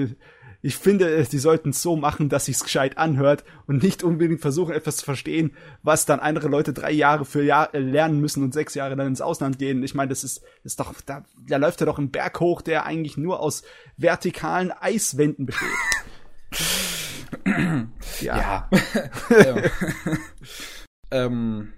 Ich finde, sie sollten es so machen, dass sich's gescheit anhört und nicht unbedingt versuchen, etwas zu verstehen, was dann andere Leute drei Jahre für Jahr äh, lernen müssen und sechs Jahre dann ins Ausland gehen. Ich meine, das ist, ist doch, da, da läuft er doch ein Berg hoch, der eigentlich nur aus vertikalen Eiswänden besteht. (laughs) ja. ja. (laughs) ähm,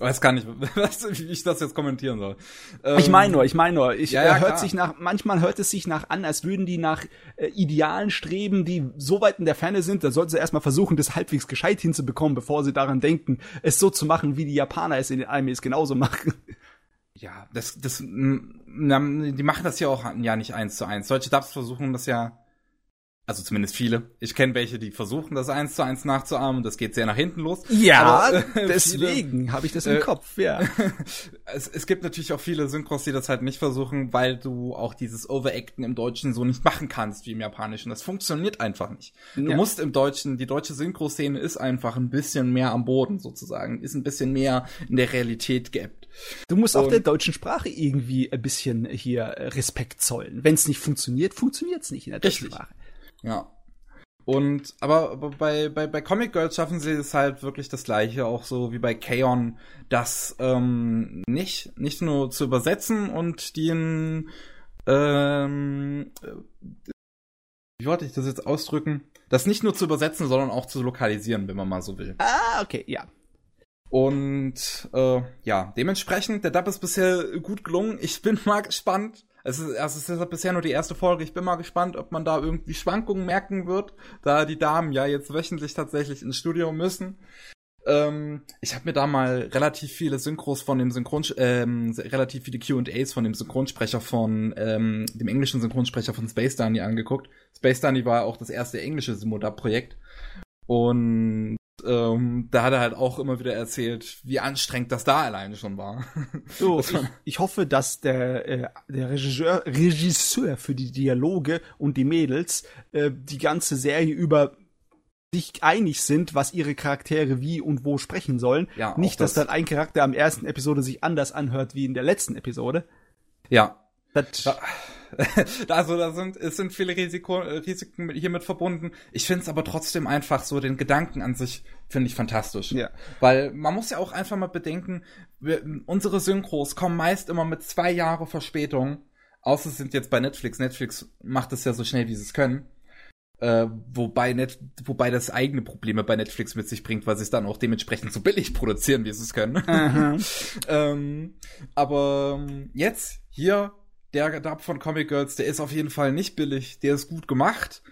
weiß gar nicht, (laughs) wie ich das jetzt kommentieren soll. Ähm, Ich meine nur, ich meine nur, ich Ja, ja, äh, hört klar. sich nach, manchmal hört es sich nach an, als würden die nach äh, Idealen streben, die so weit in der Ferne sind, da sollten sie erstmal versuchen, das halbwegs gescheit hinzubekommen, bevor sie daran denken, es so zu machen, wie die Japaner es in den Animes genauso machen. Ja, das, das, na, die machen das ja auch ja nicht eins zu eins. Solche Dubs versuchen das ja, also zumindest viele. Ich kenne welche, die versuchen das eins zu eins nachzuahmen. Das geht sehr nach hinten los. Aber, äh, (laughs) deswegen habe ich das im äh, Kopf, ja. (laughs) es, es gibt natürlich auch viele Synchros, die das halt nicht versuchen, weil du auch dieses Overacten im Deutschen so nicht machen kannst wie im Japanischen. Das funktioniert einfach nicht. Du Ja. musst im Deutschen, die deutsche Synchroszene ist einfach ein bisschen mehr am Boden sozusagen, ist ein bisschen mehr in der Realität geappt. Du musst auch Und- der deutschen Sprache irgendwie ein bisschen hier Respekt zollen. Wenn es nicht funktioniert, funktioniert's nicht in der deutschen. Sprache. Ja. Und aber, bei, bei, bei Comic Girls schaffen sie es halt wirklich das gleiche, auch so wie bei Kaon, das ähm, nicht, nicht nur zu übersetzen und den ähm, wie wollte ich das jetzt ausdrücken? Das nicht nur zu übersetzen, sondern auch zu lokalisieren, wenn man mal so will. Ah, okay, ja. Und äh, ja, dementsprechend, der Dub ist bisher gut gelungen. Ich bin mal gespannt, es ist, also es ist bisher nur die erste Folge. Ich bin mal gespannt, ob man da irgendwie Schwankungen merken wird, da die Damen ja jetzt wöchentlich tatsächlich ins Studio müssen. Ähm, ich habe mir da mal relativ viele Synchros von dem Synchron, ähm, relativ viele Q&As von dem Synchronsprecher von ähm, dem englischen Synchronsprecher von Space Danny angeguckt. Space Danny war auch das erste englische Simodab-Projekt und ähm, da hat er halt auch immer wieder erzählt, wie anstrengend das da alleine schon war. (laughs) So, ich, ich hoffe, dass der, äh, der Regisseur, Regisseur für die Dialoge und die Mädels äh, die ganze Serie über sich einig sind, was ihre Charaktere wie und wo sprechen sollen. Ja, Nicht, das- dass dann ein Charakter am ersten Episode sich anders anhört wie in der letzten Episode. Ja, Das, Da- (laughs) also da sind es sind viele Risiko, äh, Risiken mit- hiermit verbunden. Ich finde es aber trotzdem einfach so den Gedanken an sich finde ich fantastisch. Ja. Weil man muss ja auch einfach mal bedenken, wir, unsere Synchros kommen meist immer mit zwei Jahre Verspätung. Außer sind jetzt bei Netflix. Netflix macht es ja so schnell, wie sie es können. Äh, wobei, Net, wobei das eigene Probleme bei Netflix mit sich bringt, weil sie es dann auch dementsprechend so billig produzieren, wie sie es können. (laughs) Ähm, aber ähm, jetzt hier der Dub von Comic Girls, der ist auf jeden Fall nicht billig, der ist gut gemacht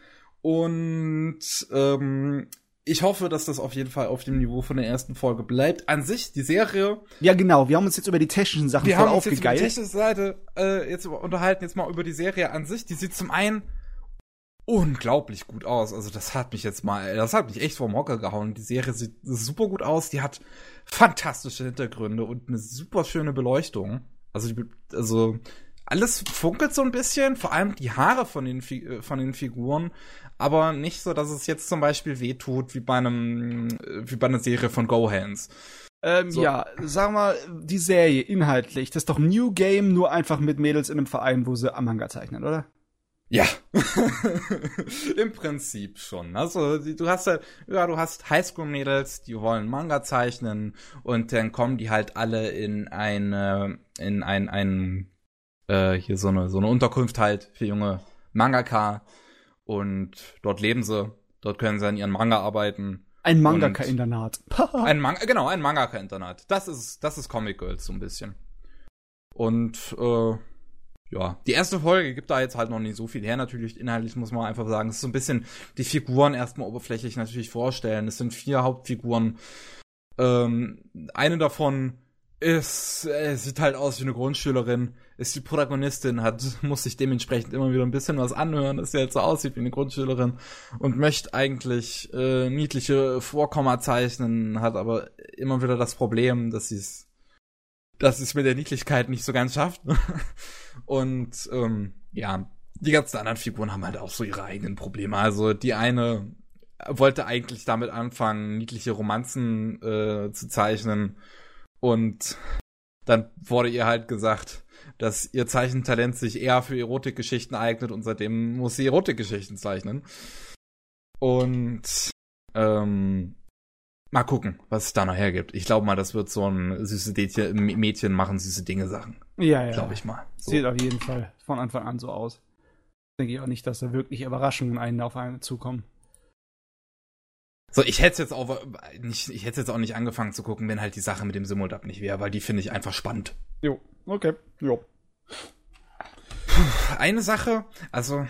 und ähm, ich hoffe, dass das auf jeden Fall auf dem Niveau von der ersten Folge bleibt. An sich die Serie, ja, genau. Wir haben uns jetzt über die technischen Sachen wir voll haben uns jetzt über die aufgegeilt. technische Seite äh, jetzt unterhalten jetzt mal über die Serie an sich. Die sieht zum einen unglaublich gut aus. Also das hat mich jetzt mal, das hat mich echt vom Hocker gehauen. Die Serie sieht super gut aus. Die hat fantastische Hintergründe und eine super schöne Beleuchtung. Also, die, also alles funkelt so ein bisschen, vor allem die Haare von den, äh, von den Figuren, aber nicht so, dass es jetzt zum Beispiel wehtut wie bei einem, äh, wie bei einer Serie von Gohans. Ähm, So. Ja, sag mal, die Serie inhaltlich, das ist doch New Game, nur einfach mit Mädels in einem Verein, wo sie am Manga zeichnen, oder? Ja, (laughs) im Prinzip schon. Also du hast halt, ja, du hast Highschool-Mädels, die wollen Manga zeichnen und dann kommen die halt alle in eine, in ein, ein, äh, hier so eine, so eine Unterkunft halt für junge Mangaka und dort leben sie, dort können sie an ihren Manga arbeiten. Ein Mangaka-Internat. (laughs) Ein Manga, genau, ein Mangaka-Internat. Das ist, das ist Comic Girls so ein bisschen. Und äh, ja, die erste Folge gibt da jetzt halt noch nicht so viel her. Natürlich, inhaltlich muss man einfach sagen, es ist so ein bisschen die Figuren erstmal oberflächlich natürlich vorstellen. Es sind vier Hauptfiguren. Ähm, eine davon ist, äh, sieht halt aus wie eine Grundschülerin, ist die Protagonistin, hat, (laughs) muss sich dementsprechend immer wieder ein bisschen was anhören, dass sie halt so aussieht wie eine Grundschülerin und möchte eigentlich äh, niedliche Vorkomma zeichnen, hat aber immer wieder das Problem, dass sie es dass es mit der Niedlichkeit nicht so ganz schafft. (laughs) und ähm, ja, die ganzen anderen Figuren haben halt auch so ihre eigenen Probleme. Also die eine wollte eigentlich damit anfangen, niedliche Romanzen äh, zu zeichnen und dann wurde ihr halt gesagt, dass ihr Zeichentalent sich eher für Erotikgeschichten eignet und seitdem muss sie Erotikgeschichten zeichnen. Und ähm, mal gucken, was es da noch hergibt. Ich glaube mal, das wird so ein süße Mädchen, Mädchen machen süße Dinge Sachen, ja, ja. glaube ich mal. So. Sieht auf jeden Fall von Anfang an so aus. Denke ich auch nicht, dass da wirklich Überraschungen einen auf einen zukommen. So, ich hätte jetzt auch nicht, ich hätte jetzt auch nicht angefangen zu gucken, wenn halt die Sache mit dem Simuldub nicht wäre, weil die finde ich einfach spannend. Jo, okay, jo. Eine Sache, also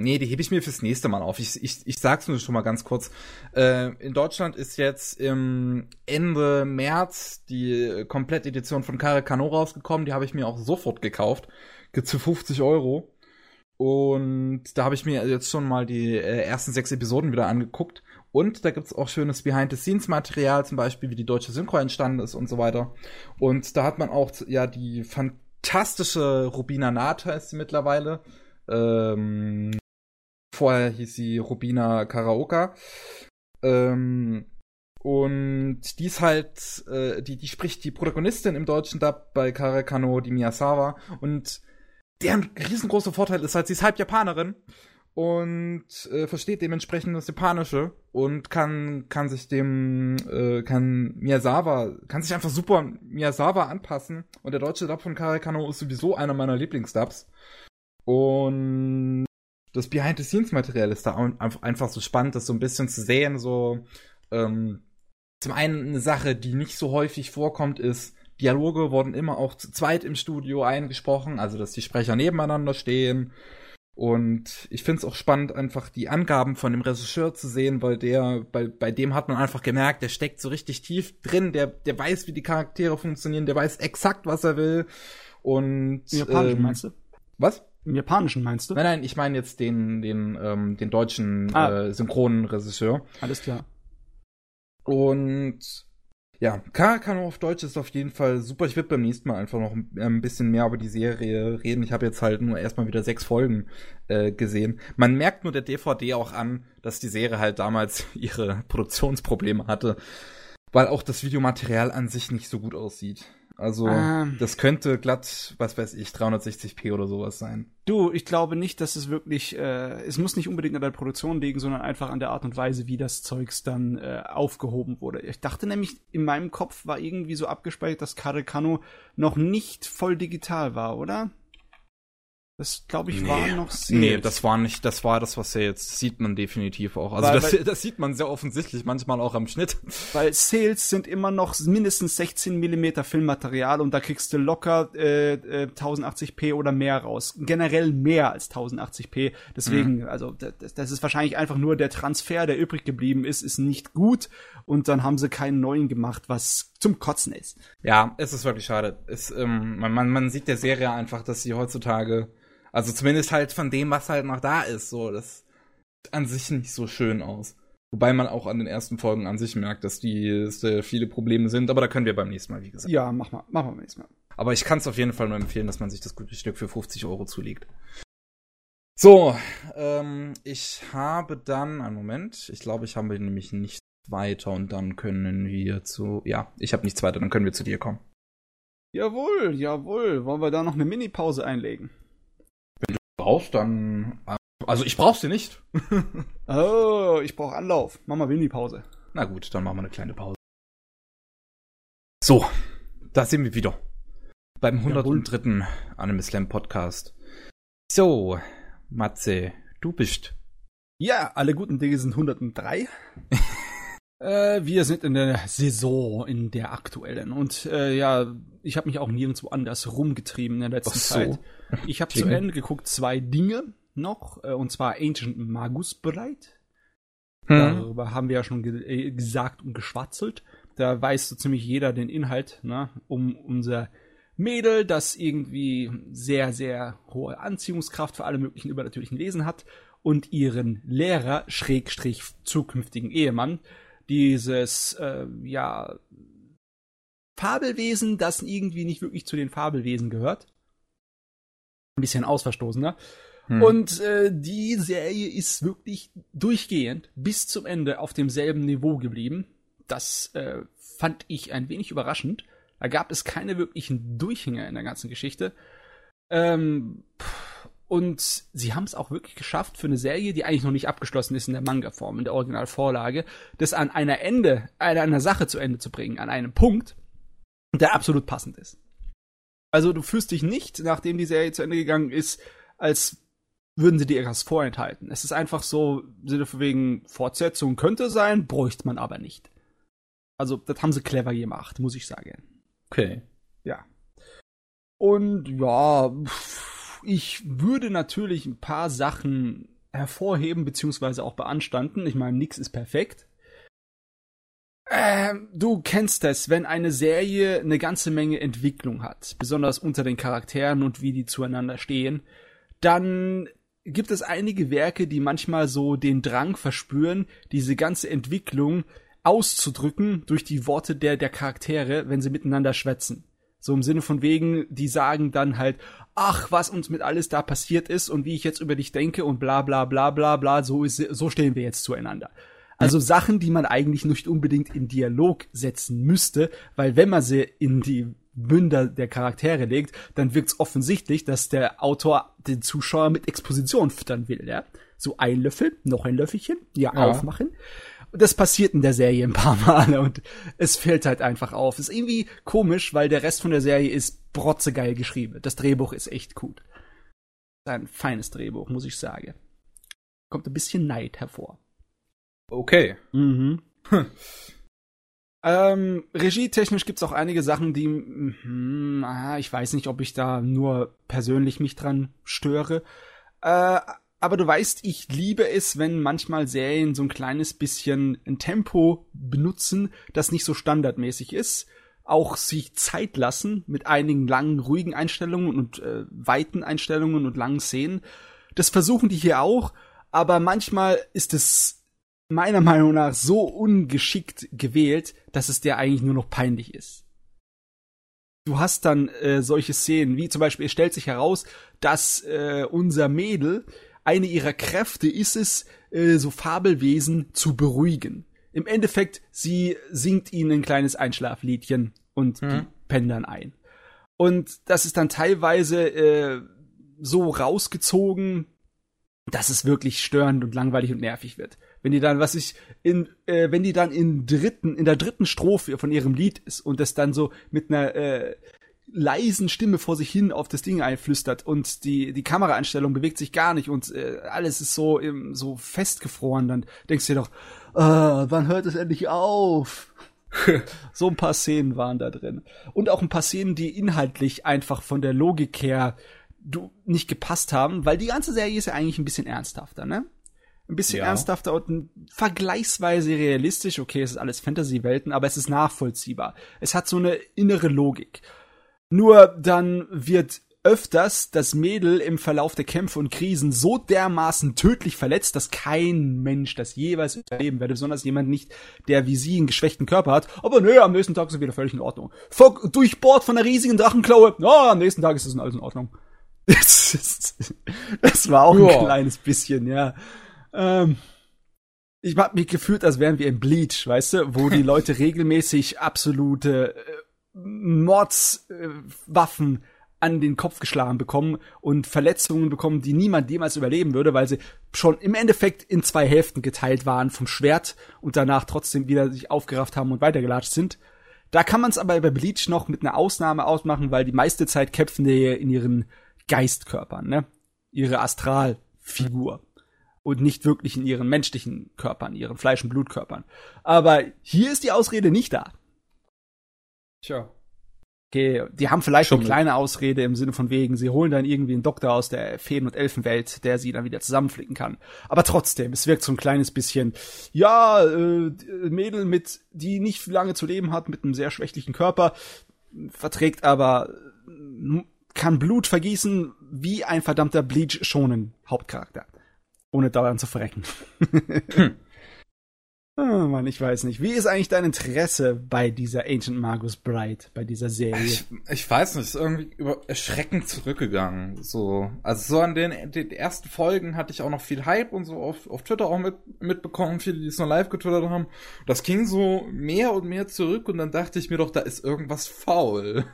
nee, die hebe ich mir fürs nächste Mal auf. Ich, ich, ich sag's nur schon mal ganz kurz. Äh, in Deutschland ist jetzt im Ende März die Komplettedition von Kare Kano rausgekommen. Die habe ich mir auch sofort gekauft. Gibt's für 50 Euro. Und da habe ich mir jetzt schon mal die äh, ersten sechs Episoden wieder angeguckt. Und da gibt's auch schönes Behind-the-Scenes-Material, zum Beispiel, wie die deutsche Synchro entstanden ist und so weiter. Und da hat man auch ja die fantastische Rubina Nata ist sie mittlerweile. Ähm, vorher hieß sie Rubina Karaoka. Ähm, und die ist halt, äh, die, die spricht die Protagonistin im deutschen Dub bei Karekano, die Miyazawa. Und deren riesengroßer Vorteil ist halt, sie ist halb Japanerin. Und äh, versteht dementsprechend das Japanische und kann kann sich dem äh, kann Miyazawa kann sich einfach super Miyazawa anpassen und der deutsche Dub von Karekano ist sowieso einer meiner Lieblingsdubs und das Behind-the-Scenes-Material ist da einfach so spannend, das so ein bisschen zu sehen, so ähm, zum einen eine Sache, die nicht so häufig vorkommt, ist, Dialoge wurden immer auch zu zweit im Studio eingesprochen, also dass die Sprecher nebeneinander stehen. Und ich finde es auch spannend, einfach die Angaben von dem Regisseur zu sehen, weil der, bei, bei dem hat man einfach gemerkt, der steckt so richtig tief drin, der, der weiß, wie die Charaktere funktionieren, der weiß exakt, was er will. Und Im Japanischen ähm, meinst du? Was? Im Japanischen meinst du? Nein, nein, ich meine jetzt den, den, ähm, den deutschen ah. äh, Synchronregisseur. Alles klar. Und ja, Karakano auf Deutsch ist auf jeden Fall super. Ich werde beim nächsten Mal einfach noch ein bisschen mehr über die Serie reden. Ich habe jetzt halt nur erstmal wieder sechs Folgen äh, gesehen. Man merkt nur der DVD auch an, dass die Serie halt damals (laughs) ihre Produktionsprobleme hatte, weil auch das Videomaterial an sich nicht so gut aussieht. Also ähm, das könnte glatt, was weiß ich, 360p oder sowas sein. Du, ich glaube nicht, dass es wirklich, äh, es muss nicht unbedingt an der Produktion liegen, sondern einfach an der Art und Weise, wie das Zeugs dann äh, aufgehoben wurde. Ich dachte nämlich, in meinem Kopf war irgendwie so abgespeichert, dass Karekano noch nicht voll digital war, oder? Das glaube ich nee. war noch Sales. Nee, das war nicht, das war das, was ja jetzt sieht man definitiv auch. Also weil, das, weil, (laughs) das sieht man sehr offensichtlich manchmal auch am Schnitt. Weil Sales sind immer noch mindestens 16 Millimeter Filmmaterial und da kriegst du locker äh, äh, 1080p oder mehr raus. Generell mehr als 1080p. Deswegen, mhm. also das, das ist wahrscheinlich einfach nur der Transfer, der übrig geblieben ist, ist nicht gut und dann haben sie keinen neuen gemacht, was zum Kotzen ist. Ja, es ist wirklich schade. Es, ähm, man, man, man sieht der Serie einfach, dass sie heutzutage also zumindest halt von dem, was halt noch da ist, so, das sieht an sich nicht so schön aus. Wobei man auch an den ersten Folgen an sich merkt, dass die dass, äh, viele Probleme sind, aber da können wir beim nächsten Mal, wie gesagt. Ja, mach mal, mach mal beim nächsten Mal. Aber ich kann es auf jeden Fall nur empfehlen, dass man sich das gute Stück für 50 Euro zulegt. So, ähm, ich habe dann, einen Moment, ich glaube, ich habe nämlich nichts weiter und dann können wir zu, ja, ich habe nichts weiter, dann können wir zu dir kommen. Jawohl, jawohl. Wollen wir da noch eine Mini-Pause einlegen? Brauchst, dann. Also ich brauch's dir nicht. (laughs) oh, ich brauch Anlauf. Mach mal Winnie-Pause. Na gut, dann machen wir eine kleine Pause. So, da sind wir wieder. Beim 103. Anime Slam Podcast. So, Matze, du bist. Ja, alle guten Dinge sind 103. (laughs) äh, wir sind in der Saison, in der aktuellen. Und äh, ja, ich habe mich auch nirgendwo anders rumgetrieben in der letzten so. Zeit. Ich habe zu Ende geguckt zwei Dinge noch, äh, und zwar Ancient Magus bereit. Hm. Darüber haben wir ja schon ge äh, gesagt und geschwatzelt. Da weiß so ziemlich jeder den Inhalt, ne, um unser Mädel, das irgendwie sehr, sehr hohe Anziehungskraft für alle möglichen übernatürlichen Wesen hat und ihren Lehrer, Schrägstrich zukünftigen Ehemann, dieses, äh, ja, Fabelwesen, das irgendwie nicht wirklich zu den Fabelwesen gehört ein bisschen ausverstoßener. Hm. Und äh, die Serie ist wirklich durchgehend bis zum Ende auf demselben Niveau geblieben. Das äh, fand ich ein wenig überraschend. Da gab es keine wirklichen Durchhänger in der ganzen Geschichte. Ähm, und sie haben es auch wirklich geschafft für eine Serie, die eigentlich noch nicht abgeschlossen ist in der Manga-Form, in der Originalvorlage, das an einer Ende, an einer Sache zu Ende zu bringen, an einem Punkt, der absolut passend ist. Also du fühlst dich nicht, nachdem die Serie zu Ende gegangen ist, als würden sie dir etwas vorenthalten. Es ist einfach so, Sinne von wegen Fortsetzung könnte sein, bräuchte man aber nicht. Also, das haben sie clever gemacht, muss ich sagen. Okay. Ja. Und ja, ich würde natürlich ein paar Sachen hervorheben, beziehungsweise auch beanstanden. Ich meine, nichts ist perfekt. Ähm, du kennst es, wenn eine Serie eine ganze Menge Entwicklung hat, besonders unter den Charakteren und wie die zueinander stehen, dann gibt es einige Werke, die manchmal so den Drang verspüren, diese ganze Entwicklung auszudrücken durch die Worte der, der Charaktere, wenn sie miteinander schwätzen. So im Sinne von wegen, die sagen dann halt, ach, was uns mit alles da passiert ist und wie ich jetzt über dich denke und bla bla bla bla bla, so ist, so stehen wir jetzt zueinander. Also Sachen, die man eigentlich nicht unbedingt in Dialog setzen müsste, weil wenn man sie in die Münder der Charaktere legt, dann wirkt es offensichtlich, dass der Autor den Zuschauer mit Exposition füttern will, ja. So ein Löffel, noch ein Löffelchen, ja, ja. aufmachen. Und das passiert in der Serie ein paar Male und es fällt halt einfach auf. Ist irgendwie komisch, weil der Rest von der Serie ist brotzegeil geschrieben. Das Drehbuch ist echt gut. Ein feines Drehbuch, muss ich sagen. Kommt ein bisschen Neid hervor. Okay. Mhm. Hm. (laughs) Ähm, regietechnisch gibt's auch einige Sachen, die, hm, ah, ich weiß nicht, ob ich da nur persönlich mich dran störe. Äh, aber du weißt, ich liebe es, wenn manchmal Serien so ein kleines bisschen ein Tempo benutzen, das nicht so standardmäßig ist. Auch sich Zeit lassen mit einigen langen, ruhigen Einstellungen und äh, weiten Einstellungen und langen Szenen. Das versuchen die hier auch, aber manchmal ist es meiner Meinung nach so ungeschickt gewählt, dass es dir eigentlich nur noch peinlich ist. Du hast dann äh, solche Szenen, wie zum Beispiel, es stellt sich heraus, dass äh, unser Mädel, eine ihrer Kräfte ist es, äh, so Fabelwesen zu beruhigen. Im Endeffekt, sie singt ihnen ein kleines Einschlafliedchen und mhm. die pennen dann ein. Und das ist dann teilweise äh, so rausgezogen, dass es wirklich störend und langweilig und nervig wird. Wenn die dann, was ich, in, äh, wenn die dann in dritten, in der dritten Strophe von ihrem Lied ist und das dann so mit einer äh, leisen Stimme vor sich hin auf das Ding einflüstert und die die Kameraeinstellung bewegt sich gar nicht und äh, alles ist so im, so festgefroren, dann denkst du dir doch, äh, wann hört es endlich auf? (laughs) so ein paar Szenen waren da drin und auch ein paar Szenen, die inhaltlich einfach von der Logik her du nicht gepasst haben, weil die ganze Serie ist ja eigentlich ein bisschen ernsthafter, ne? Ein bisschen ja. ernsthafter und vergleichsweise realistisch. Okay, es ist alles Fantasy-Welten, aber es ist nachvollziehbar. Es hat so eine innere Logik. Nur dann wird öfters das Mädel im Verlauf der Kämpfe und Krisen so dermaßen tödlich verletzt, dass kein Mensch das jeweils überleben werde, besonders jemand nicht, der wie sie einen geschwächten Körper hat. Aber nö, am nächsten Tag ist es wieder völlig in Ordnung. Fock durchbohrt von einer riesigen Drachenklaue. Na, oh, am nächsten Tag ist es alles in Ordnung. (laughs) das war auch ja. ein kleines bisschen, ja. Ähm, ich hab mich gefühlt, als wären wir im Bleach, weißt du, wo die Leute (laughs) regelmäßig absolute äh, Mordswaffen äh, an den Kopf geschlagen bekommen und Verletzungen bekommen, die niemand jemals überleben würde, weil sie schon im Endeffekt in zwei Hälften geteilt waren vom Schwert und danach trotzdem wieder sich aufgerafft haben und weitergelatscht sind. Da kann man es aber bei Bleach noch mit einer Ausnahme ausmachen, weil die meiste Zeit kämpfen die in ihren Geistkörpern, ne? Ihre Astralfigur und nicht wirklich in ihren menschlichen Körpern, ihren Fleisch- und Blutkörpern. Aber hier ist die Ausrede nicht da. Tja. Okay, die haben vielleicht Schon eine kleine Ausrede im Sinne von wegen, sie holen dann irgendwie einen Doktor aus der Feen- und Elfenwelt, der sie dann wieder zusammenflicken kann. Aber trotzdem, es wirkt so ein kleines bisschen, ja, äh, Mädel mit, die nicht lange zu leben hat, mit einem sehr schwächlichen Körper, verträgt aber, kann Blut vergießen wie ein verdammter Bleach schonen Hauptcharakter ohne daran zu verrecken. hm. (laughs) Oh Mann, ich weiß nicht. Wie ist eigentlich dein Interesse bei dieser Ancient Magus Bride, bei dieser Serie? Ich, ich weiß nicht, ist irgendwie über erschreckend zurückgegangen. So, also so an den, den ersten Folgen hatte ich auch noch viel Hype und so auf, auf Twitter auch mit, mitbekommen, viele, die es nur live getwittert haben. Das ging so mehr und mehr zurück und dann dachte ich mir doch, da ist irgendwas faul.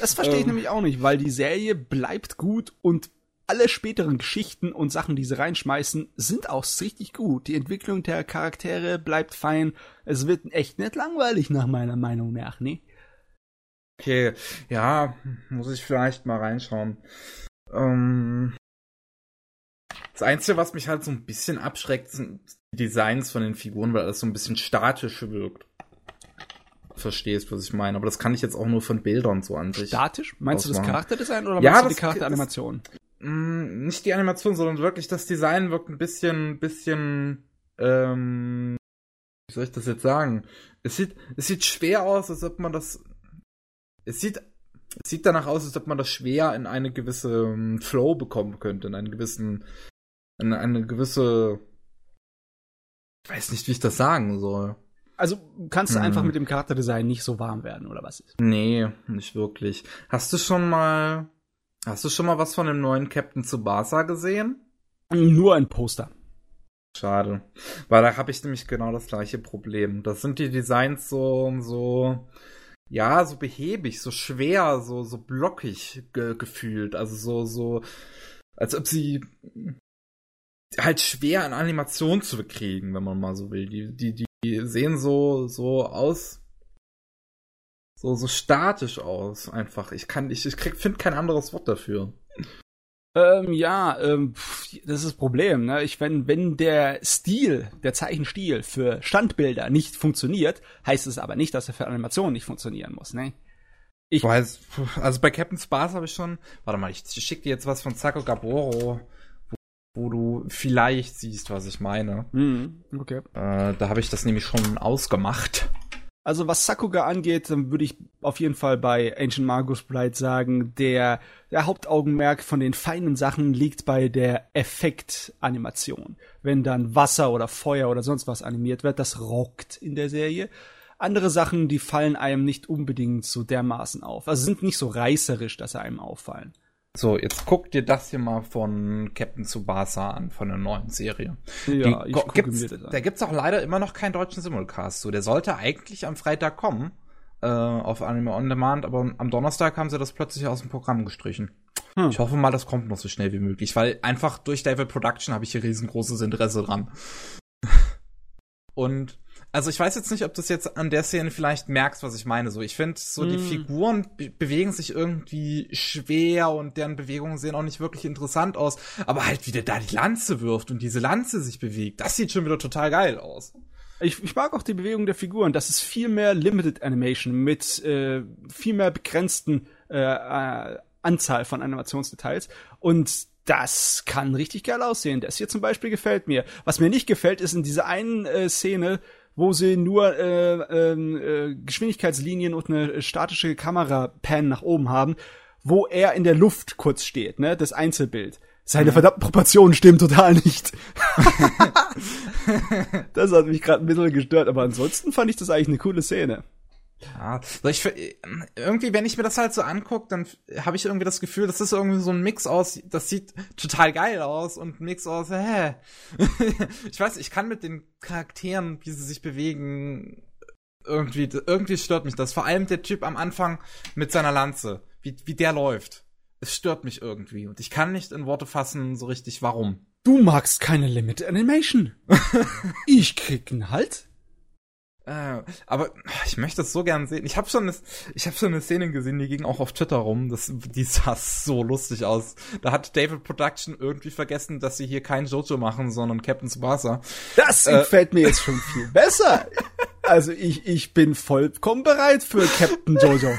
das verstehe ich ähm, nämlich auch nicht, weil die Serie bleibt gut und alle späteren Geschichten und Sachen, die sie reinschmeißen, sind auch richtig gut. Die Entwicklung der Charaktere bleibt fein. Es wird echt nicht langweilig, nach meiner Meinung nach, ne? Okay, ja, muss ich vielleicht mal reinschauen. Ähm, das Einzige, was mich halt so ein bisschen abschreckt, sind die Designs von den Figuren, weil das so ein bisschen statisch wirkt. Verstehst, was ich meine. Aber das kann ich jetzt auch nur von Bildern so an sich. Statisch? Meinst ausmachen. du das Charakterdesign oder ja, meinst du die Charakteranimation? Mh, mm, nicht die Animation, sondern wirklich das Design wirkt ein bisschen, bisschen, ähm, wie soll ich das jetzt sagen? Es sieht, es sieht schwer aus, als ob man das, es sieht, es sieht danach aus, als ob man das schwer in eine gewisse um, Flow bekommen könnte, in einen gewissen, in eine gewisse, ich weiß nicht, wie ich das sagen soll. Also kannst du hm. einfach mit dem Charakterdesign nicht so warm werden, oder was ist? Nee, nicht wirklich. Hast du schon mal Hast du schon mal was von dem neuen Captain Tsubasa gesehen? Nur ein Poster. Schade. Weil da habe ich nämlich genau das gleiche Problem. Das sind die Designs so, so, ja, so behäbig, so schwer, so, so blockig ge gefühlt. Also so, so, als ob sie halt schwer in Animation zu bekriegen, wenn man mal so will. Die, die, die sehen so, so aus, so, so statisch aus, einfach. Ich kann, ich, ich krieg, finde kein anderes Wort dafür. Ähm, ja, ähm, das ist das Problem. Ne? Ich, wenn, wenn der Stil, der Zeichenstil für Standbilder nicht funktioniert, heißt es aber nicht, dass er für Animationen nicht funktionieren muss. Ne? Ich weiß, also bei Captain Spaß habe ich schon. Warte mal, ich schicke dir jetzt was von Sako Gaboro, wo, wo, du vielleicht siehst, was ich meine. Mhm, okay. Äh, da habe ich das nämlich schon ausgemacht. Also was Sakuga angeht, dann würde ich auf jeden Fall bei Ancient Magus Blight sagen, der, der Hauptaugenmerk von den feinen Sachen liegt bei der Effektanimation. Wenn dann Wasser oder Feuer oder sonst was animiert wird, das rockt in der Serie. Andere Sachen, die fallen einem nicht unbedingt so dermaßen auf. Also sind nicht so reißerisch, dass sie einem auffallen. So, jetzt guck dir das hier mal von Captain Tsubasa an, von der neuen Serie. Ja, Die, ich gibt's, mir das an. Da gibt's auch leider immer noch keinen deutschen Simulcast. So, der sollte eigentlich am Freitag kommen äh, auf Anime On Demand, aber am Donnerstag haben sie das plötzlich aus dem Programm gestrichen. Hm. Ich hoffe mal, das kommt noch so schnell wie möglich, weil einfach durch David Production habe ich hier riesengroßes Interesse dran. (laughs) Und also ich weiß jetzt nicht, ob du es jetzt an der Szene vielleicht merkst, was ich meine. So, ich finde, so mm. die hm. Figuren be bewegen sich irgendwie schwer und deren Bewegungen sehen auch nicht wirklich interessant aus. Aber halt, wie der da die Lanze wirft und diese Lanze sich bewegt, das sieht schon wieder total geil aus. Ich, ich mag auch die Bewegung der Figuren. Das ist viel mehr Limited Animation mit äh, viel mehr begrenzten äh, äh, Anzahl von Animationsdetails. Und das kann richtig geil aussehen. Das hier zum Beispiel gefällt mir. Was mir nicht gefällt, ist in dieser einen äh, Szene, wo sie nur äh, ähm, äh, Geschwindigkeitslinien und eine statische Kamera-Pan nach oben haben, wo er in der Luft kurz steht, ne? Das Einzelbild. Seine mhm. verdammten Proportionen stimmen total nicht. (laughs) das hat mich gerade ein bisschen gestört, aber ansonsten fand ich das eigentlich eine coole Szene. Ja, ich, irgendwie, wenn ich mir das halt so angucke, dann habe ich irgendwie das Gefühl, das ist irgendwie so ein Mix aus, das sieht total geil aus und ein Mix aus, hä. (laughs) ich weiß, ich kann mit den Charakteren, wie sie sich bewegen, irgendwie, irgendwie stört mich das. Vor allem der Typ am Anfang mit seiner Lanze, wie, wie der läuft. Es stört mich irgendwie und ich kann nicht in Worte fassen so richtig, warum. Du magst keine Limit Animation. (laughs) ich krieg einen Halt. Äh, aber ich möchte es so gern sehen. Ich habe schon, eine, ich habe schon eine Szene gesehen, die ging auch auf Twitter rum. Das, die sah so lustig aus. Da hat David Production irgendwie vergessen, dass sie hier kein Jojo machen, sondern Captain Tsubasa. Das äh, gefällt mir jetzt schon viel besser. Also ich, ich bin vollkommen bereit für Captain Jojo.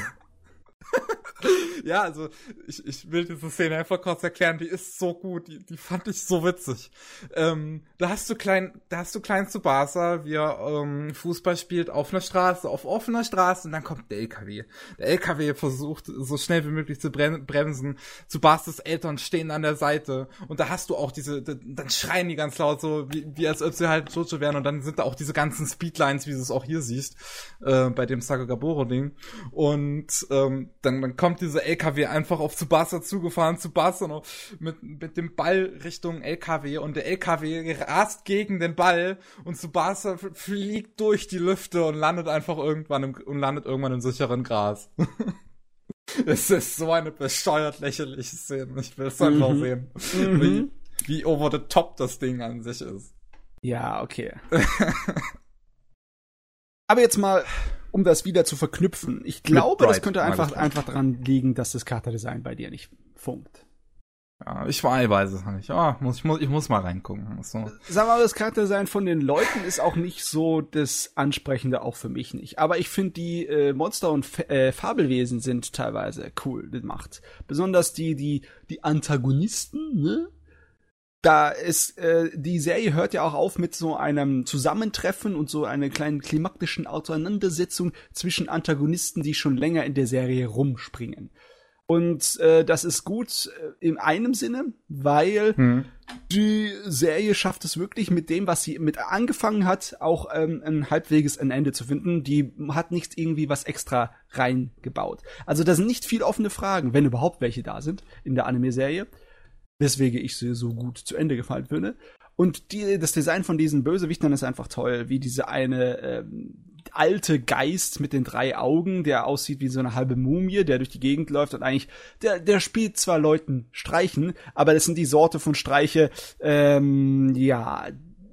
Ja, also ich, ich will diese Szene einfach kurz erklären, die ist so gut, die, die fand ich so witzig. Ähm, da hast du klein, da hast du klein Tsubasa, wie er ähm, Fußball spielt auf einer Straße, auf offener Straße und dann kommt der LKW. Der LKW versucht so schnell wie möglich zu bremsen. Tsubasas Eltern stehen an der Seite und da hast du auch diese, dann schreien die ganz laut so, wie, wie als ob sie halt Jojo wären und dann sind da auch diese ganzen Speedlines, wie du es auch hier siehst, äh, bei dem Sakagaboro-Ding und ähm, dann, dann kommt dieser LKW einfach auf Tsubasa zugefahren, Tsubasa noch mit, mit dem Ball Richtung LKW und der LKW rast gegen den Ball und Tsubasa fliegt durch die Lüfte und landet einfach irgendwann im, und landet irgendwann im sicheren Gras. (laughs) es ist so eine besteuert lächerliche Szene. Ich will es einfach mhm. sehen, mhm. wie, wie over the top das Ding an sich ist. Ja, okay. (laughs) Aber jetzt mal um das wieder zu verknüpfen. Ich glaube, das könnte einfach, einfach daran liegen, dass das Charakterdesign bei dir nicht funkt. Ja, ich weiß es nicht. Ja, muss, ich, muss, ich muss mal reingucken. So. Sag mal, das Charakterdesign von den Leuten ist auch nicht so das Ansprechende, auch für mich nicht. Aber ich finde, die äh, Monster und F äh, Fabelwesen sind teilweise cool gemacht. Besonders die, die, die Antagonisten, ne? Da ist äh, die Serie hört ja auch auf mit so einem Zusammentreffen und so einer kleinen klimaktischen Auseinandersetzung zwischen Antagonisten, die schon länger in der Serie rumspringen. Und äh, das ist gut äh, in einem Sinne, weil hm. die Serie schafft es wirklich mit dem, was sie mit angefangen hat, auch ähm, ein halbweges ein Ende zu finden. Die hat nicht irgendwie was extra reingebaut. Also da sind nicht viel offene Fragen, wenn überhaupt welche da sind in der Anime-Serie weswegen ich sie so gut zu Ende gefallen finde. Und die, das Design von diesen Bösewichtern ist einfach toll, wie diese eine ähm, alte Geist mit den drei Augen, der aussieht wie so eine halbe Mumie, der durch die Gegend läuft und eigentlich, der, der spielt zwar Leuten Streichen, aber das sind die Sorte von Streiche, ähm, ja,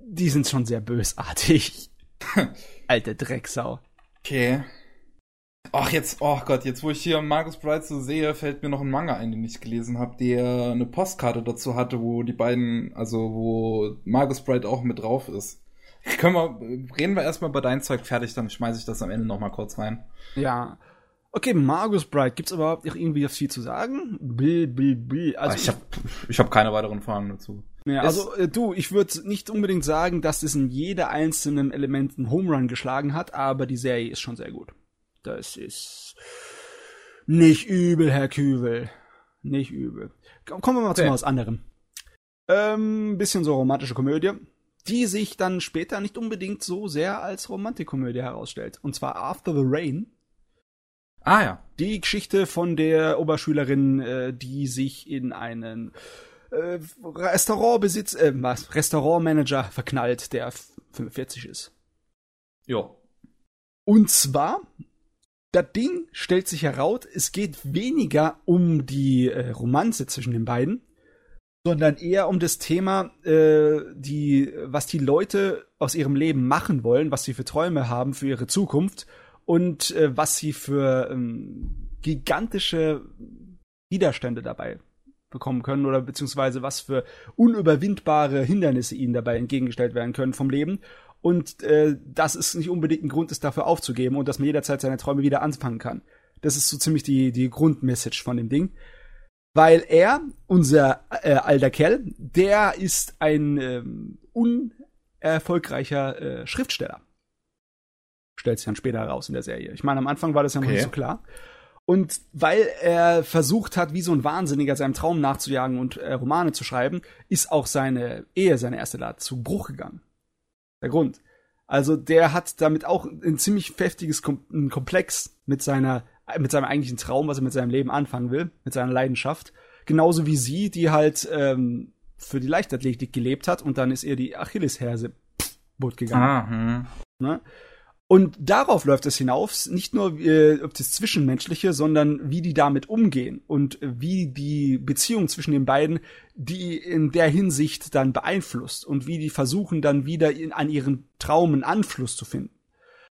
die sind schon sehr bösartig. (laughs) Alte Drecksau. Okay. Ach, jetzt, oh Gott, jetzt wo ich hier Marcus Bright so sehe, fällt mir noch ein Manga ein, den ich gelesen habe, der eine Postkarte dazu hatte, wo die beiden, also wo Marcus Bright auch mit drauf ist. (laughs) Können wir, reden wir erstmal bei dein Zeug fertig, dann schmeiße ich das am Ende nochmal kurz rein. Ja. Okay, Margus Bright, gibt's überhaupt noch irgendwie viel zu sagen? Bill, Bill, Bill. Also Ah, ich habe ich hab keine weiteren Fragen dazu. Ja, also äh, du, ich würde nicht unbedingt sagen, dass es in jeder einzelnen Element einen Home Run geschlagen hat, aber die Serie ist schon sehr gut. Das ist nicht übel, Herr Kübel. Nicht übel. Komm- Kommen wir mal zu Okay. was anderem. Ähm, bisschen so romantische Komödie, die sich dann später nicht unbedingt so sehr als Romantikkomödie herausstellt. Und zwar After the Rain. Ah ja. Die Geschichte von der Oberschülerin, äh, die sich in einen äh, Restaurantbesitz, äh, was, Restaurantmanager verknallt, der f- 45 ist. Jo. Und zwar, das Ding stellt sich heraus, es geht weniger um die äh, Romanze zwischen den beiden, sondern eher um das Thema, äh, die, was die Leute aus ihrem Leben machen wollen, was sie für Träume haben für ihre Zukunft und äh, was sie für ähm, gigantische Widerstände dabei bekommen können oder beziehungsweise was für unüberwindbare Hindernisse ihnen dabei entgegengestellt werden können vom Leben und äh, dass es nicht unbedingt ein Grund ist, dafür aufzugeben und dass man jederzeit seine Träume wieder anfangen kann. Das ist so ziemlich die, die Grundmessage von dem Ding. Weil er, unser äh, alter Kerl, der ist ein ähm, unerfolgreicher äh, Schriftsteller. Stellt sich dann später heraus in der Serie. Ich meine, am Anfang war das ja noch Okay. nicht so klar. Und weil er versucht hat, wie so ein Wahnsinniger seinem Traum nachzujagen und äh, Romane zu schreiben, ist auch seine Ehe, seine erste Lade, zu Bruch gegangen. Der Grund. Also der hat damit auch ein ziemlich heftiges Kom Komplex mit seiner mit seinem eigentlichen Traum, was er mit seinem Leben anfangen will, mit seiner Leidenschaft. Genauso wie sie, die halt ähm, für die Leichtathletik gelebt hat und dann ist ihr die Achillesferse kaputt gegangen. Ah, hm. Ne? Und darauf läuft es hinaus, nicht nur äh, auf das Zwischenmenschliche, sondern wie die damit umgehen und äh, wie die Beziehung zwischen den beiden die in der Hinsicht dann beeinflusst und wie die versuchen dann wieder in, an ihren Traum einen Anschluss zu finden.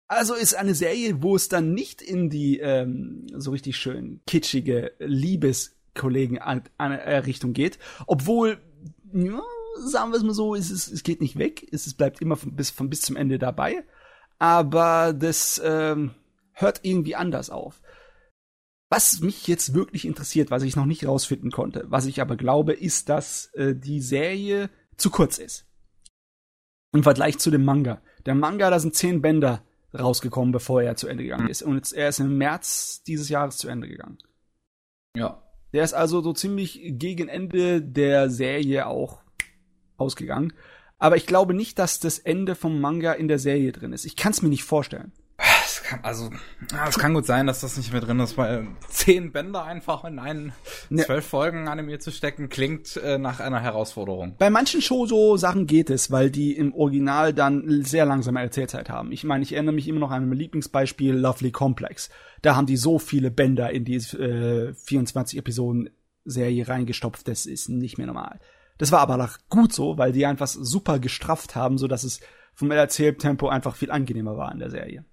Also ist eine Serie, wo es dann nicht in die ähm, so richtig schön kitschige Liebeskollegen-Richtung geht, obwohl, ja, sagen wir es mal so, es, ist, es geht nicht weg, es, es bleibt immer von, bis, von bis zum Ende dabei, aber das ähm, hört irgendwie anders auf. Was mich jetzt wirklich interessiert, was ich noch nicht rausfinden konnte, was ich aber glaube, ist, dass äh, die Serie zu kurz ist. Im Vergleich zu dem Manga. Der Manga, da sind zehn Bänder rausgekommen, bevor er zu Ende gegangen ist. Und jetzt, er ist im März dieses Jahres zu Ende gegangen. Ja. Der ist also so ziemlich gegen Ende der Serie auch ausgegangen. Aber ich glaube nicht, dass das Ende vom Manga in der Serie drin ist. Ich kann es mir nicht vorstellen. Es kann, also, es kann gut sein, dass das nicht mehr drin ist, weil zehn Bänder einfach in einen Ja. zwölf Folgen Anime zu stecken, klingt äh, nach einer Herausforderung. Bei manchen Shoujo-Sachen geht es, weil die im Original dann sehr langsame Erzählzeit haben. Ich meine, ich erinnere mich immer noch an mein Lieblingsbeispiel Lovely Complex. Da haben die so viele Bänder in die äh, 24 Episoden Serie reingestopft, das ist nicht mehr normal. Das war aber auch gut so, weil die einfach super gestrafft haben, so dass es vom Erzähltempo einfach viel angenehmer war in der Serie.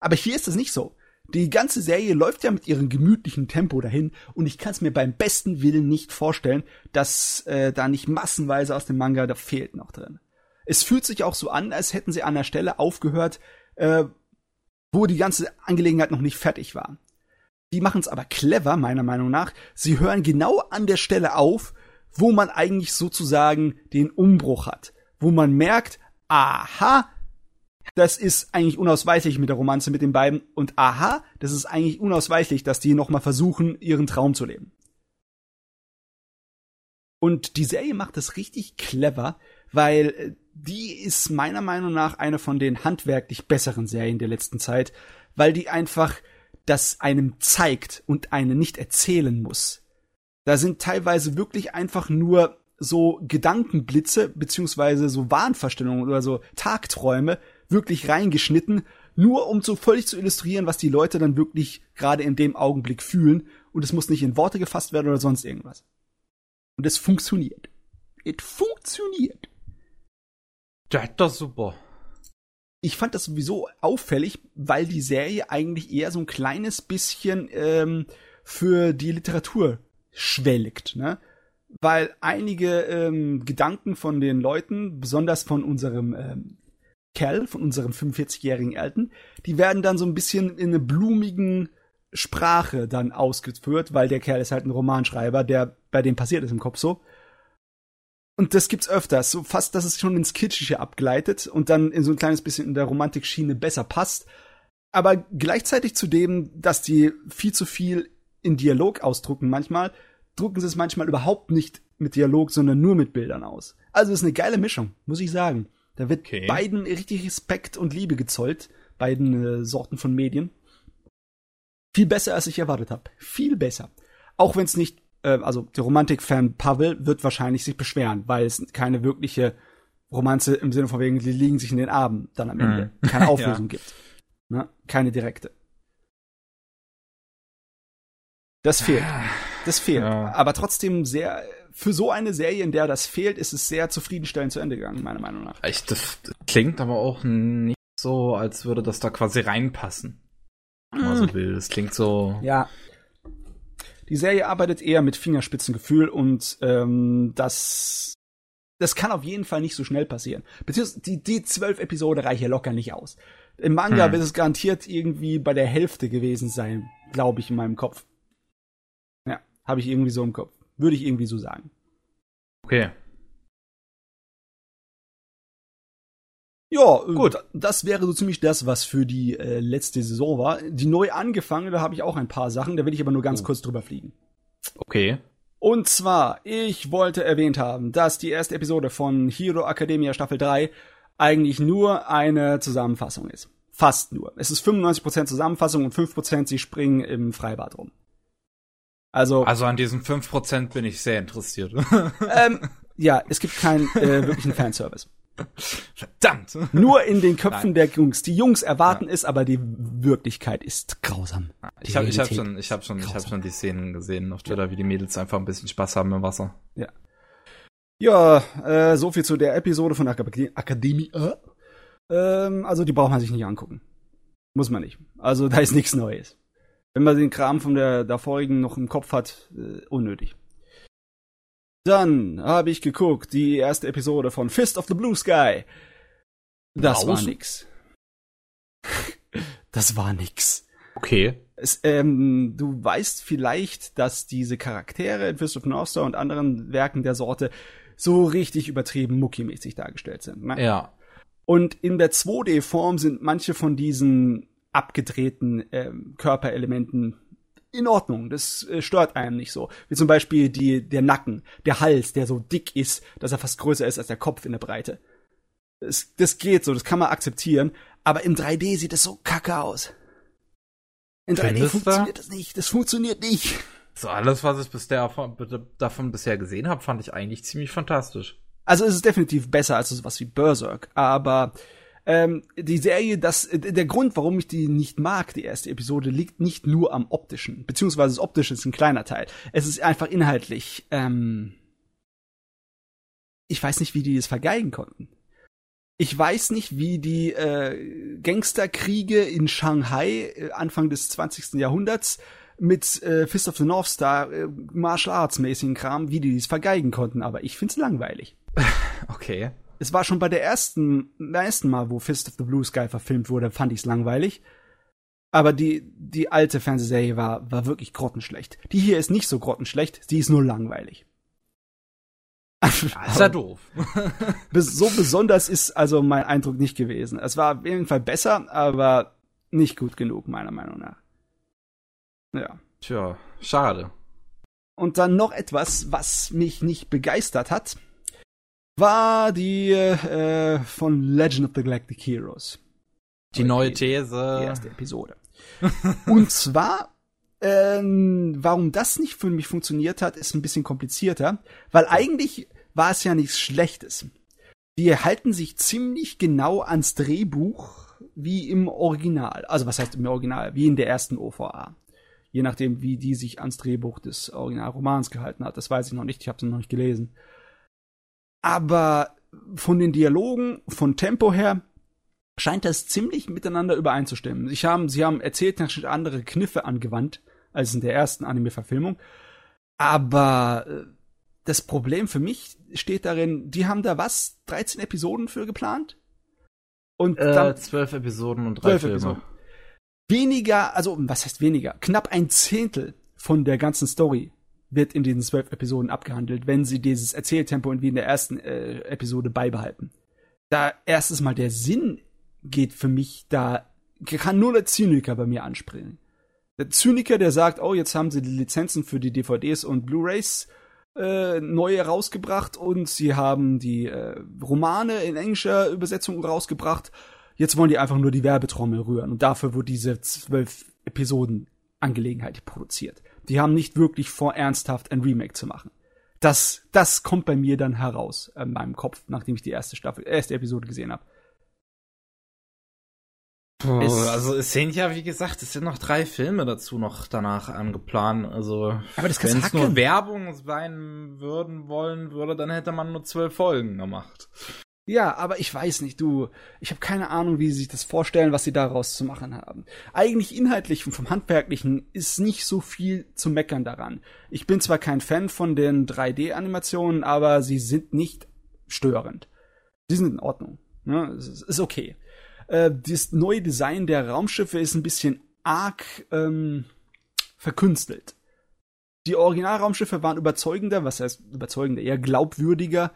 Aber hier ist es nicht so. Die ganze Serie läuft ja mit ihrem gemütlichen Tempo dahin und ich kann es mir beim besten Willen nicht vorstellen, dass äh, da nicht massenweise aus dem Manga da fehlt noch drin. Es fühlt sich auch so an, als hätten sie an der Stelle aufgehört, äh, wo die ganze Angelegenheit noch nicht fertig war. Die machen es aber clever, meiner Meinung nach. Sie hören genau an der Stelle auf, wo man eigentlich sozusagen den Umbruch hat. Wo man merkt, aha, das ist eigentlich unausweichlich mit der Romanze mit den beiden und aha, das ist eigentlich unausweichlich, dass die noch mal versuchen, ihren Traum zu leben. Und die Serie macht das richtig clever, weil äh, die ist meiner Meinung nach eine von den handwerklich besseren Serien der letzten Zeit, weil die einfach das einem zeigt und einen nicht erzählen muss. Da sind teilweise wirklich einfach nur so Gedankenblitze beziehungsweise so Wahnvorstellungen oder so Tagträume wirklich reingeschnitten, Nur um so völlig zu illustrieren, was die Leute dann wirklich gerade in dem Augenblick fühlen. Und es muss nicht in Worte gefasst werden oder sonst irgendwas. Und es funktioniert. Es funktioniert. Ja, das ist super. Ich fand das sowieso auffällig, weil die Serie eigentlich eher so ein kleines bisschen ähm, für die Literatur schwelgt, ne? Weil einige ähm, Gedanken von den Leuten, besonders von unserem ähm, Kerl, von unserem 45-jährigen Alten, die werden dann so ein bisschen in einer blumigen Sprache dann ausgeführt, weil der Kerl ist halt ein Romanschreiber, der bei dem passiert ist im Kopf so. Und das gibt's öfters, so fast, dass es schon ins Kitschige abgleitet und dann in so ein kleines bisschen in der Romantikschiene besser passt. Aber gleichzeitig zu dem, dass die viel zu viel in Dialog ausdrucken manchmal, drucken sie es manchmal überhaupt nicht mit Dialog, sondern nur mit Bildern aus. Also ist eine geile Mischung, muss ich sagen. Da wird Okay. beiden richtig Respekt und Liebe gezollt, beiden äh, Sorten von Medien. Viel besser, als ich erwartet habe. Viel besser. Auch wenn es nicht, äh, also der Romantik-Fan Pavel wird wahrscheinlich sich beschweren, weil es keine wirkliche Romanze im Sinne von wegen, die liegen sich in den Armen dann am Ende. Mhm. Keine (laughs) Auflösung gibt. Ne? Keine direkte. Das fehlt. Das fehlt. Ja. Aber trotzdem sehr, für so eine Serie, in der das fehlt, ist es sehr zufriedenstellend zu Ende gegangen, meiner Meinung nach. Echt, das klingt aber auch nicht so, als würde das da quasi reinpassen. Wenn man so will. Das klingt so. Ja. Die Serie arbeitet eher mit Fingerspitzengefühl und ähm, das das kann auf jeden Fall nicht so schnell passieren. Beziehungsweise die, die zwölf Episode reichen ja locker nicht aus. Im Manga Hm. wird es garantiert irgendwie bei der Hälfte gewesen sein, glaube ich, in meinem Kopf. Habe ich irgendwie so im Kopf. Würde ich irgendwie so sagen. Okay. Ja, gut. Das wäre so ziemlich das, was für die äh, letzte Saison war. Die neu angefangene habe ich auch ein paar Sachen, da will ich aber nur ganz Oh. kurz drüber fliegen. Okay. Und zwar, ich wollte erwähnt haben, dass die erste Episode von Hero Academia Staffel 3 eigentlich nur eine Zusammenfassung ist. Fast nur. Es ist 95% Zusammenfassung und 5% sie springen im Freibad rum. Also, Also an diesen 5% bin ich sehr interessiert. (laughs) ähm, ja, es gibt keinen äh, wirklichen (laughs) Fanservice. Verdammt! Nur in den Köpfen Nein. der Jungs. Die Jungs erwarten es, aber die Wirklichkeit ist grausam. Die Ich habe ich hab schon, ich hab schon, ich hab schon die Szenen gesehen auf Twitter, wie die Mädels einfach ein bisschen Spaß haben im Wasser. Ja, äh, so viel zu der Episode von Akademie. Akademie äh? ähm, also die braucht man sich nicht angucken. Muss man nicht. Also da ist nichts Neues. Wenn man den Kram von der davorigen noch im Kopf hat, äh, unnötig. Dann habe ich geguckt, die erste Episode von Fist of the Blue Sky. Das war Raus. nix. (laughs) Das war nix. Okay. Es, ähm, du weißt vielleicht, dass diese Charaktere in Fist of North Star und anderen Werken der Sorte so richtig übertrieben muckimäßig dargestellt sind. Ne? Ja. Und in der 2D-Form sind manche von diesen abgedrehten ähm, Körperelementen in Ordnung. Das äh, stört einem nicht so. Wie zum Beispiel die, der Nacken, der Hals, der so dick ist, dass er fast größer ist als der Kopf in der Breite. Das, das geht so, das kann man akzeptieren. Aber im 3D sieht es so kacke aus. In 3D Findest funktioniert das nicht. Das funktioniert nicht. So alles, was ich bis davon, davon bisher gesehen habe, fand ich eigentlich ziemlich fantastisch. Also es ist definitiv besser als sowas wie Berserk, aber ähm, die Serie, das der Grund, warum ich die nicht mag, die erste Episode, liegt nicht nur am optischen, beziehungsweise das optische ist ein kleiner Teil. Es ist einfach inhaltlich. Ähm, ich weiß nicht, wie die das vergeigen konnten. Ich weiß nicht, wie die äh, Gangsterkriege in Shanghai äh, Anfang des 20. Jahrhunderts mit äh, Fist of the North Star äh, Martial Arts mäßigen Kram, wie die dies vergeigen konnten, aber ich find's langweilig. (laughs) Okay. Es war schon bei der ersten, beim ersten Mal, wo Fist of the Blue Sky verfilmt wurde, fand ich's langweilig. Aber die, die alte Fernsehserie war, war wirklich grottenschlecht. Die hier ist nicht so grottenschlecht, sie ist nur langweilig. Das ist ja doof. (laughs) So besonders ist also mein Eindruck nicht gewesen. Es war auf jeden Fall besser, aber nicht gut genug, meiner Meinung nach. Ja. Tja, schade. Und dann noch etwas, was mich nicht begeistert hat, war die äh, von Legend of the Galactic Heroes. Die neue Die These. erste Episode. (laughs) Und zwar, ähm, warum das nicht für mich funktioniert hat, ist ein bisschen komplizierter, weil eigentlich war es ja nichts Schlechtes. Die halten sich ziemlich genau ans Drehbuch wie im Original. Also was heißt im Original? Wie in der ersten OVA. Je nachdem, wie die sich ans Drehbuch des Originalromans gehalten hat. Das weiß ich noch nicht, ich habe es noch nicht gelesen. Aber von den Dialogen, von Tempo her, scheint das ziemlich miteinander übereinzustimmen. Sie haben, sie haben erzähltechnisch andere Kniffe angewandt als in der ersten Anime-Verfilmung. Aber äh, das Problem für mich steht darin, die haben da was? 13 Episoden für geplant? Und äh, dann zwölf Episoden und drei Filme. Episoden. Weniger, also was heißt weniger? Knapp ein Zehntel von der ganzen Story wird in diesen zwölf Episoden abgehandelt, wenn sie dieses Erzähltempo wie in der ersten äh, Episode beibehalten. Da erstes Mal der Sinn geht für mich da, kann nur der Zyniker bei mir anspringen. Der Zyniker, der sagt, oh, jetzt haben sie die Lizenzen für die DVDs und Blu-rays äh, neu rausgebracht und sie haben die äh, Romane in englischer Übersetzung rausgebracht. Jetzt wollen die einfach nur die Werbetrommel rühren und dafür wurde diese zwölf Episoden Angelegenheit produziert. Die haben nicht wirklich vor, ernsthaft ein Remake zu machen. Das, das kommt bei mir dann heraus äh, in meinem Kopf, nachdem ich die erste Staffel, erste Episode gesehen habe. Puh, also es sind ja, wie gesagt, es sind noch drei Filme dazu noch danach angeplant. Also aber das wenn es nur Werbung sein würden wollen würde, dann hätte man nur zwölf Folgen gemacht. Ja, aber ich weiß nicht, du, ich habe keine Ahnung, wie sie sich das vorstellen, was sie daraus zu machen haben. Eigentlich inhaltlich und vom Handwerklichen ist nicht so viel zu meckern daran. Ich bin zwar kein Fan von den 3D-Animationen, aber sie sind nicht störend. Sie sind in Ordnung. Ne? Es ist okay. Äh, das neue Design der Raumschiffe ist ein bisschen arg ähm, verkünstelt. Die Originalraumschiffe waren überzeugender, was heißt überzeugender, eher glaubwürdiger,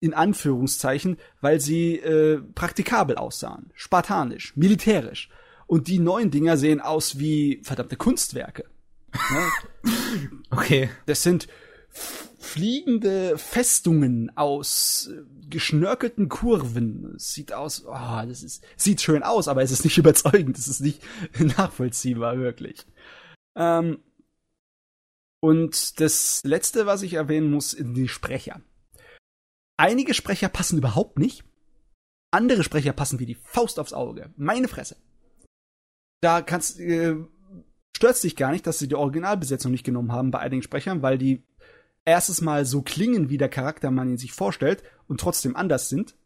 in Anführungszeichen, weil sie äh, praktikabel aussahen, spartanisch, militärisch. Und die neuen Dinger sehen aus wie verdammte Kunstwerke. Ne? (laughs) okay. Das sind fliegende Festungen aus äh, geschnörkelten Kurven. Es sieht aus, oh, das ist, sieht schön aus, aber es ist nicht (laughs) überzeugend, es ist nicht (laughs) nachvollziehbar, wirklich. Ähm, und das letzte, was ich erwähnen muss, sind die Sprecher. Einige Sprecher passen überhaupt nicht. Andere Sprecher passen wie die Faust aufs Auge. Meine Fresse. Da kannst, äh, stört dich gar nicht, dass sie die Originalbesetzung nicht genommen haben bei einigen Sprechern, weil die erstes Mal so klingen, wie der Charakter man ihn sich vorstellt und trotzdem anders sind,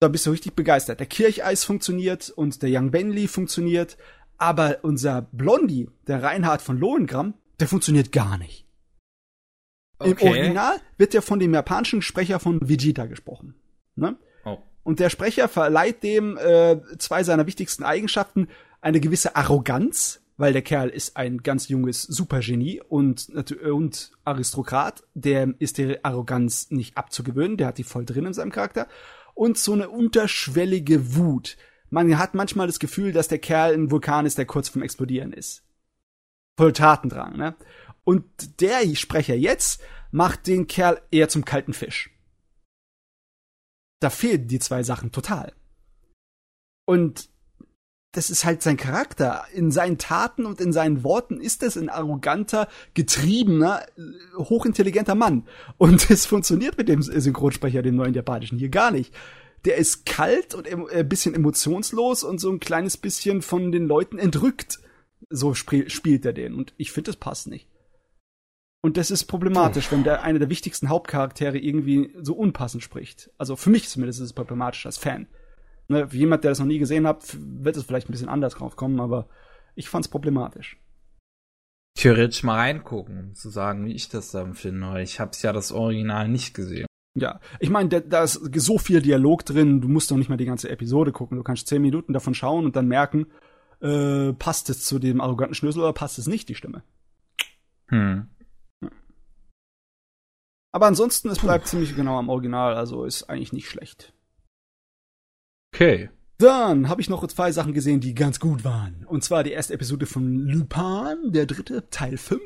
da bist du richtig begeistert. Der Kircheis funktioniert und der Young Benley funktioniert, aber unser Blondie, der Reinhard von Lohengramm, der funktioniert gar nicht. Okay. Im Original wird ja von dem japanischen Sprecher von Vegeta gesprochen. Ne? Oh. Und der Sprecher verleiht dem äh, zwei seiner wichtigsten Eigenschaften eine gewisse Arroganz, weil der Kerl ist ein ganz junges Supergenie und, und Aristokrat. Der ist der Arroganz nicht abzugewöhnen, der hat die voll drin in seinem Charakter. Und so eine unterschwellige Wut. Man hat manchmal das Gefühl, dass der Kerl ein Vulkan ist, der kurz vorm Explodieren ist. Voll Tatendrang, ne? Und der Sprecher jetzt macht den Kerl eher zum kalten Fisch. Da fehlen die zwei Sachen total. Und das ist halt sein Charakter. In seinen Taten und in seinen Worten ist es ein arroganter, getriebener, hochintelligenter Mann. Und es funktioniert mit dem Synchronsprecher, dem neuen japanischen, hier gar nicht. Der ist kalt und ein äh, bisschen emotionslos und so ein kleines bisschen von den Leuten entrückt. So spielt er den. Und ich finde, das passt nicht. Und das ist problematisch, wenn der eine der wichtigsten Hauptcharaktere irgendwie so unpassend spricht. Also für mich zumindest ist es problematisch als Fan. Ne, für jemand, der das noch nie gesehen hat, wird es vielleicht ein bisschen anders drauf kommen, aber ich fand's problematisch. Theoretisch mal reingucken, um zu sagen, wie ich das dann finde. Ich hab's ja das Original nicht gesehen. Ja, ich meine, da, da ist so viel Dialog drin, du musst doch nicht mal die ganze Episode gucken. Du kannst zehn Minuten davon schauen und dann merken, äh, passt es zu dem arroganten Schlüssel oder passt es nicht, die Stimme. Hm. Aber ansonsten, es bleibt Puh. ziemlich genau am Original, also ist eigentlich nicht schlecht. Okay. Dann habe ich noch zwei Sachen gesehen, die ganz gut waren. Und zwar die erste Episode von Lupin, der dritte, Teil 5.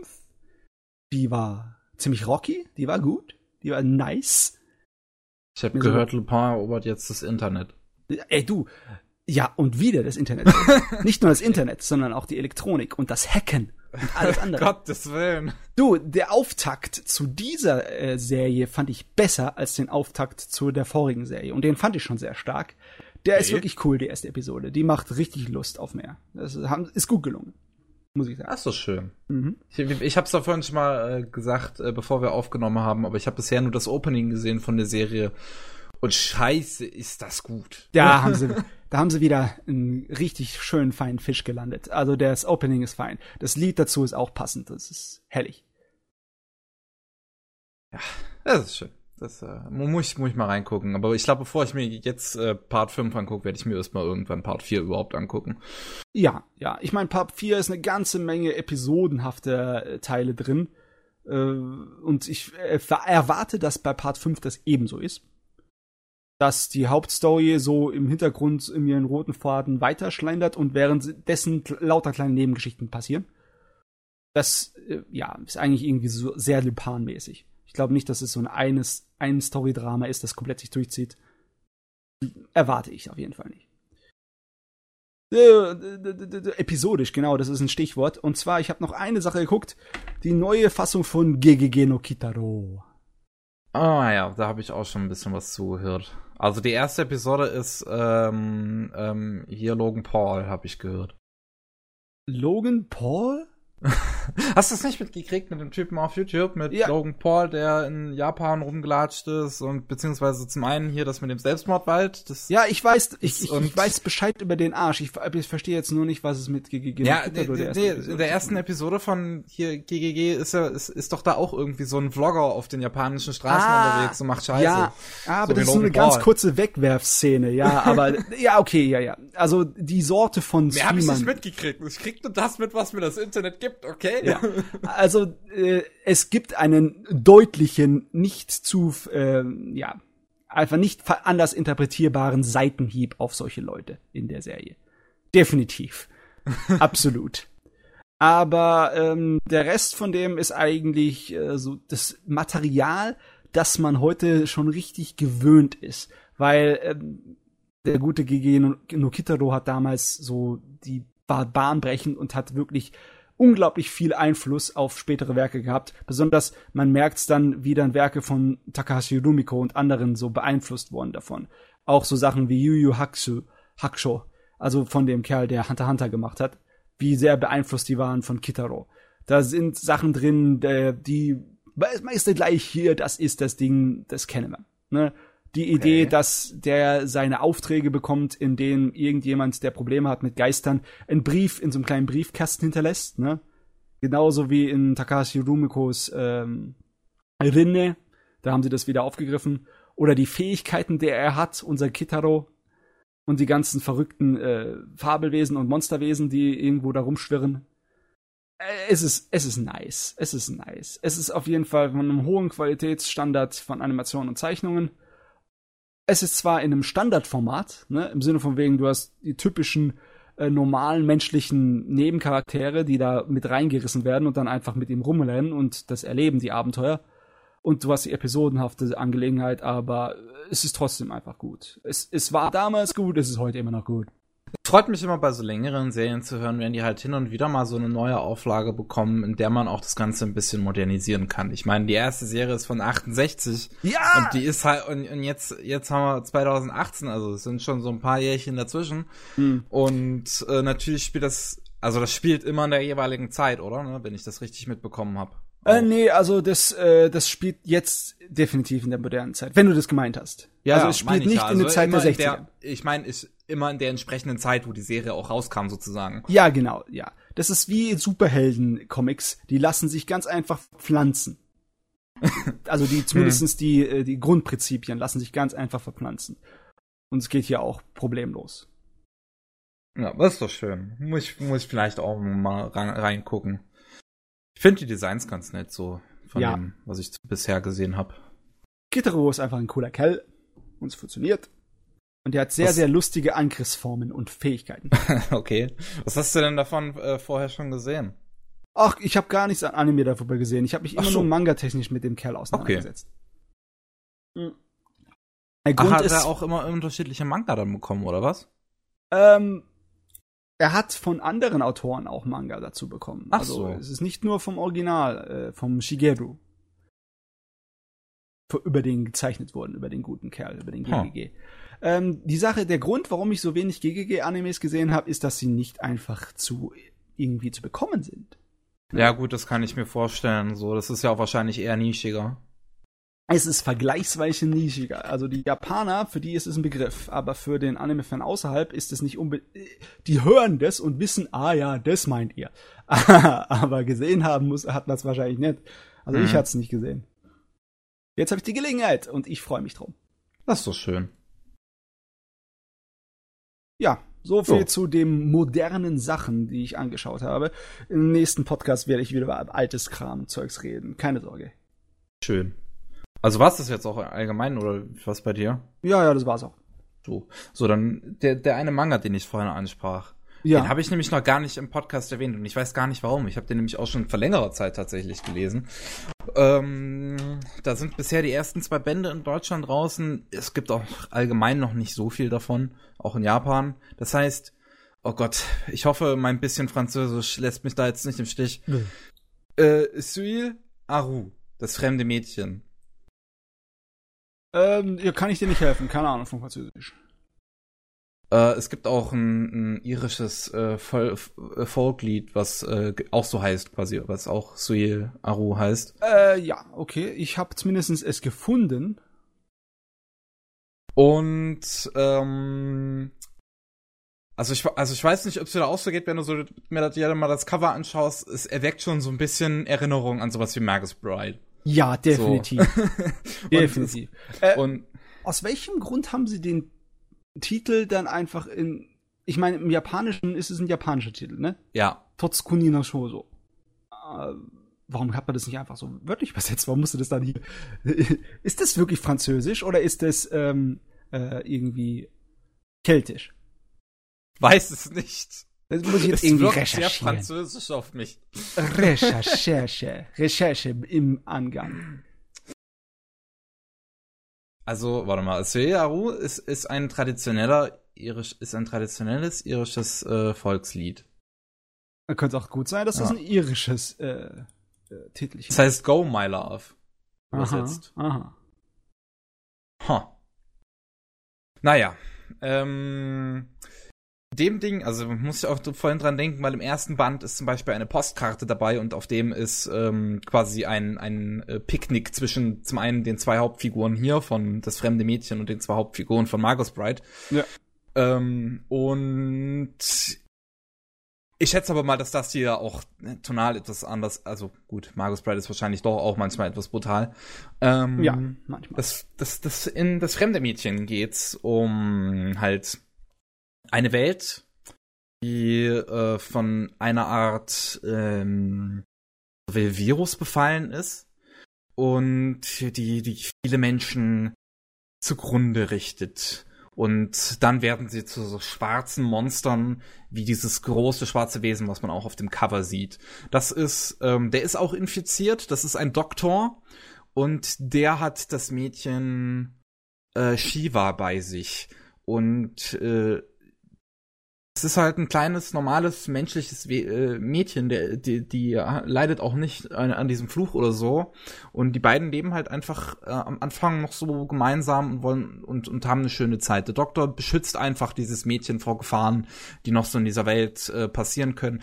Die war ziemlich rocky, die war gut, die war nice. Ich habe gehört, so, Lupin erobert jetzt das Internet. Ey, du. Ja, und wieder das Internet. (laughs) Nicht nur das Internet, sondern auch die Elektronik und das Hacken alles andere. (laughs) Gottes Willen. Du, der Auftakt zu dieser äh, Serie fand ich besser als den Auftakt zu der vorigen Serie. Und den fand ich schon sehr stark. Der ist Okay. wirklich cool, die erste Episode. Die macht richtig Lust auf mehr. Das ist, ist gut gelungen. Muss ich sagen. Ist doch schön. Mhm. Ich, ich habe es da vorhin schon mal äh, gesagt, äh, bevor wir aufgenommen haben, aber ich habe bisher nur das Opening gesehen von der Serie. Und scheiße, ist das gut. Da haben sie, (laughs) da haben sie wieder einen richtig schönen feinen Fisch gelandet. Also das Opening ist fein. Das Lied dazu ist auch passend. Das ist herrlich. Das ist schön. Das äh, muss, ich, muss ich mal reingucken. Aber ich glaube, bevor ich mir jetzt äh, Part 5 angucke, werde ich mir erstmal irgendwann Part 4 überhaupt angucken. Ja, ja. Ich meine, Part 4 ist eine ganze Menge episodenhafte äh, Teile drin. Äh, und ich äh, erwarte, dass bei Part 5 das ebenso ist. Dass die Hauptstory so im Hintergrund in ihren roten Faden weiterschleindert und währenddessen lauter kleine Nebengeschichten passieren. Das, äh, ja, ist eigentlich irgendwie so sehr Lupin-mäßig. Ich glaube nicht, dass es so ein eines, ein Story-Drama ist, das komplett sich durchzieht. Erwarte ich auf jeden Fall nicht. Äh, Episodisch, genau, das ist ein Stichwort. Und zwar, ich habe noch eine Sache geguckt. Die neue Fassung von GGG no Kitaro. Ah ja, da habe ich auch schon ein bisschen was zugehört. Also die erste Episode ist ähm, ähm, hier Logan Paul, habe ich gehört. Logan Paul? (laughs) Hast du es nicht mitgekriegt mit dem Typen auf YouTube, mit Ja. Logan Paul, der in Japan rumgelatscht ist und beziehungsweise zum einen hier das mit dem Selbstmordwald, das Ja, ich weiß, ich, ich, ich weiß Bescheid über den Arsch. Ich, ich verstehe jetzt nur nicht, was es mit GGG no Ja, nee, der in der zu ersten. Episode von hier GGG ist ja ist, ist doch da auch irgendwie so ein Vlogger auf den japanischen Straßen Ah, unterwegs und macht Scheiße. Ja, aber So das ist nur eine Logan ganz Paul. kurze Wegwerfszene, ja, (laughs) aber ja, okay, ja, ja. Also die Sorte von Mehr habe ich nicht Streamern. mitgekriegt. Ich krieg nur das mit, was mir das Internet gibt, okay? Ja. (laughs) Also äh, es gibt einen deutlichen, nicht zu, äh, ja, einfach nicht anders interpretierbaren Seitenhieb auf solche Leute in der Serie. Definitiv. (laughs) Absolut. Aber ähm, der Rest von dem ist eigentlich äh, so das Material, das man heute schon richtig gewöhnt ist. Weil ähm, der gute GG no no Kitaro hat damals so die war bahnbrechend und hat wirklich unglaublich viel Einfluss auf spätere Werke gehabt. Besonders man merkt's dann, wie dann Werke von Takahashi Rumiko und anderen so beeinflusst wurden davon. Auch so Sachen wie Yu Yu Hakusho, Hakusho also von dem Kerl, der Hunter Hunter gemacht hat, wie sehr beeinflusst die waren von Kitaro. Da sind Sachen drin, die meiste gleich hier, das ist das Ding, das kennen wir. Ne? Die Idee, Okay. dass der seine Aufträge bekommt, in denen irgendjemand, der Probleme hat mit Geistern, einen Brief in so einem kleinen Briefkasten hinterlässt, ne? Genauso wie in Takashi Rumikos ähm, Rinne, da haben sie das wieder aufgegriffen. Oder die Fähigkeiten, der er hat, unser Kitaro, und die ganzen verrückten äh, Fabelwesen und Monsterwesen, die irgendwo da rumschwirren. Äh, Es ist, es ist nice. Es ist nice. Es ist auf jeden Fall von einem hohen Qualitätsstandard von Animationen und Zeichnungen. Es ist zwar in einem Standardformat, ne, im Sinne von wegen, du hast die typischen äh, normalen menschlichen Nebencharaktere, die da mit reingerissen werden und dann einfach mit ihm rumrennen und das erleben, die Abenteuer. Und du hast die episodenhafte Angelegenheit, aber es ist trotzdem einfach gut. Es, es war damals gut, es ist heute immer noch gut. Freut mich immer bei so längeren Serien zu hören, wenn die halt hin und wieder mal so eine neue Auflage bekommen, in der man auch das Ganze ein bisschen modernisieren kann. Ich meine, die erste Serie ist von 68 Ja! und die ist halt und, und jetzt jetzt haben wir 2018, also es sind schon so ein paar Jährchen dazwischen Hm. und äh, natürlich spielt das also das spielt immer in der jeweiligen Zeit, oder? Ne? Wenn ich das richtig mitbekommen habe. Äh, nee, also das, äh, das spielt jetzt definitiv in der modernen Zeit, wenn du das gemeint hast. also es spielt ich nicht ja. in der Also Zeit der immer in 60er. ich meine, ich immer in der entsprechenden Zeit, wo die Serie auch rauskam sozusagen. Ja, genau, ja. Das ist wie Superhelden-Comics, die lassen sich ganz einfach pflanzen. (laughs) also die zumindestens die, äh, die Grundprinzipien lassen sich ganz einfach verpflanzen. Und es geht hier auch problemlos. Ja, das ist doch schön. Muss ich, muss ich vielleicht auch mal rein, reingucken. Ich finde die Designs ganz nett, so von Ja. dem, was ich bisher gesehen habe. Kitaro ist einfach ein cooler Kerl und es funktioniert. Und er hat sehr, Was- sehr lustige Angriffsformen und Fähigkeiten. (laughs) okay. Was hast du denn davon äh, vorher schon gesehen? Ach, ich habe gar nichts an Anime darüber gesehen. Ich habe mich Ach immer so. nur manga-technisch mit dem Kerl auseinandergesetzt. Mhm. Der Ach, Grund hat ist, er auch immer unterschiedliche Manga dann bekommen, oder was? ähm, er hat von anderen Autoren auch Manga dazu bekommen. Ach also so. es ist nicht nur vom Original, äh, vom Shigeru. Für- Über den gezeichnet worden, über den guten Kerl, über den Huh. GGG. Ähm, die Sache, der Grund, warum ich so wenig GGG-Animes gesehen habe, ist, dass sie nicht einfach zu irgendwie zu bekommen sind. Ja, gut, das kann ich mir vorstellen. So, das ist ja auch wahrscheinlich eher nischiger. Es ist vergleichsweise nischiger. Also die Japaner, für die ist es ein Begriff, aber für den Anime-Fan außerhalb ist es nicht unbedingt. Die hören das und wissen, ah ja, das meint ihr. (laughs) aber gesehen haben muss, hat man es wahrscheinlich nicht. Also Mhm. ich hatte es nicht gesehen. Jetzt habe ich die Gelegenheit und ich freue mich drum. Das ist doch schön. Ja, so viel So. zu den modernen Sachen, die ich angeschaut habe. Im nächsten Podcast werde ich wieder über altes Kram, Zeugs reden. Keine Sorge. Schön. Also was das jetzt auch allgemein oder was bei dir? Ja, ja, das war's auch. So, so dann der, der eine Manga, den ich vorhin ansprach. Ja. Den habe ich nämlich noch gar nicht im Podcast erwähnt und ich weiß gar nicht warum. Ich habe den nämlich auch schon vor längerer Zeit tatsächlich gelesen. Ähm, da sind bisher die ersten zwei Bände in Deutschland draußen. Es gibt auch allgemein noch nicht so viel davon, auch in Japan. Das heißt, oh Gott, ich hoffe, mein bisschen Französisch lässt mich da jetzt nicht im Stich. Nö. Äh, Suis Aru, das fremde Mädchen. Ähm, ja, kann ich dir nicht helfen. Keine Ahnung von Französisch. Äh, es gibt auch ein, ein irisches äh, äh, Folklied, was äh, auch so heißt, quasi, was auch Suil Aru heißt. Äh, ja, okay. Ich habe zumindest es gefunden. Und ähm, also ich also ich weiß nicht, ob es dir da auch so geht, wenn du so mir das jeder mal das Cover anschaust, es erweckt schon so ein bisschen Erinnerung an sowas wie Magus Bride. Ja, definitiv. (laughs) Und, definitiv. Äh, und aus welchem Grund haben sie den Titel dann einfach in. Ich meine, im Japanischen ist es ein japanischer Titel, ne? ja, Totsukuni no Shoujo. Äh, warum hat man das nicht einfach so wörtlich übersetzt? Warum musste das dann hier? (laughs) ist das wirklich Französisch oder ist das ähm, äh, irgendwie keltisch? weiß es nicht. Das muss ich jetzt Es irgendwie wirkt sehr recherchieren. französisch auf mich. Recherche. Recherche im Angang. Also, warte mal, Suil Aru ist, ist ein traditioneller irisch, ist ein traditionelles irisches äh, Volkslied. Könnte auch gut sein, dass das Ja. ein irisches äh, äh, Titelchen Das heißt Go My Love. Aha, Übersetzt. aha. Ha. Naja. Ähm, dem Ding, also muss ich auch vorhin dran denken, weil im ersten Band ist zum Beispiel eine Postkarte dabei und auf dem ist ähm, quasi ein, ein äh, Picknick zwischen zum einen den zwei Hauptfiguren hier von Das fremde Mädchen und den zwei Hauptfiguren von Margus Bride. Ja. Ähm, und ich schätze aber mal, dass das hier auch äh, tonal etwas anders, also gut, Margus Bride ist wahrscheinlich doch auch manchmal etwas brutal. Ähm, Ja, manchmal. das, das, das, in das fremde Mädchen geht's um halt eine Welt, die äh, von einer Art ähm, Virus befallen ist und die, die viele Menschen zugrunde richtet. Und dann werden sie zu so schwarzen Monstern, wie dieses große schwarze Wesen, was man auch auf dem Cover sieht. Das ist, ähm, der ist auch infiziert, das ist ein Doktor und der hat das Mädchen äh, Shiva bei sich. Und äh, es ist halt ein kleines, normales, menschliches äh, Mädchen, der, die, die leidet auch nicht an, an diesem Fluch oder so. Und die beiden leben halt einfach äh, am Anfang noch so gemeinsam und wollen und, und haben eine schöne Zeit. Der Doktor beschützt einfach dieses Mädchen vor Gefahren, die noch so in dieser Welt äh, passieren können.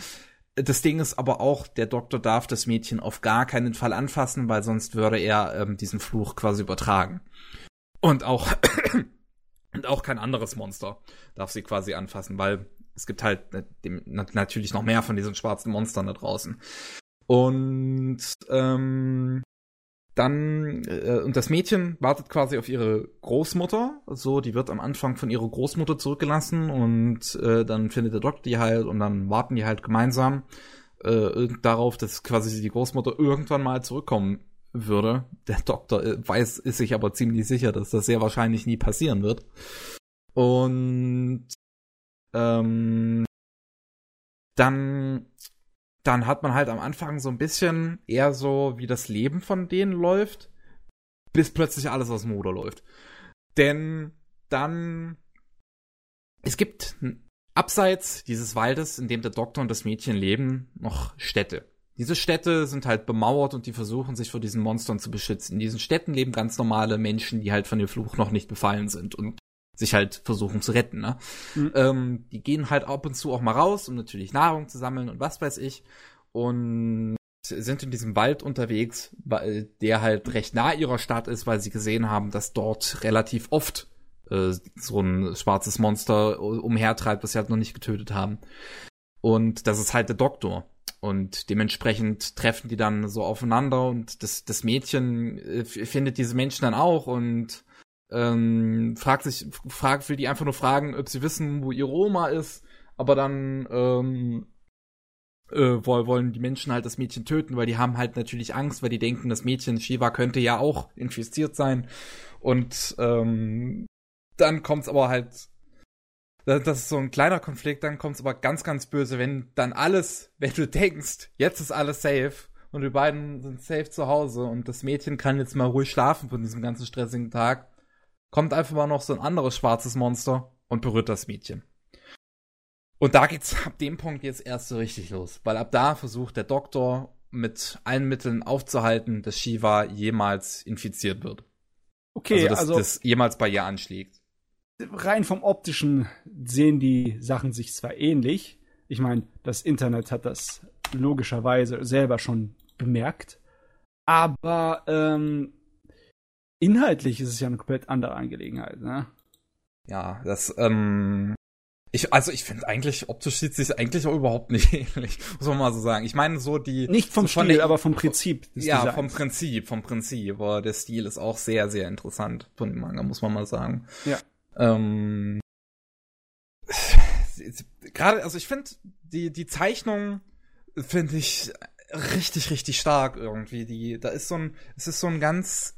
Das Ding ist aber auch, der Doktor darf das Mädchen auf gar keinen Fall anfassen, weil sonst würde er ähm, diesen Fluch quasi übertragen. Und auch, (coughs) und auch kein anderes Monster darf sie quasi anfassen, weil es gibt halt äh, natürlich noch mehr von diesen schwarzen Monstern da draußen. Und ähm, dann, äh, und das Mädchen wartet quasi auf ihre Großmutter. So, die wird am Anfang von ihrer Großmutter zurückgelassen und äh, dann findet der Doktor die halt und dann warten die halt gemeinsam äh, darauf, dass quasi die Großmutter irgendwann mal zurückkommen würde. Der Doktor äh, weiß, ist sich aber ziemlich sicher, dass das sehr wahrscheinlich nie passieren wird. Und ähm, dann dann hat man halt am Anfang so ein bisschen eher so, wie das Leben von denen läuft, bis plötzlich alles aus dem Ruder läuft. Denn dann, es gibt abseits dieses Waldes, in dem der Doktor und das Mädchen leben, noch Städte. Diese Städte sind halt bemauert und die versuchen sich vor diesen Monstern zu beschützen. In diesen Städten leben ganz normale Menschen, die halt von dem Fluch noch nicht befallen sind und sich halt versuchen zu retten. Ne? Mhm. Ähm, die gehen halt ab und zu auch mal raus, um natürlich Nahrung zu sammeln und was weiß ich. Und sind in diesem Wald unterwegs, weil der halt recht nah ihrer Stadt ist, weil sie gesehen haben, dass dort relativ oft äh, so ein schwarzes Monster umhertreibt, das sie halt noch nicht getötet haben. Und das ist halt der Doktor. Und dementsprechend treffen die dann so aufeinander und das, das Mädchen äh, findet diese Menschen dann auch und ähm, fragt sich, fragt, will die einfach nur fragen, ob sie wissen, wo ihre Oma ist, aber dann ähm, äh, wollen die Menschen halt das Mädchen töten, weil die haben halt natürlich Angst, weil die denken, das Mädchen Shiva könnte ja auch infiziert sein. Und ähm, dann kommt's aber halt das, ist so ein kleiner Konflikt, dann kommt es aber ganz, ganz böse, wenn dann alles, wenn du denkst, jetzt ist alles safe und die beiden sind safe zu Hause und das Mädchen kann jetzt mal ruhig schlafen von diesem ganzen stressigen Tag, kommt einfach mal noch so ein anderes schwarzes Monster und berührt das Mädchen. Und da geht's ab dem Punkt jetzt erst so richtig los, weil ab da versucht der Doktor mit allen Mitteln aufzuhalten, dass Shiva jemals infiziert wird. Okay, also dass also das jemals bei ihr anschlägt rein vom optischen sehen die Sachen sich zwar ähnlich. Ich meine, das Internet hat das logischerweise selber schon bemerkt. Aber ähm, inhaltlich ist es ja eine komplett andere Angelegenheit, ne? Ja, das, ähm, ich, also ich finde eigentlich, optisch sieht sich eigentlich auch überhaupt nicht (laughs) ähnlich, muss man mal so sagen. Ich meine so die. Nicht vom so Stil, der, aber vom Prinzip. ja, Designs. vom Prinzip, vom Prinzip. Aber der Stil ist auch sehr, sehr interessant von dem Manga, muss man mal sagen. Ja. Ähm, Gerade, also ich finde, die, die Zeichnung finde ich richtig, richtig stark irgendwie. Die, da ist so ein, es ist so ein ganz.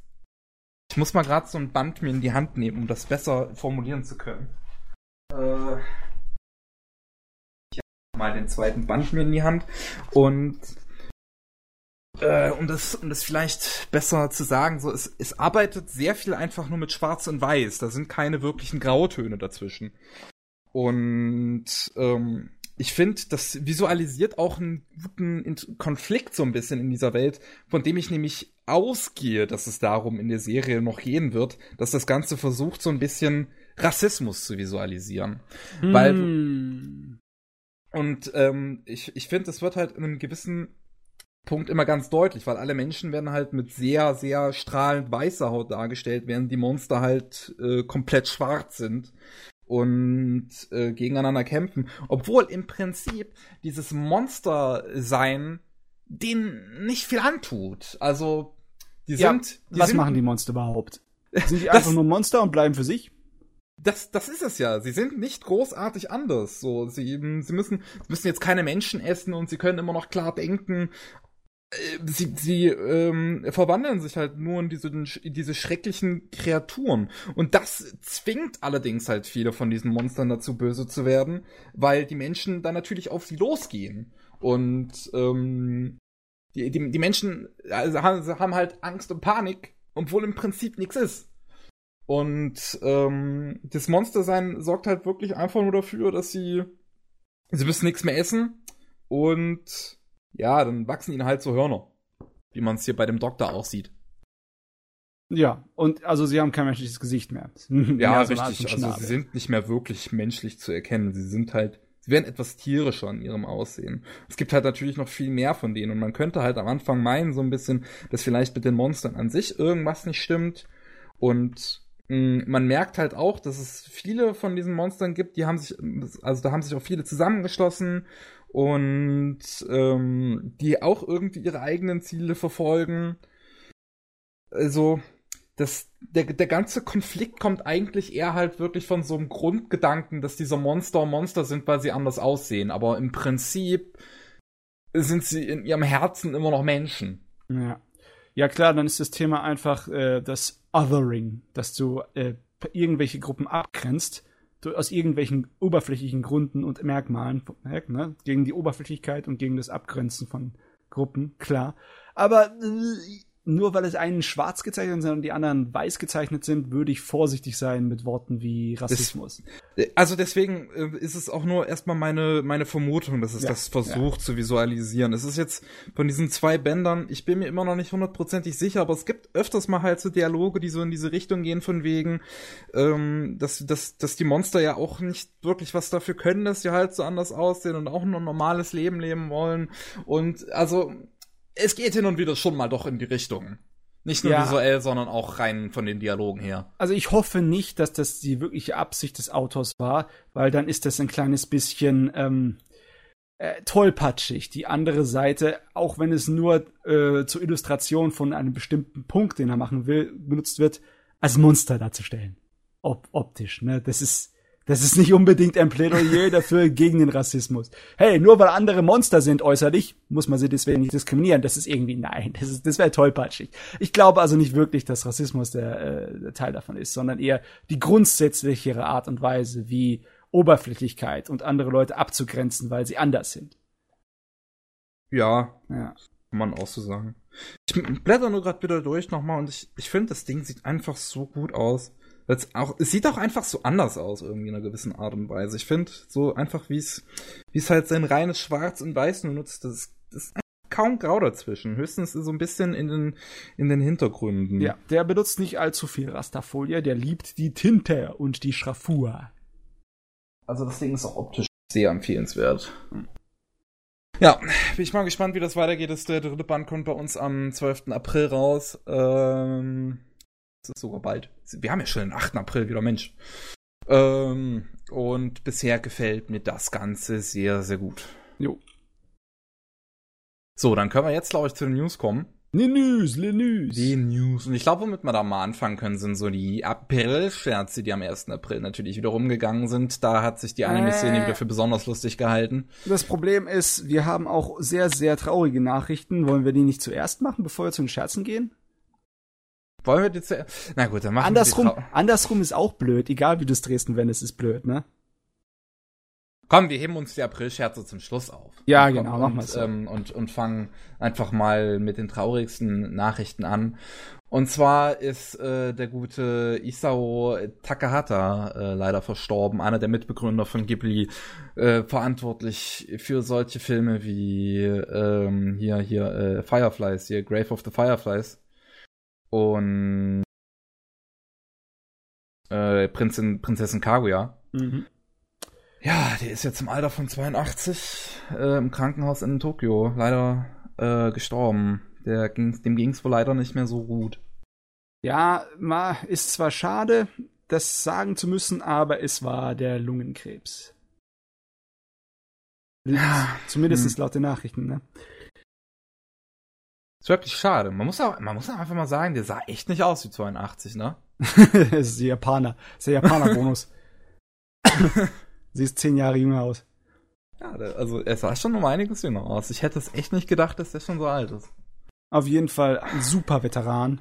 Ich muss mal gerade so ein Band mir in die Hand nehmen, um das besser formulieren zu können. Äh, ich habe mal den zweiten Band mir in die Hand und äh, um das, um das vielleicht besser zu sagen, so es, es arbeitet sehr viel einfach nur mit Schwarz und Weiß. Da sind keine wirklichen Grautöne dazwischen. Und ähm, ich finde, das visualisiert auch einen guten Konflikt so ein bisschen in dieser Welt, von dem ich nämlich ausgehe, dass es darum in der Serie noch gehen wird, dass das Ganze versucht, so ein bisschen Rassismus zu visualisieren. Mm. Weil und ähm, ich, ich finde, es wird halt in einem gewissen Punkt immer ganz deutlich, weil alle Menschen werden halt mit sehr, sehr strahlend weißer Haut dargestellt, während die Monster halt äh, komplett schwarz sind und äh, gegeneinander kämpfen. Obwohl im Prinzip dieses Monster-Sein denen nicht viel antut. Also, die ja, sind. Die was sind, machen die Monster überhaupt? (laughs) Sind die einfach nur Monster und bleiben für sich? Das, das ist es ja. Sie sind nicht großartig anders. So, sie, sie müssen, müssen jetzt keine Menschen essen und sie können immer noch klar denken sie, sie ähm, verwandeln sich halt nur in diese, in diese schrecklichen Kreaturen. Und das zwingt allerdings halt viele von diesen Monstern dazu, böse zu werden, weil die Menschen dann natürlich auf sie losgehen. Und ähm, die, die, die Menschen also haben halt Angst und Panik, obwohl im Prinzip nichts ist. Und ähm, das Monstersein sorgt halt wirklich einfach nur dafür, dass sie sie müssen nichts mehr essen und ja, dann wachsen ihnen halt so Hörner. Wie man es hier bei dem Doktor auch sieht. Ja, und also sie haben kein menschliches Gesicht mehr. (laughs) ja, richtig. Also sie sind nicht mehr wirklich menschlich zu erkennen. Sie sind halt, sie werden etwas tierischer in ihrem Aussehen. Es gibt halt natürlich noch viel mehr von denen und man könnte halt am Anfang meinen, so ein bisschen, dass vielleicht mit den Monstern an sich irgendwas nicht stimmt. Und mh, mm, man merkt halt auch, dass es viele von diesen Monstern gibt, die haben sich, also da haben sich auch viele zusammengeschlossen und ähm, die auch irgendwie ihre eigenen Ziele verfolgen. Also, das, der, der ganze Konflikt kommt eigentlich eher halt wirklich von so einem Grundgedanken, dass diese Monster Monster sind, weil sie anders aussehen. Aber im Prinzip sind sie in ihrem Herzen immer noch Menschen. Ja. Ja klar, dann ist das Thema einfach äh, das Othering, dass du äh, irgendwelche Gruppen abgrenzt aus irgendwelchen oberflächlichen Gründen und Merkmalen, ne, gegen die Oberflächlichkeit und gegen das Abgrenzen von Gruppen, klar. Aber äh, nur weil es einen schwarz gezeichnet ist und die anderen weiß gezeichnet sind, würde ich vorsichtig sein mit Worten wie Rassismus. Also deswegen äh, ist es auch nur erstmal meine, meine Vermutung, dass es Ja, das versucht zu visualisieren. Es ist jetzt von diesen zwei Bändern, ich bin mir immer noch nicht hundertprozentig sicher, aber es gibt öfters mal halt so Dialoge, die so in diese Richtung gehen, von wegen, ähm, dass, dass, dass die Monster ja auch nicht wirklich was dafür können, dass sie halt so anders aussehen und auch nur ein normales Leben leben wollen. Und also, es geht hin und wieder schon mal doch in die Richtung. Nicht nur Ja. visuell, sondern auch rein von den Dialogen her. Also ich hoffe nicht, dass das die wirkliche Absicht des Autors war, weil dann ist das ein kleines bisschen ähm, äh, tollpatschig. Die andere Seite, auch wenn es nur äh, zur Illustration von einem bestimmten Punkt, den er machen will, benutzt wird, als Monster darzustellen. Ob optisch, ne? Das ist das ist nicht unbedingt ein Plädoyer dafür gegen den Rassismus. Hey, nur weil andere Monster sind äußerlich, muss man sie deswegen nicht diskriminieren. Das ist irgendwie, nein, das, ist, das wäre tollpatschig. Ich glaube also nicht wirklich, dass Rassismus der, äh, der Teil davon ist, sondern eher die grundsätzlichere Art und Weise, wie Oberflächlichkeit und andere Leute abzugrenzen, weil sie anders sind. Ja, Ja. Kann man auch so sagen. Ich blätter nur gerade wieder durch nochmal und ich, ich finde, das Ding sieht einfach so gut aus. Weil's auch, es sieht auch einfach so anders aus, irgendwie in einer gewissen Art und Weise. Ich finde, so einfach wie es, wie es halt sein reines Schwarz und Weiß nur nutzt, das, ist- das ist kaum grau dazwischen. Höchstens so ein bisschen in den, in den Hintergründen. ja, der benutzt nicht allzu viel Rasterfolie, der liebt die Tinte und die Schraffur. Also das Ding ist auch optisch sehr empfehlenswert. Ja, bin ich mal gespannt, wie das weitergeht. Das, der dritte Band kommt bei uns am 12. April raus. Ähm, das ist sogar bald. Wir haben ja schon den 8. April wieder, Mensch. Ähm, und bisher gefällt mir das Ganze sehr, sehr gut. Jo. So, dann können wir jetzt, glaube ich, zu den News kommen. Lenüs, Lenüs. Die News. Und ich glaube, womit wir da mal anfangen können, sind so die April-Scherze, die am 1. April natürlich wieder rumgegangen sind. Da hat sich die Anime-Szene Äh. wieder für besonders lustig gehalten. Das Problem ist, wir haben auch sehr, sehr traurige Nachrichten. Wollen wir die nicht zuerst machen, bevor wir zu den Scherzen gehen? Wollen wir die zuerst? Na gut, dann machen Andersrum, wir die Trau andersrum ist auch blöd. Egal wie du es drehst und wendest, ist blöd, ne? Komm, wir heben uns die April-Scherze zum Schluss auf. Ja, Und genau, machen wir so. ähm, und, und fangen einfach mal mit den traurigsten Nachrichten an. Und zwar ist äh, der gute Isao Takahata äh, leider verstorben, einer der Mitbegründer von Ghibli, äh, verantwortlich für solche Filme wie ähm, hier hier äh, Fireflies, hier Grave of the Fireflies und äh, Prinzessin, Prinzessin Kaguya. Mhm. Ja, der ist jetzt im Alter von 82 äh, im Krankenhaus in Tokio leider äh, gestorben. Der ging's, dem ging's wohl leider nicht mehr so gut. Ja, ma, ist zwar schade, das sagen zu müssen, aber es war der Lungenkrebs. Ja, Zumindest laut den Nachrichten, ne? Ist wirklich schade. Man muss auch, man muss auch einfach mal sagen, der sah echt nicht aus wie 82, ne? (laughs) das ist die Japaner. Das ist der Japaner-Bonus. (laughs) Sie ist zehn Jahre jünger aus. Ja, also er sah schon um einiges jünger aus. Ich hätte es echt nicht gedacht, dass der schon so alt ist. Auf jeden Fall ein super Veteran,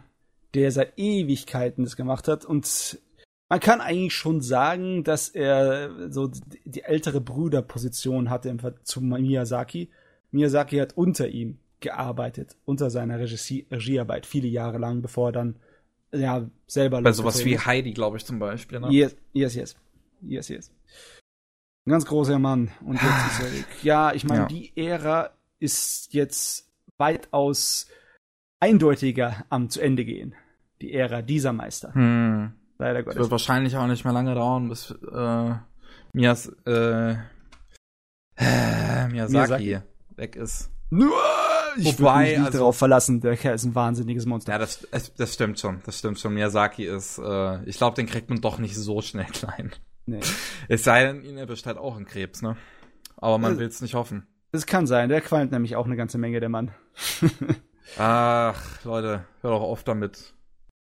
der seit Ewigkeiten das gemacht hat und man kann eigentlich schon sagen, dass er so die ältere Brüderposition hatte zu Miyazaki. Miyazaki hat unter ihm gearbeitet, unter seiner Regie Regiearbeit, viele Jahre lang, bevor er dann ja selber Bei sowas wie Heidi, glaube ich, zum Beispiel, ne? Yes, yes, yes. Yes, yes. Ein ganz großer Mann. Und jetzt ist er. Ja, ich meine, Ja. die Ära ist jetzt weitaus eindeutiger am zu Ende gehen. Die Ära dieser Meister. Hm. Leider Es wird Gottes. wahrscheinlich auch nicht mehr lange dauern, bis äh, Mias, äh, (sighs) Miyazaki, Miyazaki. weg ist. Nur, ich Wobei, mich nicht also- darauf verlassen. Der Kerl ist ein wahnsinniges Monster. Ja, das, es- das stimmt schon. Das stimmt schon. Miyazaki ist, äh, ich glaube, den kriegt man doch nicht so schnell (laughs) klein. Nee. Es sei denn, ihn erwischt halt auch ein Krebs, ne? Aber man Äh, will's nicht hoffen. Das kann sein. Der qualmt nämlich auch eine ganze Menge, der Mann. (laughs) Ach, Leute, hör doch auf damit.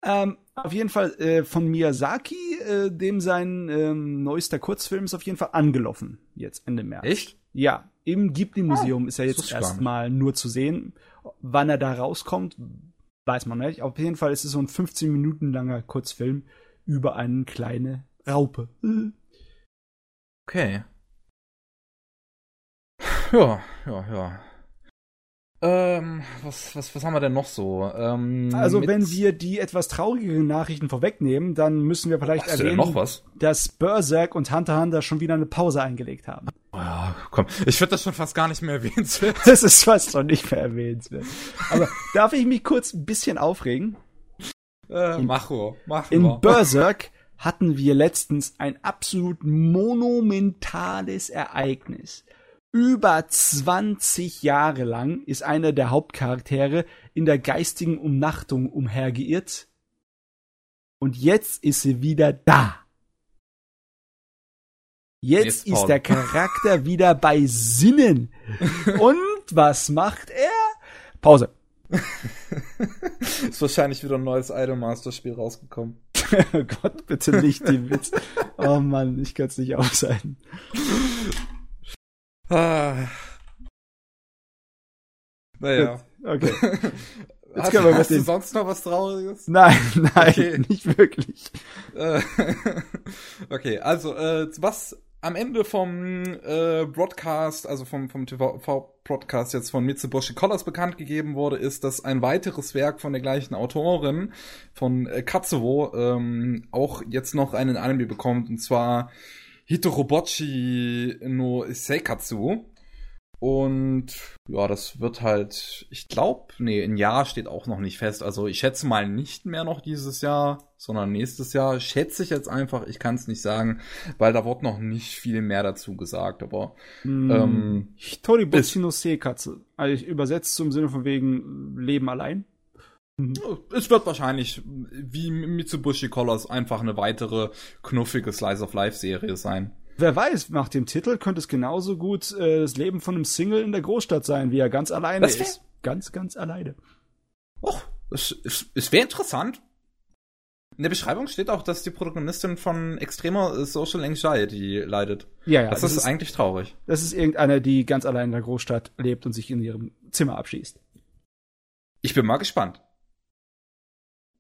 Ähm, auf jeden Fall äh, von Miyazaki, äh, dem sein ähm, neuester Kurzfilm ist auf jeden Fall angelaufen. Jetzt Ende März. Echt? Ja, im Ghibli-Museum ist er jetzt erstmal nur zu sehen. Wann er da rauskommt, weiß man nicht. Auf jeden Fall ist es so ein 15 Minuten langer Kurzfilm über eine kleine Raupe. Okay. Ja, ja, ja. Ähm, was, was, was haben wir denn noch so? Ähm, Also wenn wir die etwas traurigeren Nachrichten vorwegnehmen, dann müssen wir vielleicht Hast erwähnen, noch was? dass Berserk und Hunter Hunter schon wieder eine Pause eingelegt haben. Oh ja, komm. Ich finde das schon fast gar nicht mehr erwähnenswert. (laughs) Das ist fast schon nicht mehr erwähnenswert. Aber darf ich mich kurz ein bisschen aufregen? Äh, mach nur, mach In nur. Berserk hatten wir letztens ein absolut monumentales Ereignis. Über 20 Jahre lang ist einer der Hauptcharaktere in der geistigen Umnachtung umhergeirrt. Und jetzt ist sie wieder da. Jetzt, Jetzt, ist der Charakter wieder bei Sinnen. (laughs) Und was macht er? Pause. ist wahrscheinlich wieder ein neues Idolmaster-Spiel rausgekommen. Oh (laughs) Gott, bitte nicht die Witz. Oh Mann, ich kann es nicht aushalten. Ah. Naja. Okay. (laughs) Hast, können wir hast du sonst noch was Trauriges? Nein, (laughs) nein, Okay. nicht wirklich. (laughs) Okay, also äh, was am Ende vom äh, Broadcast, also vom, vom TV-Broadcast jetzt von Mitsubishi Colors bekannt gegeben wurde, ist, dass ein weiteres Werk von der gleichen Autorin, von äh, Katsuo, ähm, auch jetzt noch einen Anime bekommt, und zwar Hitorobochi no Seikatsu. Und ja, das wird halt, ich glaube, nee, ein Jahr steht auch noch nicht fest. Also ich schätze mal nicht mehr noch dieses Jahr, sondern nächstes Jahr. Schätze ich jetzt einfach, ich kann es nicht sagen, weil da wird noch nicht viel mehr dazu gesagt. Aber Ähm, Ähm, Hitoribochi no Seikatsu. Also ich übersetzt zum Sinne von wegen Leben allein. Es wird wahrscheinlich wie Mitsubishi Colors einfach eine weitere knuffige Slice of Life Serie sein. Wer weiß, nach dem Titel könnte es genauso gut äh, das Leben von einem Single in der Großstadt sein, wie er ganz alleine Das ist. Ganz, ganz alleine. Och, es, es, es wäre interessant. In der Beschreibung steht auch, dass die Protagonistin von extremer äh, Social Anxiety leidet. Ja, ja. das, ist, eigentlich traurig. das ist irgendeiner, die ganz allein in der Großstadt lebt und sich in ihrem Zimmer abschießt. Ich bin mal gespannt.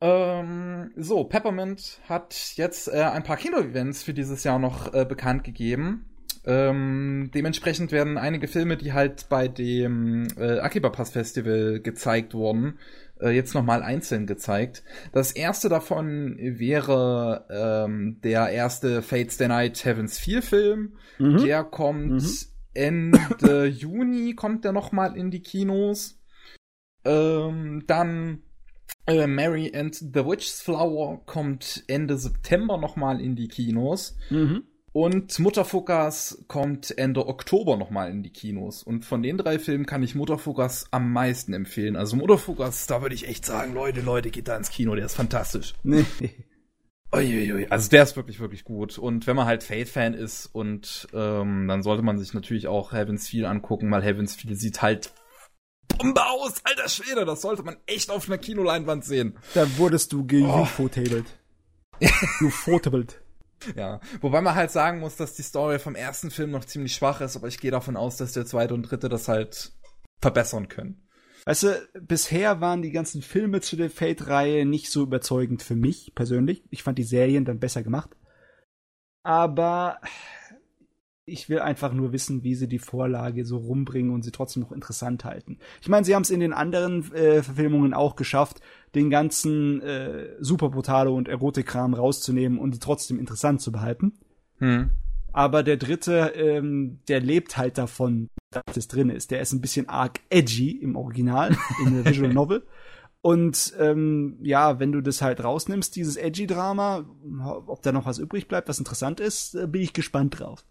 Ähm, so, Peppermint hat jetzt äh, ein paar Kino-Events für dieses Jahr noch äh, bekannt gegeben. Ähm, dementsprechend werden einige Filme, die halt bei dem äh, Akiba Pass Festival gezeigt wurden, äh, jetzt nochmal einzeln gezeigt. Das erste davon wäre ähm, der erste Fates the Night Heavens 4 Film. Mhm. Der kommt Mhm. Ende (coughs) Juni, kommt der nochmal in die Kinos. Ähm, dann äh, Mary and the Witch's Flower kommt Ende September nochmal in die Kinos. Mhm. Und Mutterfuckers kommt Ende Oktober nochmal in die Kinos. Und von den drei Filmen kann ich Mutterfuckers am meisten empfehlen. Also Mutterfuckers, da würde ich echt sagen, Leute, Leute, geht da ins Kino, der ist fantastisch. Nee. Uiuiui. Also der ist wirklich, wirklich gut. Und wenn man halt Fate-Fan ist und ähm, dann sollte man sich natürlich auch Heaven's Feel angucken, weil Heaven's Feel sieht halt Bombe aus, alter Schwede, das sollte man echt auf einer Kinoleinwand sehen. Da wurdest du geufotable. Geufotable. (laughs) Ja, wobei man halt sagen muss, dass die Story vom ersten Film noch ziemlich schwach ist, aber ich gehe davon aus, dass der zweite und dritte das halt verbessern können. Weißt du, bisher waren die ganzen Filme zu der Fate-Reihe nicht so überzeugend für mich persönlich. Ich fand die Serien dann besser gemacht. Aber ich will einfach nur wissen, wie sie die Vorlage so rumbringen und sie trotzdem noch interessant halten. Ich meine, sie haben es in den anderen äh, Verfilmungen auch geschafft, den ganzen äh, super brutale und Erotikkram rauszunehmen und die trotzdem interessant zu behalten. Hm. Aber der dritte, ähm, der lebt halt davon, dass das drin ist. Der ist ein bisschen arg edgy im Original, (laughs) in der Visual Novel. Und ähm, ja, wenn du das halt rausnimmst, dieses Edgy-Drama, ob da noch was übrig bleibt, was interessant ist, äh, bin ich gespannt drauf.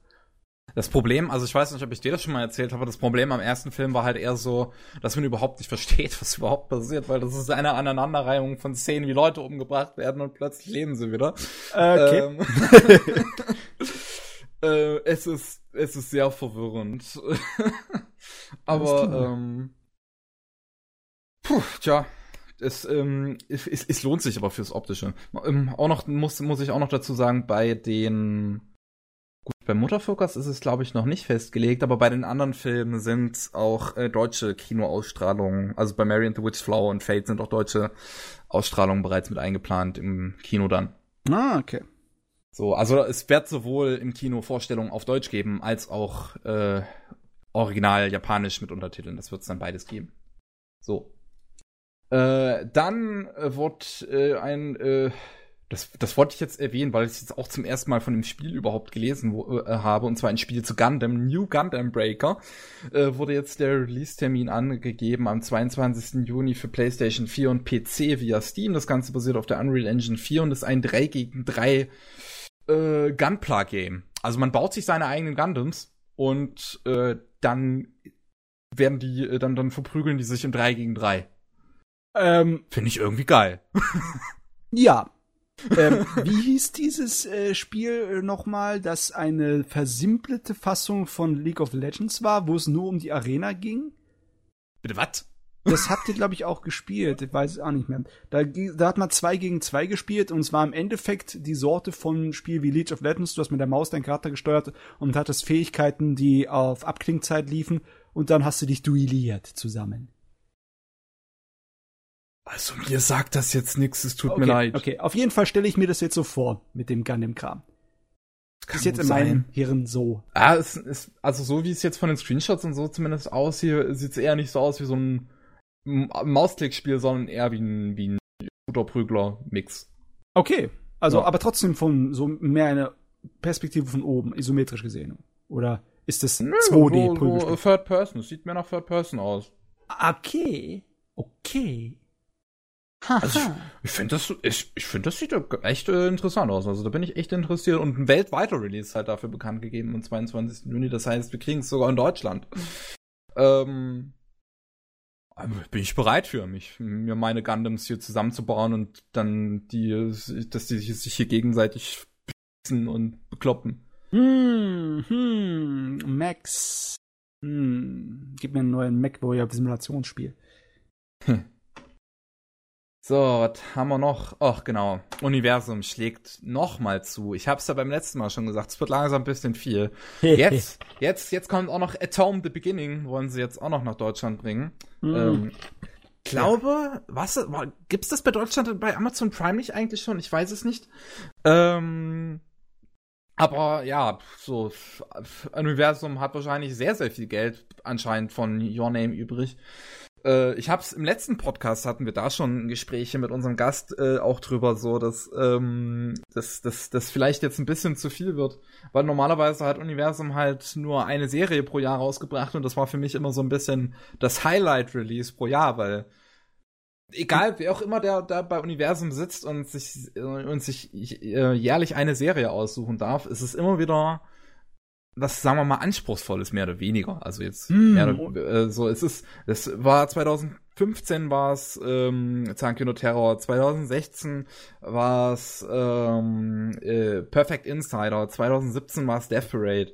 Das Problem, also ich weiß nicht, ob ich dir das schon mal erzählt habe, das Problem am ersten Film war halt eher so, dass man überhaupt nicht versteht, (laughs) was überhaupt passiert, weil das ist eine Aneinanderreihung von Szenen, wie Leute umgebracht werden und plötzlich leben sie wieder. Äh, okay. Ähm, (laughs) (laughs) äh, es ist, es ist sehr verwirrend. Aber, ähm, puh, tja, es, ähm, es, es, es lohnt sich aber fürs Optische. Ähm, auch noch, muss, muss ich auch noch dazu sagen, bei den, gut, bei Mutterfocus ist es, glaube ich, noch nicht festgelegt, aber bei den anderen Filmen sind auch äh, deutsche Kinoausstrahlungen, also bei Mary and the Witch Flower und Fate sind auch deutsche Ausstrahlungen bereits mit eingeplant im Kino dann. Ah, okay. So, also es wird sowohl im Kino Vorstellungen auf Deutsch geben, als auch äh, original japanisch mit Untertiteln. Das wird es dann beides geben. So. Äh, dann äh, wird äh, ein, äh, das, das wollte ich jetzt erwähnen, weil ich es jetzt auch zum ersten Mal von dem Spiel überhaupt gelesen wo, äh, habe, und zwar ein Spiel zu Gundam, New Gundam Breaker, äh, wurde jetzt der Release-Termin angegeben am 22. Juni für PlayStation 4 und PC via Steam. Das Ganze basiert auf der Unreal Engine 4 und ist ein 3 gegen 3 äh, Gunpla-Game. Also man baut sich seine eigenen Gundams und äh, dann werden die, äh, dann, dann verprügeln die sich im 3 gegen 3. Ähm, Finde ich irgendwie geil. (laughs) ja. Ähm, (laughs) wie hieß dieses äh, Spiel nochmal, das eine versimplelte Fassung von League of Legends war, wo es nur um die Arena ging? Bitte was? Das habt ihr, glaube ich, auch gespielt. Ich weiß es auch nicht mehr. Da, da hat man zwei gegen zwei gespielt und es war im Endeffekt die Sorte von Spiel wie League of Legends. Du hast mit der Maus deinen Charakter gesteuert und hattest Fähigkeiten, die auf Abklingzeit liefen und dann hast du dich duelliert zusammen. Also mir sagt das jetzt nichts, es tut okay, mir leid. Okay, auf jeden Fall stelle ich mir das jetzt so vor mit dem Gundam-Kram. Kann Ist jetzt in meinem sein. Hirn so. Ah, es ist, also so wie es jetzt von den Screenshots und so zumindest aussieht, sieht es eher nicht so aus wie so ein Mausklickspiel, sondern eher wie ein, wie ein Shooter-Prügler-Mix. Okay, also Ja. aber trotzdem von so mehr eine Perspektive von oben, isometrisch gesehen. Oder ist das Nö, 2D so, so? Third Person, es sieht mehr nach Third Person aus. Okay. Okay. Also Ich finde das, ich, ich finde das sieht echt äh, interessant aus. Also da bin ich echt interessiert und ein weltweiter Release ist halt dafür bekannt gegeben am 22. Juni. Das heißt, wir kriegen es sogar in Deutschland. Ähm, aber bin ich bereit für mich, mir meine Gundams hier zusammenzubauen und dann die, dass die sich hier gegenseitig beschießen und bekloppen. Hm, hm, Max. Hm, gib mir einen neuen MacBoy Simulationsspiel. So, was haben wir noch? Ach, genau. Universum schlägt noch mal zu. Ich hab's ja beim letzten Mal schon gesagt, es wird langsam ein bisschen viel. (laughs) Jetzt, jetzt, jetzt kommt auch noch Atom the Beginning, wollen sie jetzt auch noch nach Deutschland bringen. Hm. Ähm, glaube, was, war, gibt's das bei Deutschland bei Amazon Prime nicht eigentlich schon? Ich weiß es nicht. Ähm, aber ja, so, Universum hat wahrscheinlich sehr, sehr viel Geld anscheinend von Your Name übrig. Äh, ich hab's im letzten Podcast hatten wir da schon Gespräche mit unserem Gast äh, auch drüber, so dass ähm, das, das, das vielleicht jetzt ein bisschen zu viel wird, weil normalerweise hat Universum halt nur eine Serie pro Jahr rausgebracht und das war für mich immer so ein bisschen das Highlight-Release pro Jahr, weil egal wer auch immer der da bei Universum sitzt und sich äh, und sich äh, jährlich eine Serie aussuchen darf, ist es immer wieder was sagen wir mal anspruchsvolles mehr oder weniger. Also jetzt Hm. mehr oder, äh, so es ist es war 2015 war es ähm, Zankino Terror, 2016 war es ähm, äh, Perfect Insider, 2017 war es Death Parade.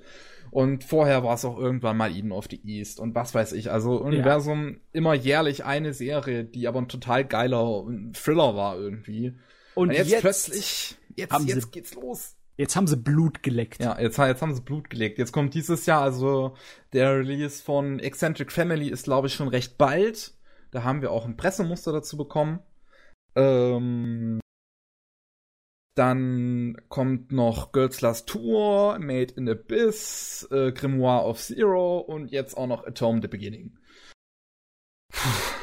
Und vorher war es auch irgendwann mal Eden of the East und was weiß ich. Also Universum immer jährlich eine Serie, die aber ein total geiler Thriller war irgendwie. Und Und jetzt, jetzt, plötzlich, jetzt, jetzt geht's los. Jetzt haben sie Blut geleckt. Ja, jetzt, jetzt haben sie Blut gelegt. Jetzt kommt dieses Jahr, also der Release von Eccentric Family ist, glaube ich, schon recht bald. Da haben wir auch ein Pressemuster dazu bekommen. Ähm, dann kommt noch Girls Last Tour, Made in Abyss, äh, Grimoire of Zero und jetzt auch noch Atom the Beginning. Puh.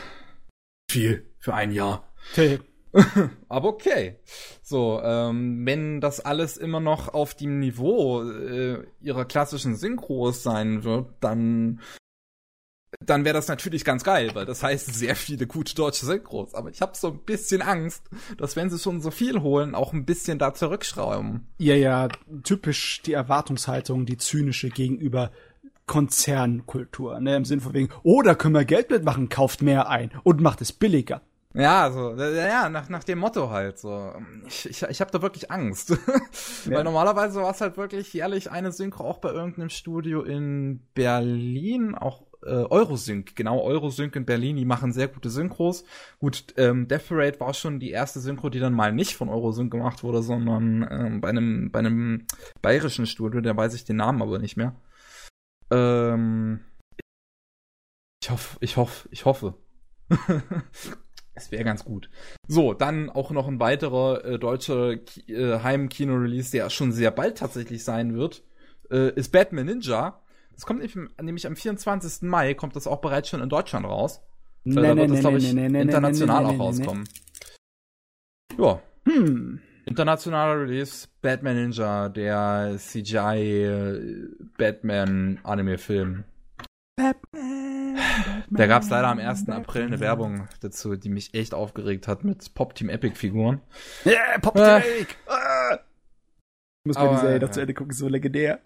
Viel für ein Jahr. Okay. (laughs) Aber okay. So, ähm, wenn das alles immer noch auf dem Niveau äh, ihrer klassischen Synchros sein wird, dann dann wäre das natürlich ganz geil, weil das heißt sehr viele gute deutsche Synchros. Aber ich habe so ein bisschen Angst, dass wenn sie schon so viel holen, auch ein bisschen da zurückschrauben. Ja, ja, typisch die Erwartungshaltung, die zynische gegenüber Konzernkultur, ne, im Sinn von wegen, oh, da können wir Geld mitmachen, kauft mehr ein und macht es billiger. Ja, so, ja, nach, nach dem Motto halt so. Ich, ich, ich habe da wirklich Angst. Ja. Weil normalerweise war es halt wirklich jährlich eine Synchro auch bei irgendeinem Studio in Berlin, auch äh, Eurosync, genau, Eurosync in Berlin, die machen sehr gute Synchros. Gut, ähm, Death Parade war schon die erste Synchro, die dann mal nicht von Eurosync gemacht wurde, sondern ähm, bei einem bei einem bayerischen Studio, der weiß ich den Namen aber nicht mehr. Ähm, ich hoffe, ich hoffe, ich (laughs) hoffe. Es wäre ganz gut. So, dann auch noch ein weiterer äh, deutscher äh, Heim-Kino-Release, der schon sehr bald tatsächlich sein wird, äh, ist Batman Ninja. Das kommt nämlich, am 24. Mai, kommt das auch bereits schon in Deutschland raus. Äh, da wird es, glaube ich, international auch rauskommen. Ja. Hm. Internationaler Release, Batman Ninja, der CGI äh, Batman. Batman, Da gab es leider am 1. April eine Werbung dazu, die mich echt aufgeregt hat mit Pop Team Epic Figuren. Yeah, Pop Äh. Drake! Ah. Ich muss Aber, die Serie noch zu Ende gucken, so legendär.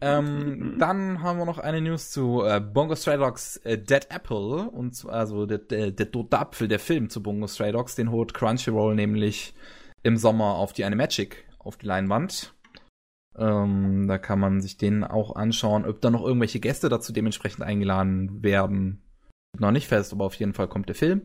Ähm, dann haben wir noch eine News zu äh, Bongo Stray Dogs äh, Dead Apple und zwar also der, der, der tote Apfel, der Film zu Bongo Stray Dogs, den holt Crunchyroll nämlich im Sommer auf die Animagic auf die Leinwand. Ähm, da kann man sich den auch anschauen, ob da noch irgendwelche Gäste dazu dementsprechend eingeladen werden. Noch nicht fest, aber auf jeden Fall kommt der Film.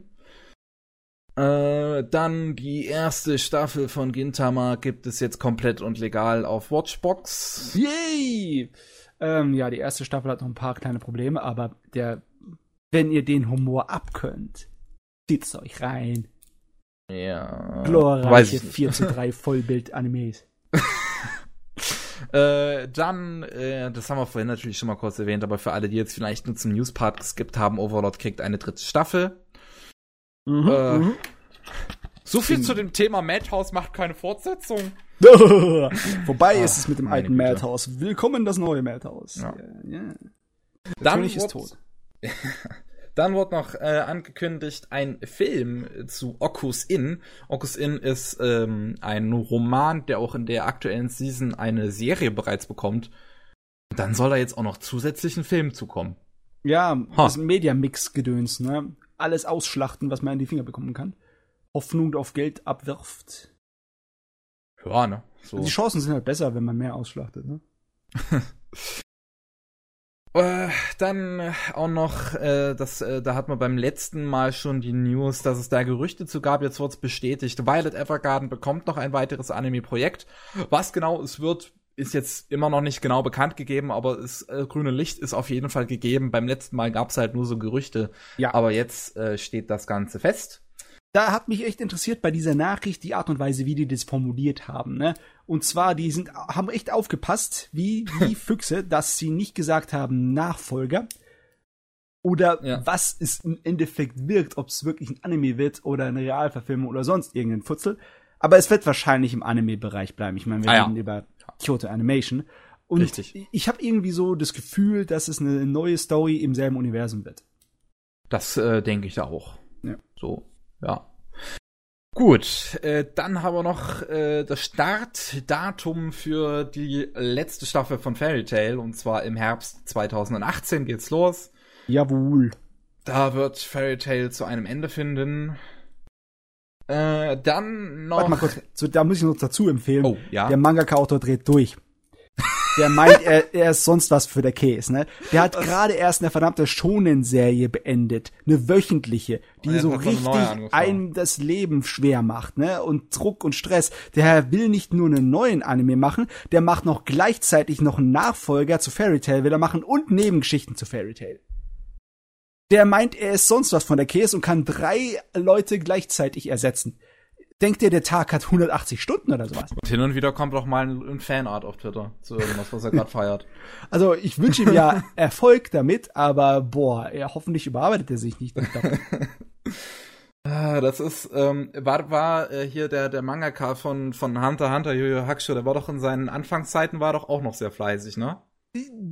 Äh, dann die erste Staffel von Gintama gibt es jetzt komplett und legal auf Watchbox. Yay! Ähm, ja, die erste Staffel hat noch ein paar kleine Probleme, aber der, wenn ihr den Humor abkönnt, zieht's euch rein. Ja. Glorreiche ich nicht. 4 zu 3 (laughs) Vollbild-Animes. Äh, dann, äh, das haben wir vorhin natürlich schon mal kurz erwähnt, aber für alle, die jetzt vielleicht nur zum Newspart geskippt haben, Overlord kriegt eine dritte Staffel. Mhm, Äh, mhm. So viel zu dem Thema Madhouse macht keine Fortsetzung. (laughs) Vorbei Ah, ist es mit dem alten. Madhouse. Willkommen das neue Madhouse. Ja. Ja, ja. Dann König ist tot. (laughs) Dann wurde noch äh, angekündigt ein Film zu Okus Inn. Okus Inn ist ähm, ein Roman, der auch in der aktuellen Season eine Serie bereits bekommt. Und dann soll da jetzt auch noch zusätzlich ein Film zukommen. Ja, Ha. das Media-Mix-Gedöns, ne? Alles ausschlachten, was man in die Finger bekommen kann. Hoffnung auf Geld abwirft. Ja, ne? So. Die Chancen sind halt besser, wenn man mehr ausschlachtet, ne? (laughs) Äh, dann äh, auch noch, äh, das, äh, da hat man beim letzten Mal schon die News, dass es da Gerüchte zu gab. Jetzt wird's bestätigt. Violet Evergarden bekommt noch ein weiteres Anime-Projekt. Was genau es wird, ist jetzt immer noch nicht genau bekannt gegeben, aber das äh, grüne Licht ist auf jeden Fall gegeben. Beim letzten Mal gab's halt nur so Gerüchte. Ja. Aber jetzt äh, steht das Ganze fest. Da hat mich echt interessiert bei dieser Nachricht die Art und Weise, wie die das formuliert haben, ne? Und zwar, die sind, haben echt aufgepasst, wie, wie (laughs) Füchse, dass sie nicht gesagt haben Nachfolger. Oder Ja. was es im Endeffekt wirkt, ob es wirklich ein Anime wird oder eine Realverfilmung oder sonst irgendein Futzel. Aber es wird wahrscheinlich im Anime-Bereich bleiben. Ich meine, wir Ah, ja. reden über Kyoto Animation. Und Richtig. ich habe irgendwie so das Gefühl, dass es eine neue Story im selben Universum wird. Das äh, denke ich auch. Ja. So, ja. Gut, äh, dann haben wir noch äh, das Startdatum für die letzte Staffel von Fairy Tail und zwar im Herbst 2018 geht's los. Jawohl. Da wird Fairy Tail zu einem Ende finden. Äh, dann noch. Warte mal kurz, so, da muss ich noch dazu empfehlen. Oh, ja. Der Mangaka-Autor dreht durch. Der meint, er, er ist sonst was für der Käse, ne? Der hat gerade erst eine verdammte Shonen-Serie beendet. Eine wöchentliche, die so richtig einem das Leben schwer macht, ne? Und Druck und Stress. Der will nicht nur einen neuen Anime machen, der macht noch gleichzeitig noch einen Nachfolger zu Fairy Tail, will er machen und Nebengeschichten zu Fairy Tail. Der meint, er ist sonst was von der Käse und kann drei Leute gleichzeitig ersetzen. Denkt ihr, der Tag hat 180 Stunden oder sowas? Und hin und wieder kommt auch mal ein, ein Fanart auf Twitter zu irgendwas, was er gerade (laughs) feiert. Also ich wünsche ihm ja (laughs) Erfolg damit, aber boah, er hoffentlich überarbeitet er sich nicht. (laughs) Ah, das ist, ähm, war, war äh, hier der, der Mangaka von, von Hunter Hunter, Yu Hakusho, der war doch in seinen Anfangszeiten, war doch auch noch sehr fleißig, ne?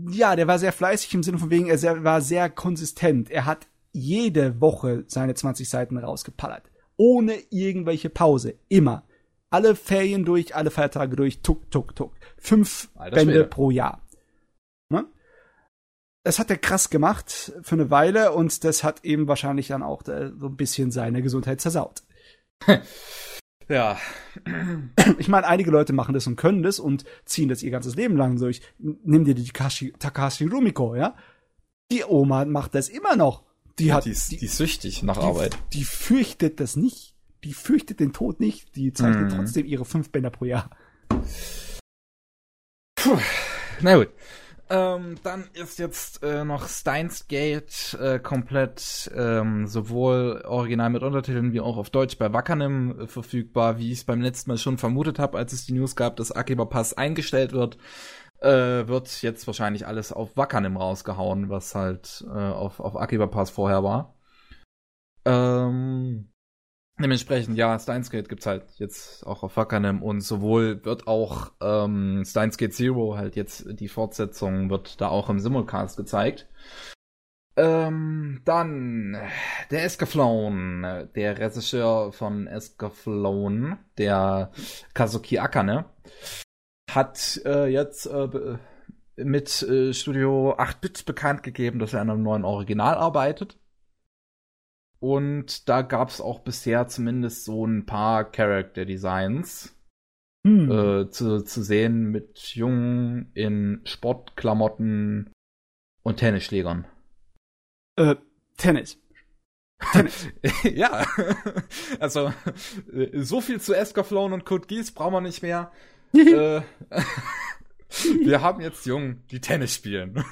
ja, der war sehr fleißig im Sinne von wegen, er sehr, war sehr konsistent. Er hat jede Woche seine 20 Seiten rausgepallert. Ohne irgendwelche Pause. Immer. Alle Ferien durch, alle Feiertage durch, tuck, tuck, tuck. Fünf Alter Bände Schwede. pro Jahr. Ne? Das hat er krass gemacht für eine Weile und das hat eben wahrscheinlich dann auch äh, so ein bisschen seine Gesundheit zersaut. (laughs) Ja. Ich meine, einige Leute machen das und können das und ziehen das ihr ganzes Leben lang durch. Nimm dir die Takashi, Takashi Rumiko, ja? Die Oma macht das immer noch. Die hat, die, ist, die, die ist süchtig nach die, Arbeit. die fürchtet das nicht. Die fürchtet den Tod nicht. Die zeichnet Mhm. trotzdem ihre fünf Bänder pro Jahr. Na gut. Ähm, dann ist jetzt äh, noch Steins Gate äh, komplett ähm, sowohl original mit Untertiteln wie auch auf Deutsch bei Wackernim äh, verfügbar, wie ich es beim letzten Mal schon vermutet habe, als es die News gab, dass Akiba Pass eingestellt wird. Äh, wird jetzt wahrscheinlich alles auf Wakanim rausgehauen, was halt äh, auf, auf Akiba Pass vorher war. Ähm, dementsprechend, ja, Steins Gate gibt's halt jetzt auch auf Wakanim und sowohl wird auch ähm, Steins Gate Zero halt jetzt die Fortsetzung wird da auch im Simulcast gezeigt. Ähm, dann der Escaflowne, der Regisseur von Escaflowne, der Kazuki Akane, hat äh, jetzt äh, mit äh, Studio 8-Bit bekannt gegeben, dass er an einem neuen Original arbeitet. Und da gab es auch bisher zumindest so ein paar Character Designs Hm. äh, zu, zu sehen mit Jungen in Sportklamotten und Tennisschlägern. Äh, Tennis. (laughs) ja, (laughs) also äh, so viel zu Escaflowne und Code Geass brauchen wir nicht mehr. Äh, (laughs) wir haben jetzt Jungen, die Tennis spielen.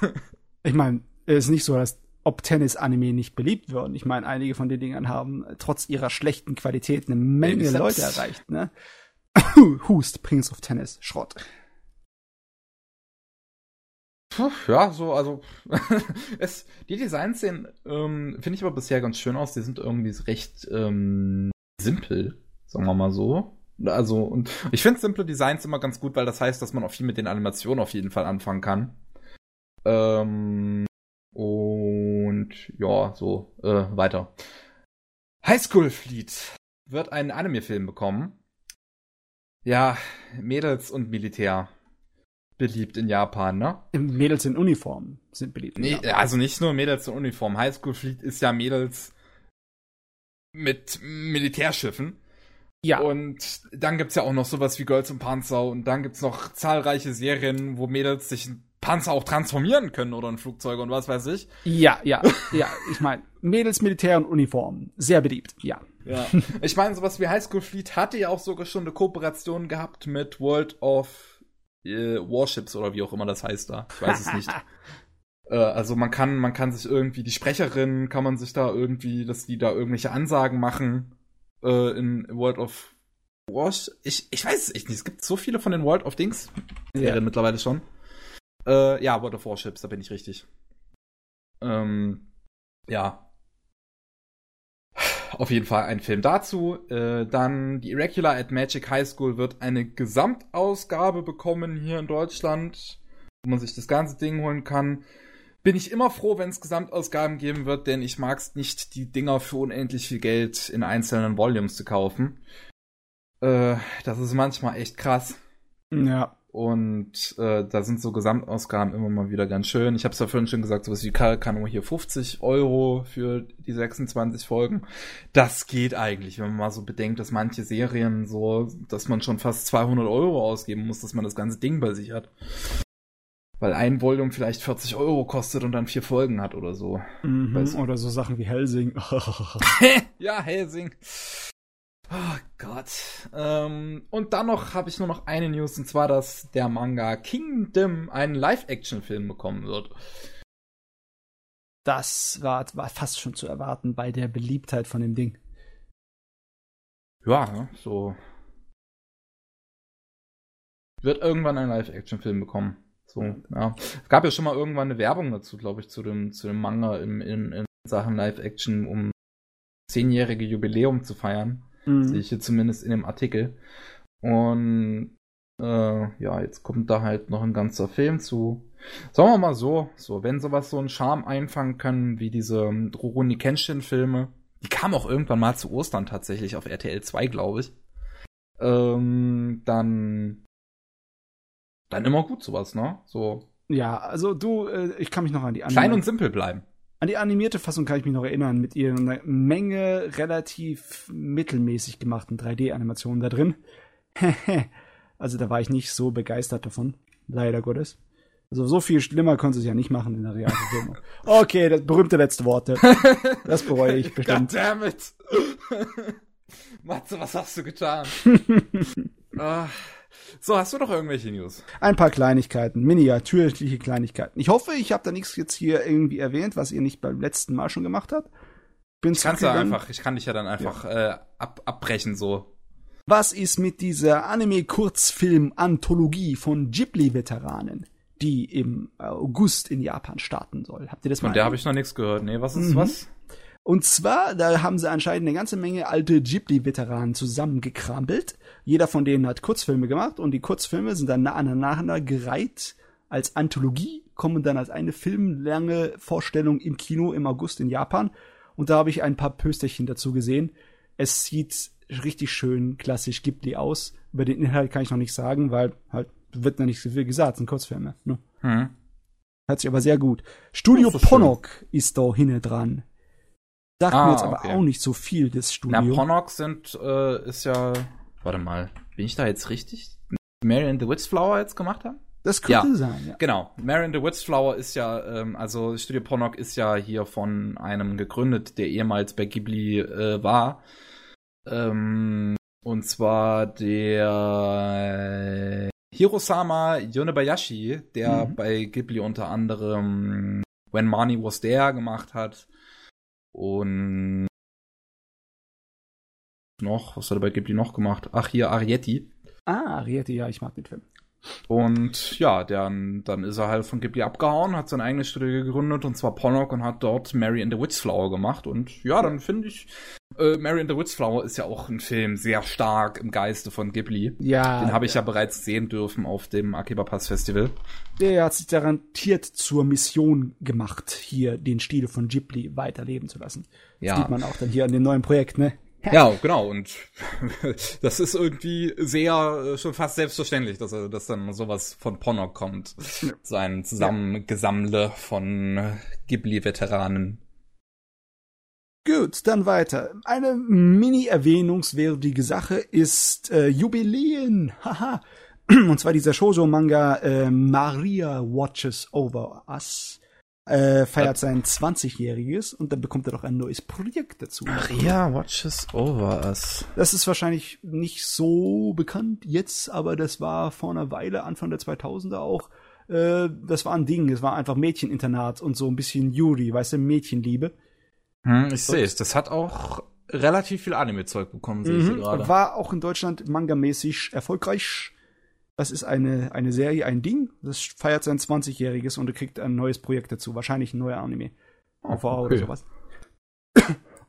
Ich meine, es ist nicht so, dass ob Tennis-Anime nicht beliebt würden. Ich meine, einige von den Dingern haben äh, trotz ihrer schlechten Qualität eine Menge Selbst- Leute erreicht, ne? (coughs) Hust, Prince of Tennis, Schrott. Puh, ja, so, also (laughs) es, die Designs sehen, ähm, finde ich aber bisher ganz schön aus. Die sind irgendwie recht ähm, simpel, sagen wir mal so. Also, und ich finde simple Designs immer ganz gut, weil das heißt, dass man auch viel mit den Animationen auf jeden Fall anfangen kann. Ähm, und ja, so, äh, weiter. High School Fleet wird einen Anime-Film bekommen. Ja, Mädels und Militär. Beliebt in Japan, ne? Mädels in Uniform sind beliebt. Nee, also nicht nur Mädels in Uniform. Highschool Fleet ist ja Mädels mit Militärschiffen. Ja. Und dann gibt's ja auch noch sowas wie Girls und Panzer und dann gibt's noch zahlreiche Serien, wo Mädels sich in Panzer auch transformieren können oder in Flugzeuge und was weiß ich. ja, ja, ja. Ich meine, Mädels, Militär und Uniform. Sehr beliebt, ja. Ja. ich meine, sowas wie Highschool Fleet hatte ja auch sogar schon eine Kooperation gehabt mit World of äh, Warships oder wie auch immer das heißt da. Ich weiß es nicht. (laughs) Äh, also man kann, man kann sich irgendwie, die Sprecherin kann man sich da irgendwie, dass die da irgendwelche Ansagen machen äh, in World of Wars. Ich, ich weiß es echt nicht. Es gibt so viele von den World of Dings. Serien Ja. mittlerweile schon. Äh, ja, World of Warships, da bin ich richtig. Ähm, ja. Auf jeden Fall ein Film dazu. Äh, dann die Irregular at Magic High School wird eine Gesamtausgabe bekommen hier in Deutschland, wo man sich das ganze Ding holen kann. Bin ich immer froh, wenn es Gesamtausgaben geben wird, denn ich mag es nicht, die Dinger für unendlich viel Geld in einzelnen Volumes zu kaufen. Äh, das ist manchmal echt krass. Ja. Und äh, da sind so Gesamtausgaben immer mal wieder ganz schön. Ich habe es ja vorhin schon gesagt, sowas wie Karl kann nur hier 50 Euro für die 26 Folgen. Das geht eigentlich, wenn man mal so bedenkt, dass manche Serien so, dass man schon fast 200 Euro ausgeben muss, dass man das ganze Ding bei sich hat. Weil ein Volume vielleicht 40 Euro kostet und dann vier Folgen hat oder so. Mhm. Oder so Sachen wie Helsing. (laughs) (laughs) ja, Helsing. Oh Gott. Ähm, und dann noch habe ich nur noch eine News, und zwar, dass der Manga Kingdom einen Live-Action-Film bekommen wird. Das war, war fast schon zu erwarten bei der Beliebtheit von dem Ding. Ja, ne, so. Wird irgendwann einen Live-Action-Film bekommen. So, ja. Es gab ja schon mal irgendwann eine Werbung dazu, glaube ich, zu dem, zu dem Manga im, in, in Sachen Live-Action, um zehnjährige Jubiläum zu feiern. Mhm. Sehe ich hier zumindest in dem Artikel. Und äh, ja, jetzt kommt da halt noch ein ganzer Film zu. Sagen wir mal so, so, wenn sowas so einen Charme einfangen können, wie diese ähm, Rurouni Kenshin-Filme, die kamen auch irgendwann mal zu Ostern tatsächlich auf RTL 2, glaube ich. Ähm, dann dann immer gut sowas, ne? So Ja, also du, äh, ich kann mich noch an die klein Anime- und simpel bleiben. An die animierte Fassung kann ich mich noch erinnern, mit ihrer Menge relativ mittelmäßig gemachten 3D-Animationen da drin. (laughs) also da war ich nicht so begeistert davon, leider Gottes. Also so viel schlimmer konnte es ja nicht machen in der Realverfilmung. (laughs) Okay, das berühmte letzte Worte. Das bereue ich (laughs) bestimmt. Goddammit! Matze, was hast du getan? Ah. So, hast du noch irgendwelche News? Ein paar Kleinigkeiten, miniatürliche Kleinigkeiten. Ich hoffe, ich habe da nichts jetzt hier irgendwie erwähnt, was ihr nicht beim letzten Mal schon gemacht habt. Bin Ich kann's ja einfach, ich kann dich ja dann einfach äh, ab, abbrechen so. Was ist mit dieser Anime-Kurzfilm-Anthologie von Ghibli-Veteranen? die im August in Japan starten soll. Habt ihr das mal? Von der habe ich noch nichts gehört. Nee, was ist Mhm. was? Und zwar, da haben sie anscheinend eine ganze Menge alte Ghibli-Veteranen zusammengekrambelt. Jeder von denen hat Kurzfilme gemacht und die Kurzfilme sind dann nacheinander gereiht als Anthologie, kommen dann als eine filmlange Vorstellung im Kino im August in Japan. Und da habe ich ein paar Pösterchen dazu gesehen. Es sieht richtig schön klassisch Ghibli aus. Über den Inhalt kann ich noch nicht sagen, weil halt wird noch nicht so viel gesagt, es sind Kurzfilme. Ne? Hm. Hört sich aber sehr gut. Studio ist schön. Ponok ist da hinne dran. Sagt Ah, mir jetzt aber okay. auch nicht so viel, das Na, Studio. Ponok sind, äh, ist ja, warte mal, bin ich da jetzt richtig? Mary and the Witch Flower jetzt gemacht haben? das könnte Ja. sein, ja. Genau. Mary and the Witch Flower ist ja, ähm, also Studio Ponok ist ja hier von einem gegründet, der ehemals bei Ghibli äh, war. Ähm, und zwar der Hirosama Yonebayashi, der Mhm. bei Ghibli unter anderem When Money Was There gemacht hat. Und noch, was hat er bei Ghibli noch gemacht? Ach, hier Arietti. Ah, Ariete, ja, ich mag den Film. Und ja, dann, dann ist er halt von Ghibli abgehauen, hat sein eigenes Studio gegründet, und zwar Ponok, und hat dort Mary and the Witch Flower gemacht. Und ja, dann finde ich, äh, Mary and the Witch Flower ist ja auch ein Film sehr stark im Geiste von Ghibli. Ja, Den habe ich ja bereits sehen dürfen auf dem Akiba Pass Festival. der hat sich garantiert zur Mission gemacht, hier den Stil von Ghibli weiterleben zu lassen. Das Ja. sieht man auch dann hier an dem neuen Projekt, ne? Ja, genau. Und (laughs) das ist irgendwie sehr, äh, schon fast selbstverständlich, dass, dass dann sowas von Ponok kommt. So ein Zusammengesammle von Ghibli-Veteranen. Gut, dann weiter. Eine mini-erwähnungswürdige Sache ist äh, Jubiläen. (laughs) Haha. Und zwar dieser Shoujo-Manga äh, Maria Watches Over Us äh, feiert sein 20-jähriges und dann bekommt er doch ein neues Projekt dazu. Maria watches over us. Das ist wahrscheinlich nicht so bekannt jetzt, aber das war vor einer Weile, Anfang der 2000er auch. Äh, das war ein Ding. Es war einfach Mädcheninternat und so ein bisschen Yuri, weißt du, Mädchenliebe. Hm, ich sehe es. Das hat auch relativ viel Anime-Zeug bekommen, sehe ich Mhm. gerade. War auch in Deutschland mangamäßig erfolgreich. Das ist eine, eine Serie, ein Ding. Das feiert sein 20-jähriges und er kriegt ein neues Projekt dazu. Wahrscheinlich ein neuer Anime. OVA oder okay. sowas.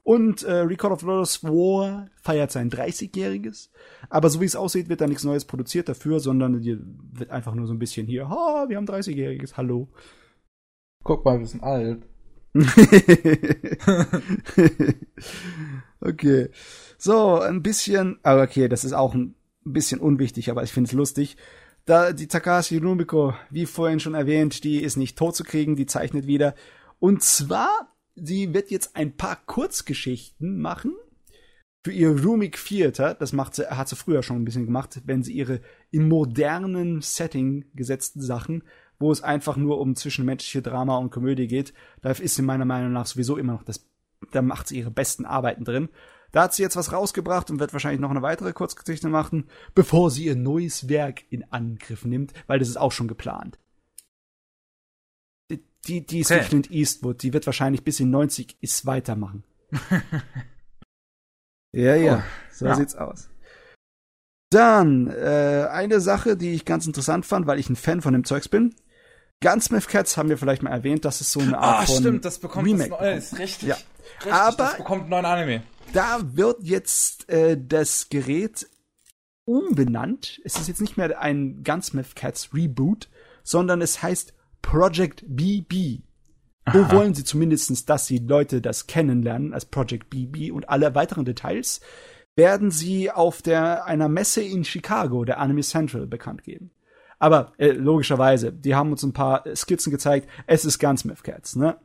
Und äh, Record of Lotus War feiert sein 30-jähriges. Aber so wie es aussieht, wird da nichts Neues produziert dafür, sondern wird einfach nur so ein bisschen hier, ha, wir haben 30-jähriges, hallo. Guck mal, wir sind alt. (laughs) okay. So, ein bisschen, aber okay, das ist auch ein bisschen unwichtig, aber ich finde es lustig. Da die Takashi Rumiko, wie vorhin schon erwähnt, die ist nicht tot zu kriegen, die zeichnet wieder. Und zwar, sie wird jetzt ein paar Kurzgeschichten machen für ihr Rumik Theater. Das macht sie, hat sie früher schon ein bisschen gemacht, wenn sie ihre im modernen Setting gesetzten Sachen, wo es einfach nur um zwischenmenschliche Drama und Komödie geht, da ist sie meiner Meinung nach sowieso immer noch das, da macht sie ihre besten Arbeiten drin. Da hat sie jetzt was rausgebracht und wird wahrscheinlich noch eine weitere Kurzgeschichte machen, bevor sie ihr neues Werk in Angriff nimmt, weil das ist auch schon geplant. Die, die, ist Okay. Clint Eastwood, die wird wahrscheinlich bis in 90 ist weitermachen. (laughs) ja, ja, Cool. so Ja. sieht's aus. Dann, äh, eine Sache, die ich ganz interessant fand, weil ich ein Fan von dem Zeugs bin. Gunsmith Cats haben wir vielleicht mal erwähnt, das ist so eine Art Ah, von stimmt, das bekommt Remake das bekommt. Ist richtig. Ja. richtig Aber- das bekommt einen neuen Anime. Da wird jetzt äh, das Gerät umbenannt. Es ist jetzt nicht mehr ein Gunsmith Cats Reboot, sondern es heißt Project BB. Wo wollen sie zumindestens, dass die Leute das kennenlernen als Project BB und alle weiteren Details werden sie auf der einer Messe in Chicago, der Anime Central, bekannt geben. Aber äh, logischerweise, die haben uns ein paar äh, Skizzen gezeigt. Es ist Gunsmith Cats, ne?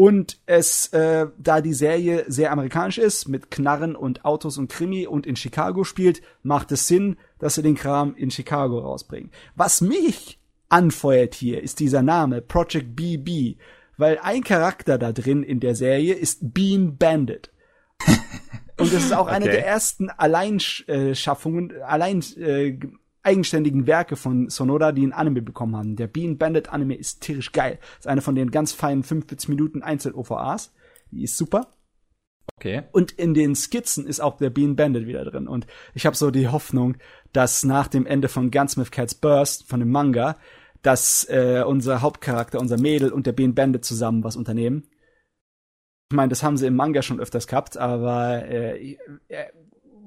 Und es, äh, da die Serie sehr amerikanisch ist, mit Knarren und Autos und Krimi und in Chicago spielt, macht es Sinn, dass sie den Kram in Chicago rausbringen. Was mich anfeuert hier, ist dieser Name, Project BB, weil ein Charakter da drin in der Serie ist Bean Bandit. (laughs) Und das ist auch eine Okay. der ersten Alleinschaffungen, allein äh, eigenständigen Werke von Sonoda, die ein Anime bekommen haben. Der Bean Bandit Anime ist tierisch geil. Ist eine von den ganz feinen 45 Minuten Einzel-OVAs. Die ist super. Okay. Und in den Skizzen ist auch der Bean Bandit wieder drin. Und ich habe so die Hoffnung, dass nach dem Ende von Gunsmith Cats Burst, von dem Manga, dass äh, unser Hauptcharakter, unser Mädel und der Bean Bandit zusammen was unternehmen. Ich meine, das haben sie im Manga schon öfters gehabt, aber äh, äh,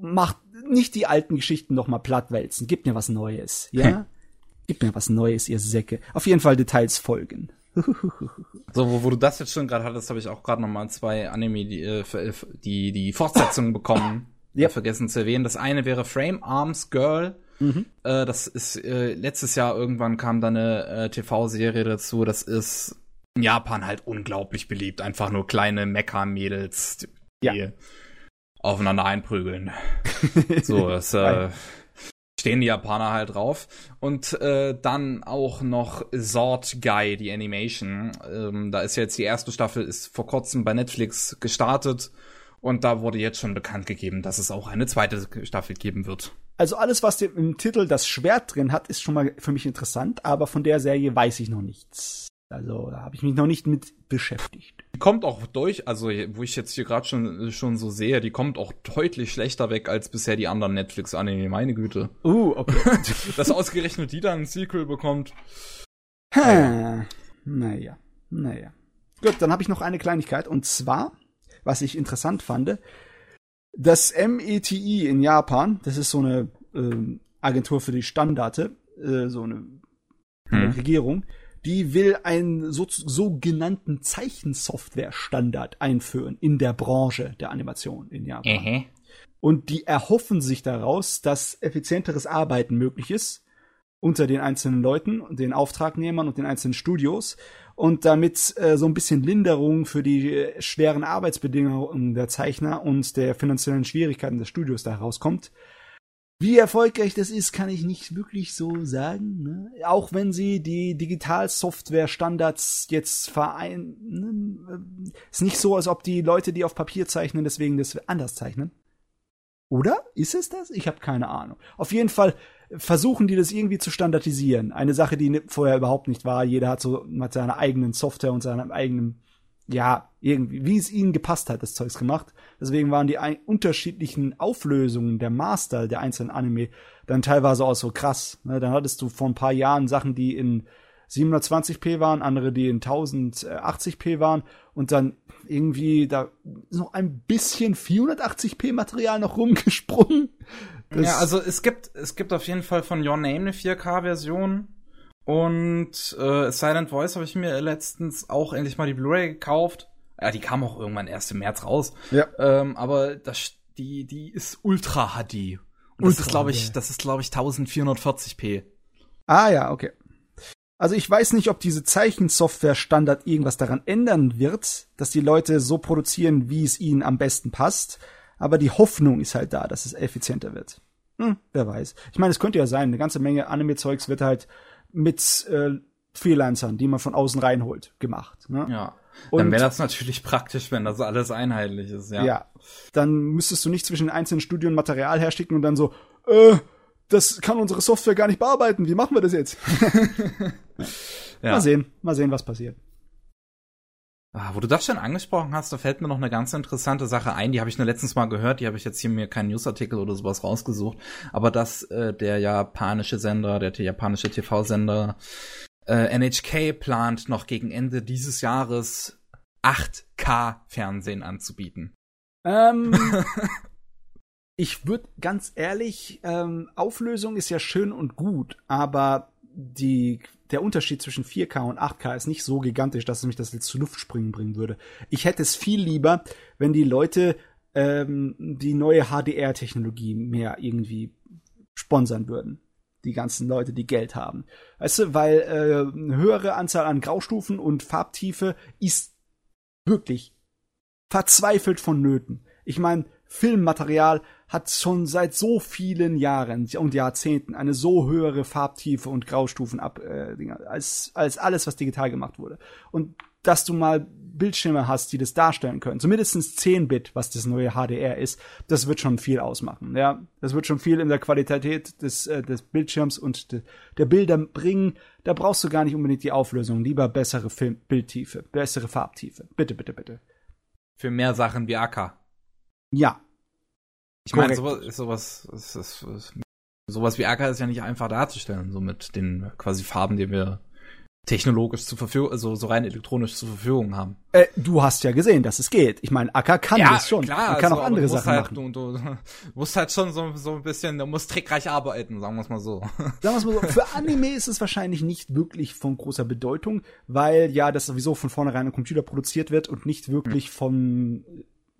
macht nicht die alten Geschichten noch mal plattwälzen. Gibt mir was Neues, ja? Gibt mir was Neues, ihr Säcke. Auf jeden Fall Details folgen. (laughs) So, wo, wo du das jetzt schon gerade hattest, habe ich auch gerade noch mal zwei Anime, die äh, für- die, die Fortsetzung (coughs) bekommen. Ja. Vergessen zu erwähnen. Das eine wäre Frame Arms Girl. Mhm. Äh, das ist äh, letztes Jahr irgendwann kam da eine äh, TV-Serie dazu. Das ist in Japan halt unglaublich beliebt. Einfach nur kleine Mecha-Mädels, die Ja. Aufeinander einprügeln. (laughs) So, das äh, stehen die Japaner halt drauf. Und äh, dann auch noch Sword Guy, die Animation. Ähm, da ist jetzt die erste Staffel, ist vor kurzem bei Netflix gestartet. Und da wurde jetzt schon bekannt gegeben, dass es auch eine zweite Staffel geben wird. Also alles, was im Titel das Schwert drin hat, ist schon mal für mich interessant, aber von der Serie weiß ich noch nichts. Also da habe ich mich noch nicht mit beschäftigt. Die kommt auch durch, also wo ich jetzt hier gerade schon, schon so sehe, die kommt auch deutlich schlechter weg als bisher die anderen Netflix-Anime, meine Güte. Uh, okay. (laughs) Dass ausgerechnet die dann ein Sequel bekommt. Hm. Naja, naja. Gut, dann habe ich noch eine Kleinigkeit und zwar, was ich interessant fand, das METI in Japan, das ist so eine ähm, Agentur für die Standarte, äh, so eine Hm. Regierung, die will einen so, sogenannten Zeichensoftware-Standard einführen in der Branche der Animation in Japan. Äh. Und die erhoffen sich daraus, dass effizienteres Arbeiten möglich ist unter den einzelnen Leuten, den Auftragnehmern und den einzelnen Studios. Und damit äh, so ein bisschen Linderung für die äh, schweren Arbeitsbedingungen der Zeichner und der finanziellen Schwierigkeiten des Studios da herauskommt. Wie erfolgreich das ist, kann ich nicht wirklich so sagen. Ne? Auch wenn sie die Digitalsoftware-Standards jetzt vereinen, ist nicht so, als ob die Leute, die auf Papier zeichnen, deswegen das anders zeichnen. Oder? Ist es das? Ich habe keine Ahnung. Auf jeden Fall versuchen die das irgendwie zu standardisieren. Eine Sache, die vorher überhaupt nicht war. Jeder hat so mit seiner eigenen Software und seinem eigenen, ja, irgendwie, wie es ihnen gepasst hat, das Zeugs gemacht. Deswegen waren die unterschiedlichen Auflösungen der Master der einzelnen Anime dann teilweise auch so krass. Ne? Dann hattest du vor ein paar Jahren Sachen, die in 720p waren, andere, die in 1080p waren und dann irgendwie da ist noch ein bisschen 480p Material noch rumgesprungen. Das- Ja, also es gibt, es gibt auf jeden Fall von Your Name eine 4K-Version. Und äh, Silent Voice habe ich mir letztens auch endlich mal die Blu-ray gekauft. Ja, die kam auch irgendwann erst im März raus. Ja. Ähm, aber das, die, die ist Ultra HD. Und das Ultra ist, glaube ich, das ist, glaube ich, 1440p. Ah ja, okay. Also ich weiß nicht, ob diese Zeichensoftware-Standard irgendwas daran ändern wird, dass die Leute so produzieren, wie es ihnen am besten passt. Aber die Hoffnung ist halt da, dass es effizienter wird. Hm, wer weiß. Ich meine, es könnte ja sein, eine ganze Menge Anime-Zeugs wird halt mit äh, Freelancern, die man von außen reinholt, gemacht. Ne? Ja. Und- Dann wäre das natürlich (laughs) praktisch, wenn das alles einheitlich ist, ja. Ja. Dann müsstest du nicht zwischen den einzelnen Studien Material herschicken und dann so, äh, das kann unsere Software gar nicht bearbeiten. Wie machen wir das jetzt? (laughs) ja. Mal sehen, mal sehen, was passiert. Ah, wo du das schon angesprochen hast, da fällt mir noch eine ganz interessante Sache ein, die habe ich nur letztens mal gehört, die habe ich jetzt hier mir keinen Newsartikel oder sowas rausgesucht, aber dass äh, der japanische Sender, der japanische TV-Sender äh, NHK plant, noch gegen Ende dieses Jahres 8K-Fernsehen anzubieten. Ähm, (laughs) ich würde ganz ehrlich, ähm, Auflösung ist ja schön und gut, aber die, der Unterschied zwischen 4K und 8K ist nicht so gigantisch, dass es mich das jetzt zu Luftspringen bringen würde. Ich hätte es viel lieber, wenn die Leute ähm, die neue HDR-Technologie mehr irgendwie sponsern würden. Die ganzen Leute, die Geld haben. Weißt du, weil äh, eine höhere Anzahl an Graustufen und Farbtiefe ist wirklich verzweifelt vonnöten. Ich meine, Filmmaterial hat schon seit so vielen Jahren und Jahrzehnten eine so höhere Farbtiefe und Graustufen ab äh, als als alles, was digital gemacht wurde. Und dass du mal Bildschirme hast, die das darstellen können, zumindest 10-Bit, was das neue HDR ist, das wird schon viel ausmachen. Ja, das wird schon viel in der Qualität des äh, des Bildschirms und de, der Bilder bringen. Da brauchst du gar nicht unbedingt die Auflösung, lieber bessere Film Bildtiefe, bessere Farbtiefe. Bitte, bitte, bitte. Für mehr Sachen wie AK. Ja, Ich meine, sowas, sowas ist sowas wie Acker ist ja nicht einfach darzustellen, so mit den quasi Farben, die wir technologisch zur Verfügung, also so rein elektronisch zur Verfügung haben. Äh, du hast ja gesehen, dass es geht. Ich meine, Acker kann das schon. Klar, er kann also, auch andere Sachen halt, machen. Du, du, (laughs) musst halt schon so, so ein bisschen, du musst trickreich arbeiten, sagen wir es mal so. (laughs) Sagen wir es mal so, für Anime ist es wahrscheinlich nicht wirklich von großer Bedeutung, weil ja das sowieso von vornherein am Computer produziert wird und nicht wirklich vom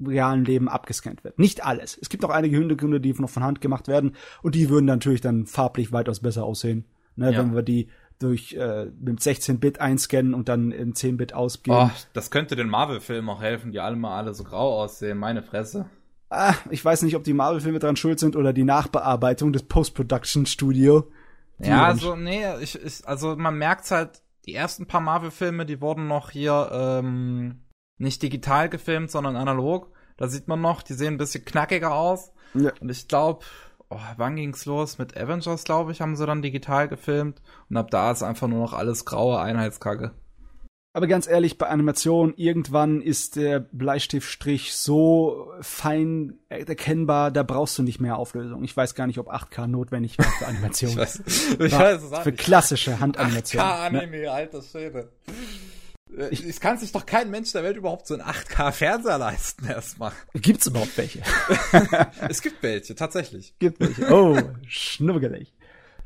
realen Leben abgescannt wird. Nicht alles. Es gibt auch einige Hintergründe, die noch von Hand gemacht werden und die würden natürlich dann farblich weitaus besser aussehen. Ne, Ja. Wenn wir die durch äh, mit 16-Bit einscannen und dann in 10-Bit ausgeben. Oh, das könnte den Marvel-Filmen auch helfen, die alle mal alle so grau aussehen, meine Fresse. Ah, ich weiß nicht, ob die Marvel-Filme dran schuld sind oder die Nachbearbeitung des Post-Production-Studio. Ja, also, nee, ich, ich, also man merkt's halt, die ersten paar Marvel-Filme, die wurden noch hier ähm, nicht digital gefilmt, sondern analog. Da sieht man noch, die sehen ein bisschen knackiger aus. Ja. Und ich glaube, oh, wann ging's los? Mit Avengers, glaube ich, haben sie dann digital gefilmt. Und ab da ist einfach nur noch alles graue Einheitskacke. Aber ganz ehrlich, bei Animation, irgendwann ist der Bleistiftstrich so fein erkennbar, da brauchst du nicht mehr Auflösung. Ich weiß gar nicht, ob 8K notwendig wäre für (laughs) Animation. Ich weiß, ich War weiß es auch für nicht. klassische Handanimation. ne? 8K-Anime, alter Schwede. Äh, Es kann sich doch kein Mensch der Welt überhaupt so einen 8K-Fernseher leisten erstmal. Gibt's überhaupt welche? (laughs) es gibt welche, tatsächlich. Gibt welche. Oh, schnuggelig.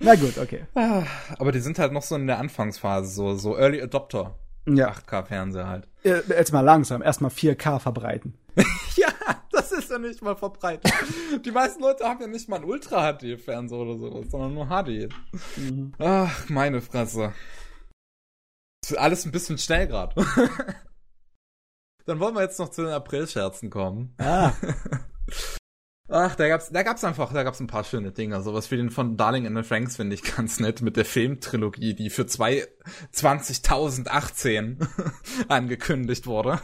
Na gut, okay. Ah, Aber die sind halt noch so in der Anfangsphase, so, so Early Adopter. Ja, 8K-Fernseher halt. jetzt mal langsam. Erstmal 4K verbreiten. (laughs) Ja, das ist ja nicht mal verbreitet. Die meisten Leute haben ja nicht mal einen Ultra-HD-Fernseher oder sowas, sondern nur HD. Ach, meine Fresse. Alles ein bisschen schnell gerade. (laughs) Dann wollen wir jetzt noch zu den April-Scherzen kommen. Ah, (laughs) Ach, da gab's, da gab's einfach, da gab's ein paar schöne Dinge. Sowas wie den von Darling in the Franks finde ich ganz nett mit der Filmtrilogie, die für zwei, 20.018 (laughs) angekündigt wurde.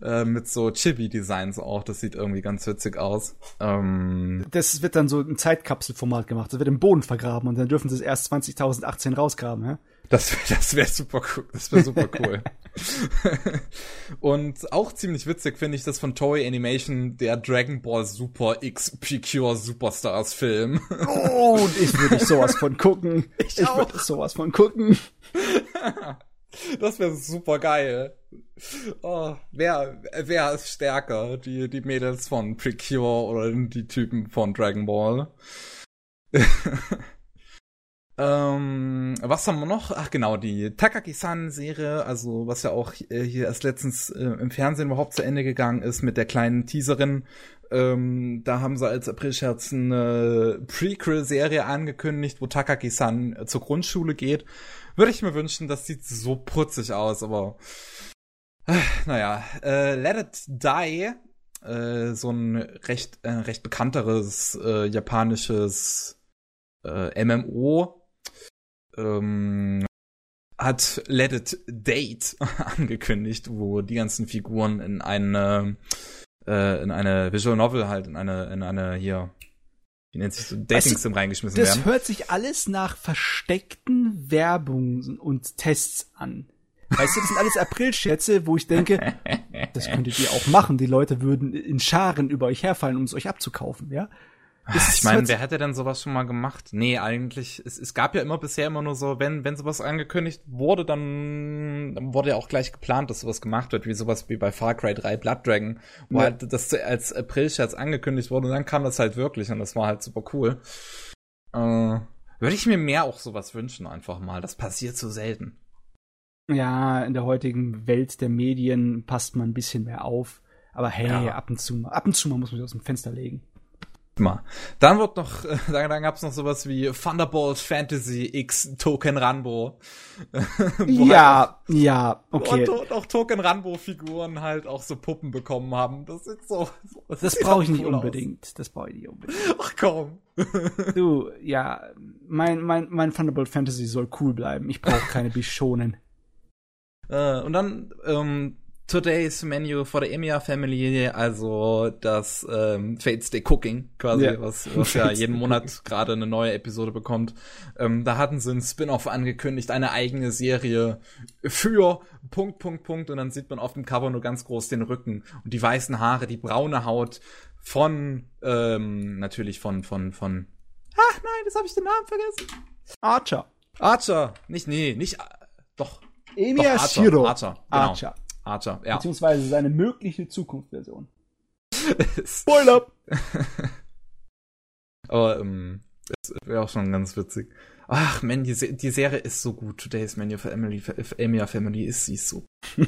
äh, mit so Chibi-Designs auch, das sieht irgendwie ganz witzig aus. Ähm, das wird dann so im Zeitkapselformat gemacht. Das wird im Boden vergraben und dann dürfen sie es erst 20.018 rausgraben, ja? Das, das wäre super cool. Das wäre super (laughs) cool. Und auch ziemlich witzig finde ich das von Toei Animation, der Dragon Ball Super X Precure Superstars Film. Oh, und ich würde sowas von gucken. (laughs) Ich, auch. würde sowas von gucken. (laughs) Das wäre super geil. Oh, wer, wer ist stärker? Die, die Mädels von Precure oder die Typen von Dragon Ball? Ähm, was haben wir noch? Ach genau, die Takagi-san-Serie, also was ja auch äh, hier erst letztens äh, im Fernsehen überhaupt zu Ende gegangen ist mit der kleinen Teaserin. Ähm, da haben sie als Aprilscherz eine Prequel-Serie angekündigt, wo Takagi-san äh, zur Grundschule geht. Würde ich mir wünschen, das sieht so putzig aus, aber äh, naja, Let It Die, so ein recht, äh, recht bekannteres äh, japanisches äh, MMO, ähm, hat Let It Date (laughs) angekündigt, wo die ganzen Figuren in eine äh, in eine Visual Novel halt, in eine, in eine hier, wie nennt sich so, Dating-Sim reingeschmissen Das werden. hört sich alles nach versteckten Werbungen und Tests an. Weißt du, das sind alles (laughs) Aprilscherze, wo ich denke, das könntet ihr auch machen. Die Leute würden in Scharen über euch herfallen, um es euch abzukaufen, ja? Das Ich meine, wer hätte denn sowas schon mal gemacht? Nee, eigentlich, es, es gab ja immer bisher immer nur so, wenn, wenn sowas angekündigt wurde, dann, dann wurde ja auch gleich geplant, dass sowas gemacht wird, wie sowas wie bei Far Cry 3 Blood Dragon, wo Ja. halt das als April-Scherz angekündigt wurde und dann kam das halt wirklich und das war halt super cool. Äh, würde ich mir mehr auch sowas wünschen, einfach mal. Das passiert so selten. Ja, in der heutigen Welt der Medien passt man ein bisschen mehr auf. Aber hey, Ja. ab und zu mal, ab und zu mal muss man sich aus dem Fenster legen. Mal. Dann wird noch, (laughs) dann, dann gab's noch sowas wie Thunderbolt Fantasy X Token Ranbo. (laughs) Wo halt Ja, ja, okay. Und, auch Token Ranbo Figuren halt auch so Puppen bekommen haben. Das ist so. (laughs) Das sieht brauche ich nicht cool aus. unbedingt. Das brauche ich nicht unbedingt. Ach komm. Du, ja, mein, mein, mein Thunderbolt Fantasy soll cool bleiben. Ich brauche keine Bischonen. Äh, und dann ähm, Today's Menu for the Emiya Family, also das ähm, Fates Day Cooking quasi, Ja. was, (laughs) was ja jeden Monat gerade eine neue Episode bekommt. Ähm, da hatten sie ein Spin-off angekündigt, eine eigene Serie für Punkt, Punkt, Punkt und dann sieht man auf dem Cover nur ganz groß den Rücken und die weißen Haare, die braune Haut von ähm, natürlich von von von Ach nein, jetzt habe ich den Namen vergessen. Archer. Archer. Nicht, nee, nicht. äh, Doch. Archer. Shiro. Archer. Genau. Archer. Archer, ja. Beziehungsweise seine mögliche Zukunftsversion. (laughs) Spoiler! (laughs) Aber ähm, es wäre auch schon ganz witzig. Ach, man, die, Se- die Serie ist so gut. Today's Menu für Emily, Emilia Family ist sie so. (laughs)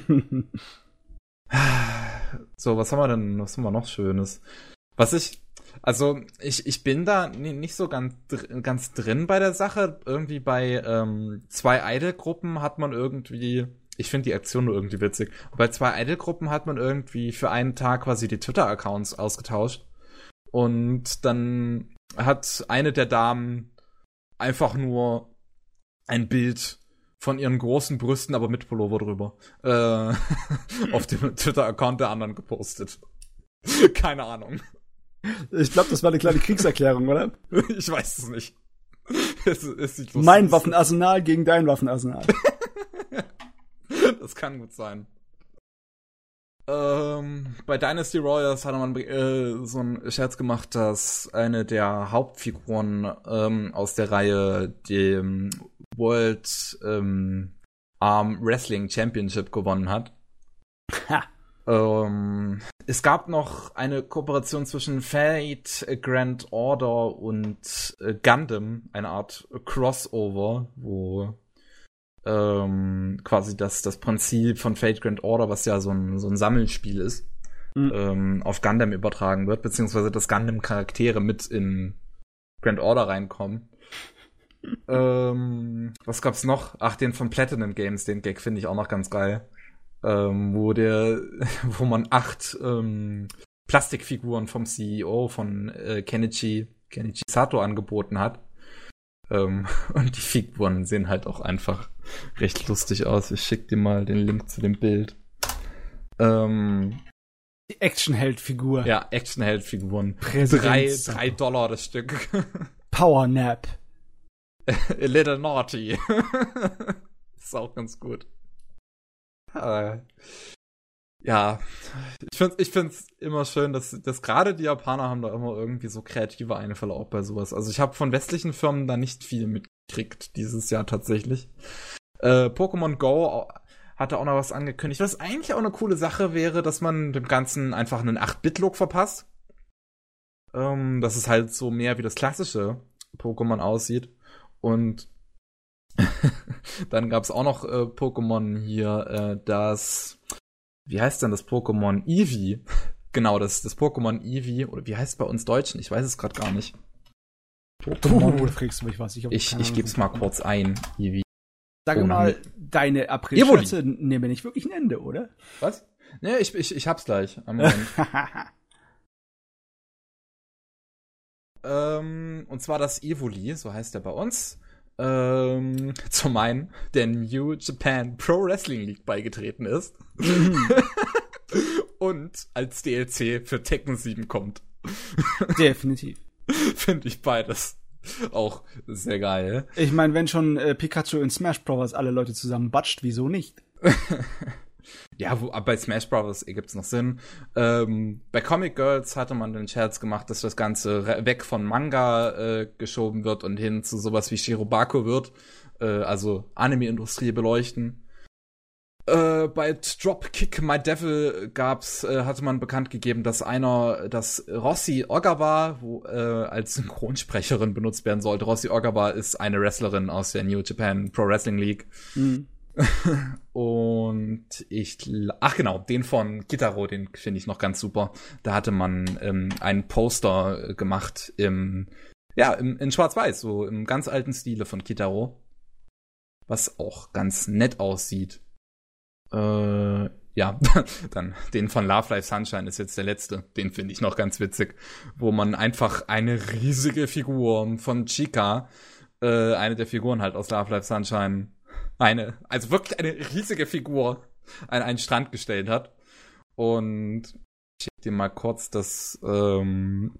So, was haben wir denn, was haben wir noch Schönes? Was ich, also, ich, ich bin da ni- nicht so ganz, ganz drin bei der Sache. Irgendwie bei ähm, zwei Idol-Gruppen hat man irgendwie, ich finde die Aktion nur irgendwie witzig. Bei zwei Idol-Gruppen hat man irgendwie für einen Tag quasi die Twitter-Accounts ausgetauscht. Und dann hat eine der Damen einfach nur ein Bild von ihren großen Brüsten, aber mit Pullover drüber, äh, (laughs) auf dem Twitter-Account der anderen gepostet. (laughs) Keine Ahnung. Ich glaube, das war eine kleine Kriegserklärung, oder? (laughs) Ich weiß es nicht. Es, es Mein. Waffenarsenal gegen dein Waffenarsenal. Das kann gut sein. Ähm, bei Dynasty Warriors hat man äh, so einen Scherz gemacht, dass eine der Hauptfiguren ähm, aus der Reihe dem World ähm, Arm Wrestling Championship gewonnen hat. Ha. Ähm, es gab noch eine Kooperation zwischen Fate, Grand Order und äh, Gundam, eine Art Crossover, wo ähm, quasi das, das Prinzip von Fate Grand Order, was ja so ein, so ein Sammelspiel ist, Mhm. ähm, auf Gundam übertragen wird, beziehungsweise dass Gundam-Charaktere mit in Grand Order reinkommen. (laughs) ähm, was gab's noch? Ach, den von Platinum Games, den Gag finde ich auch noch ganz geil. Ähm, wo der, (laughs) wo man acht ähm, Plastikfiguren vom CEO von äh, Kenichi, Kenichi Sato angeboten hat. Ähm, (laughs) und die Figuren sehen halt auch einfach recht lustig aus. Ich schick dir mal den Link zu dem Bild. Ähm, Die Actionheld-Figur. ja, Actionheld-Figuren. Drei, drei Dollar das Stück. (laughs) Power Nap. A little naughty. (laughs) ist auch ganz gut. Äh, Ja, ich finde ich find's immer schön, dass, dass gerade die Japaner haben da immer irgendwie so kreative Einfälle auch bei sowas. Also ich habe von westlichen Firmen da nicht viel mitgekriegt dieses Jahr tatsächlich. Äh, Pokémon Go hatte auch noch was angekündigt, was eigentlich auch eine coole Sache wäre, dass man dem Ganzen einfach einen 8-Bit-Look verpasst. Ähm, dass es halt so mehr wie das klassische Pokémon aussieht. Und (laughs) dann gab's auch noch äh, Pokémon hier, äh, das, wie heißt denn das Pokémon? Eevee. (laughs) Genau, das, das Pokémon Eevee, oder wie heißt es bei uns Deutschen? Ich weiß es gerade gar nicht. Pokémon. da fragst du mich was. Ich, Ich, ich Ahnung. geb's mal kurz ein, Eevee. Sag Oh, mal, deine April-Scherze nehmen nicht wirklich ein Ende, oder? Was? Nee, ich, ich, ich hab's gleich. Einen Moment. (laughs) ähm, und zwar das Evoli, so heißt der bei uns. Ähm, (laughs) zum einen, der New Japan Pro Wrestling League beigetreten ist. (laughs) und als DLC für Tekken 7 kommt. (laughs) Definitiv. Finde ich beides auch sehr geil. Ich meine, wenn schon äh, Pikachu in Smash Bros. alle Leute zusammen batscht, wieso nicht? Ja, wo, bei Smash Bros. gibt's noch Sinn. Ähm, bei Comic Girls hatte man den Scherz gemacht, dass das Ganze weg von Manga äh, geschoben wird und hin zu sowas wie Shirobako wird. Äh, also Anime-Industrie beleuchten. Äh, bei Dropkick My Devil gab's, äh, hatte man bekannt gegeben, dass einer, dass Rossi Ogawa, wo äh, als Synchronsprecherin benutzt werden sollte. Rossi Ogawa ist eine Wrestlerin aus der New Japan Pro Wrestling League. Hm. Und ich, ach genau, den von Kitaro, den finde ich noch ganz super. Da hatte man ähm, einen Poster äh, gemacht im, ja, im, in Schwarz-Weiß, so im ganz alten Stile von Kitaro. Was auch ganz nett aussieht. Äh, ja, (laughs) dann den von Love Life Sunshine ist jetzt der letzte. Den finde ich noch ganz witzig. Wo man einfach eine riesige Figur von Chica, äh, eine der Figuren halt aus Love Life Sunshine, eine, also wirklich eine riesige Figur an einen Strand gestellt hat. Und ich schick dir mal kurz das, ähm,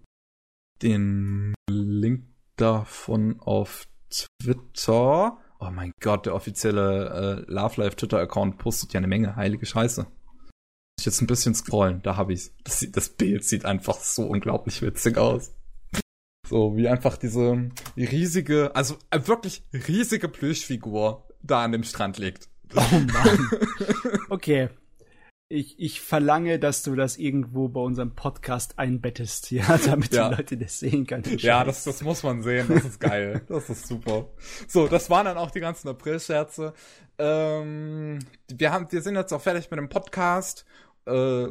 den Link davon auf Twitter. Oh mein Gott, der offizielle äh, Love Life Twitter-Account postet ja eine Menge heilige Scheiße. Muss ich jetzt ein bisschen scrollen, da hab ich's. Das, das Bild sieht einfach so unglaublich witzig aus. So, wie einfach diese riesige, also äh, wirklich riesige Plüschfigur da an dem Strand liegt. Oh Mann. Okay. Ich, ich verlange, dass du das irgendwo bei unserem Podcast einbettest, ja, (laughs) damit Ja. die Leute das sehen können. Ja, das, das muss man sehen. Das ist geil. Das ist super. So, das waren dann auch die ganzen April-Scherze. Ähm, wir, haben, wir sind jetzt auch fertig mit dem Podcast. Äh,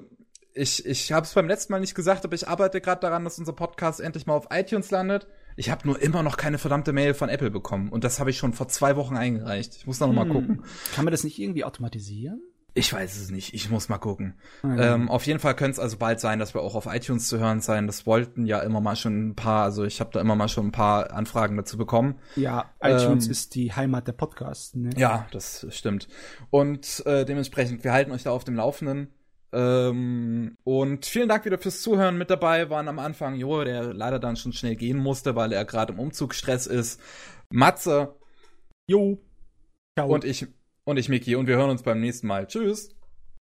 ich ich habe es beim letzten Mal nicht gesagt, aber ich arbeite gerade daran, dass unser Podcast endlich mal auf iTunes landet. Ich habe nur immer noch keine verdammte Mail von Apple bekommen. Und das habe ich schon vor zwei Wochen eingereicht. Ich muss da noch mal Hm. gucken. Kann man das nicht irgendwie automatisieren? Ich weiß es nicht. Ich muss mal gucken. Mhm. Ähm, auf jeden Fall könnte es also bald sein, dass wir auch auf iTunes zu hören sein. Das wollten ja immer mal schon ein paar, also ich habe da immer mal schon ein paar Anfragen dazu bekommen. Ja, iTunes Ähm, ist die Heimat der Podcasts. Ne? Ja, das stimmt. Und äh, dementsprechend, wir halten euch da auf dem Laufenden. Ähm, und vielen Dank wieder fürs Zuhören. Mit dabei waren am Anfang Jo, der leider dann schon schnell gehen musste, weil er gerade im Umzugsstress ist. Matze Jo. Ciao. und ich und ich Miki und wir hören uns beim nächsten Mal. Tschüss.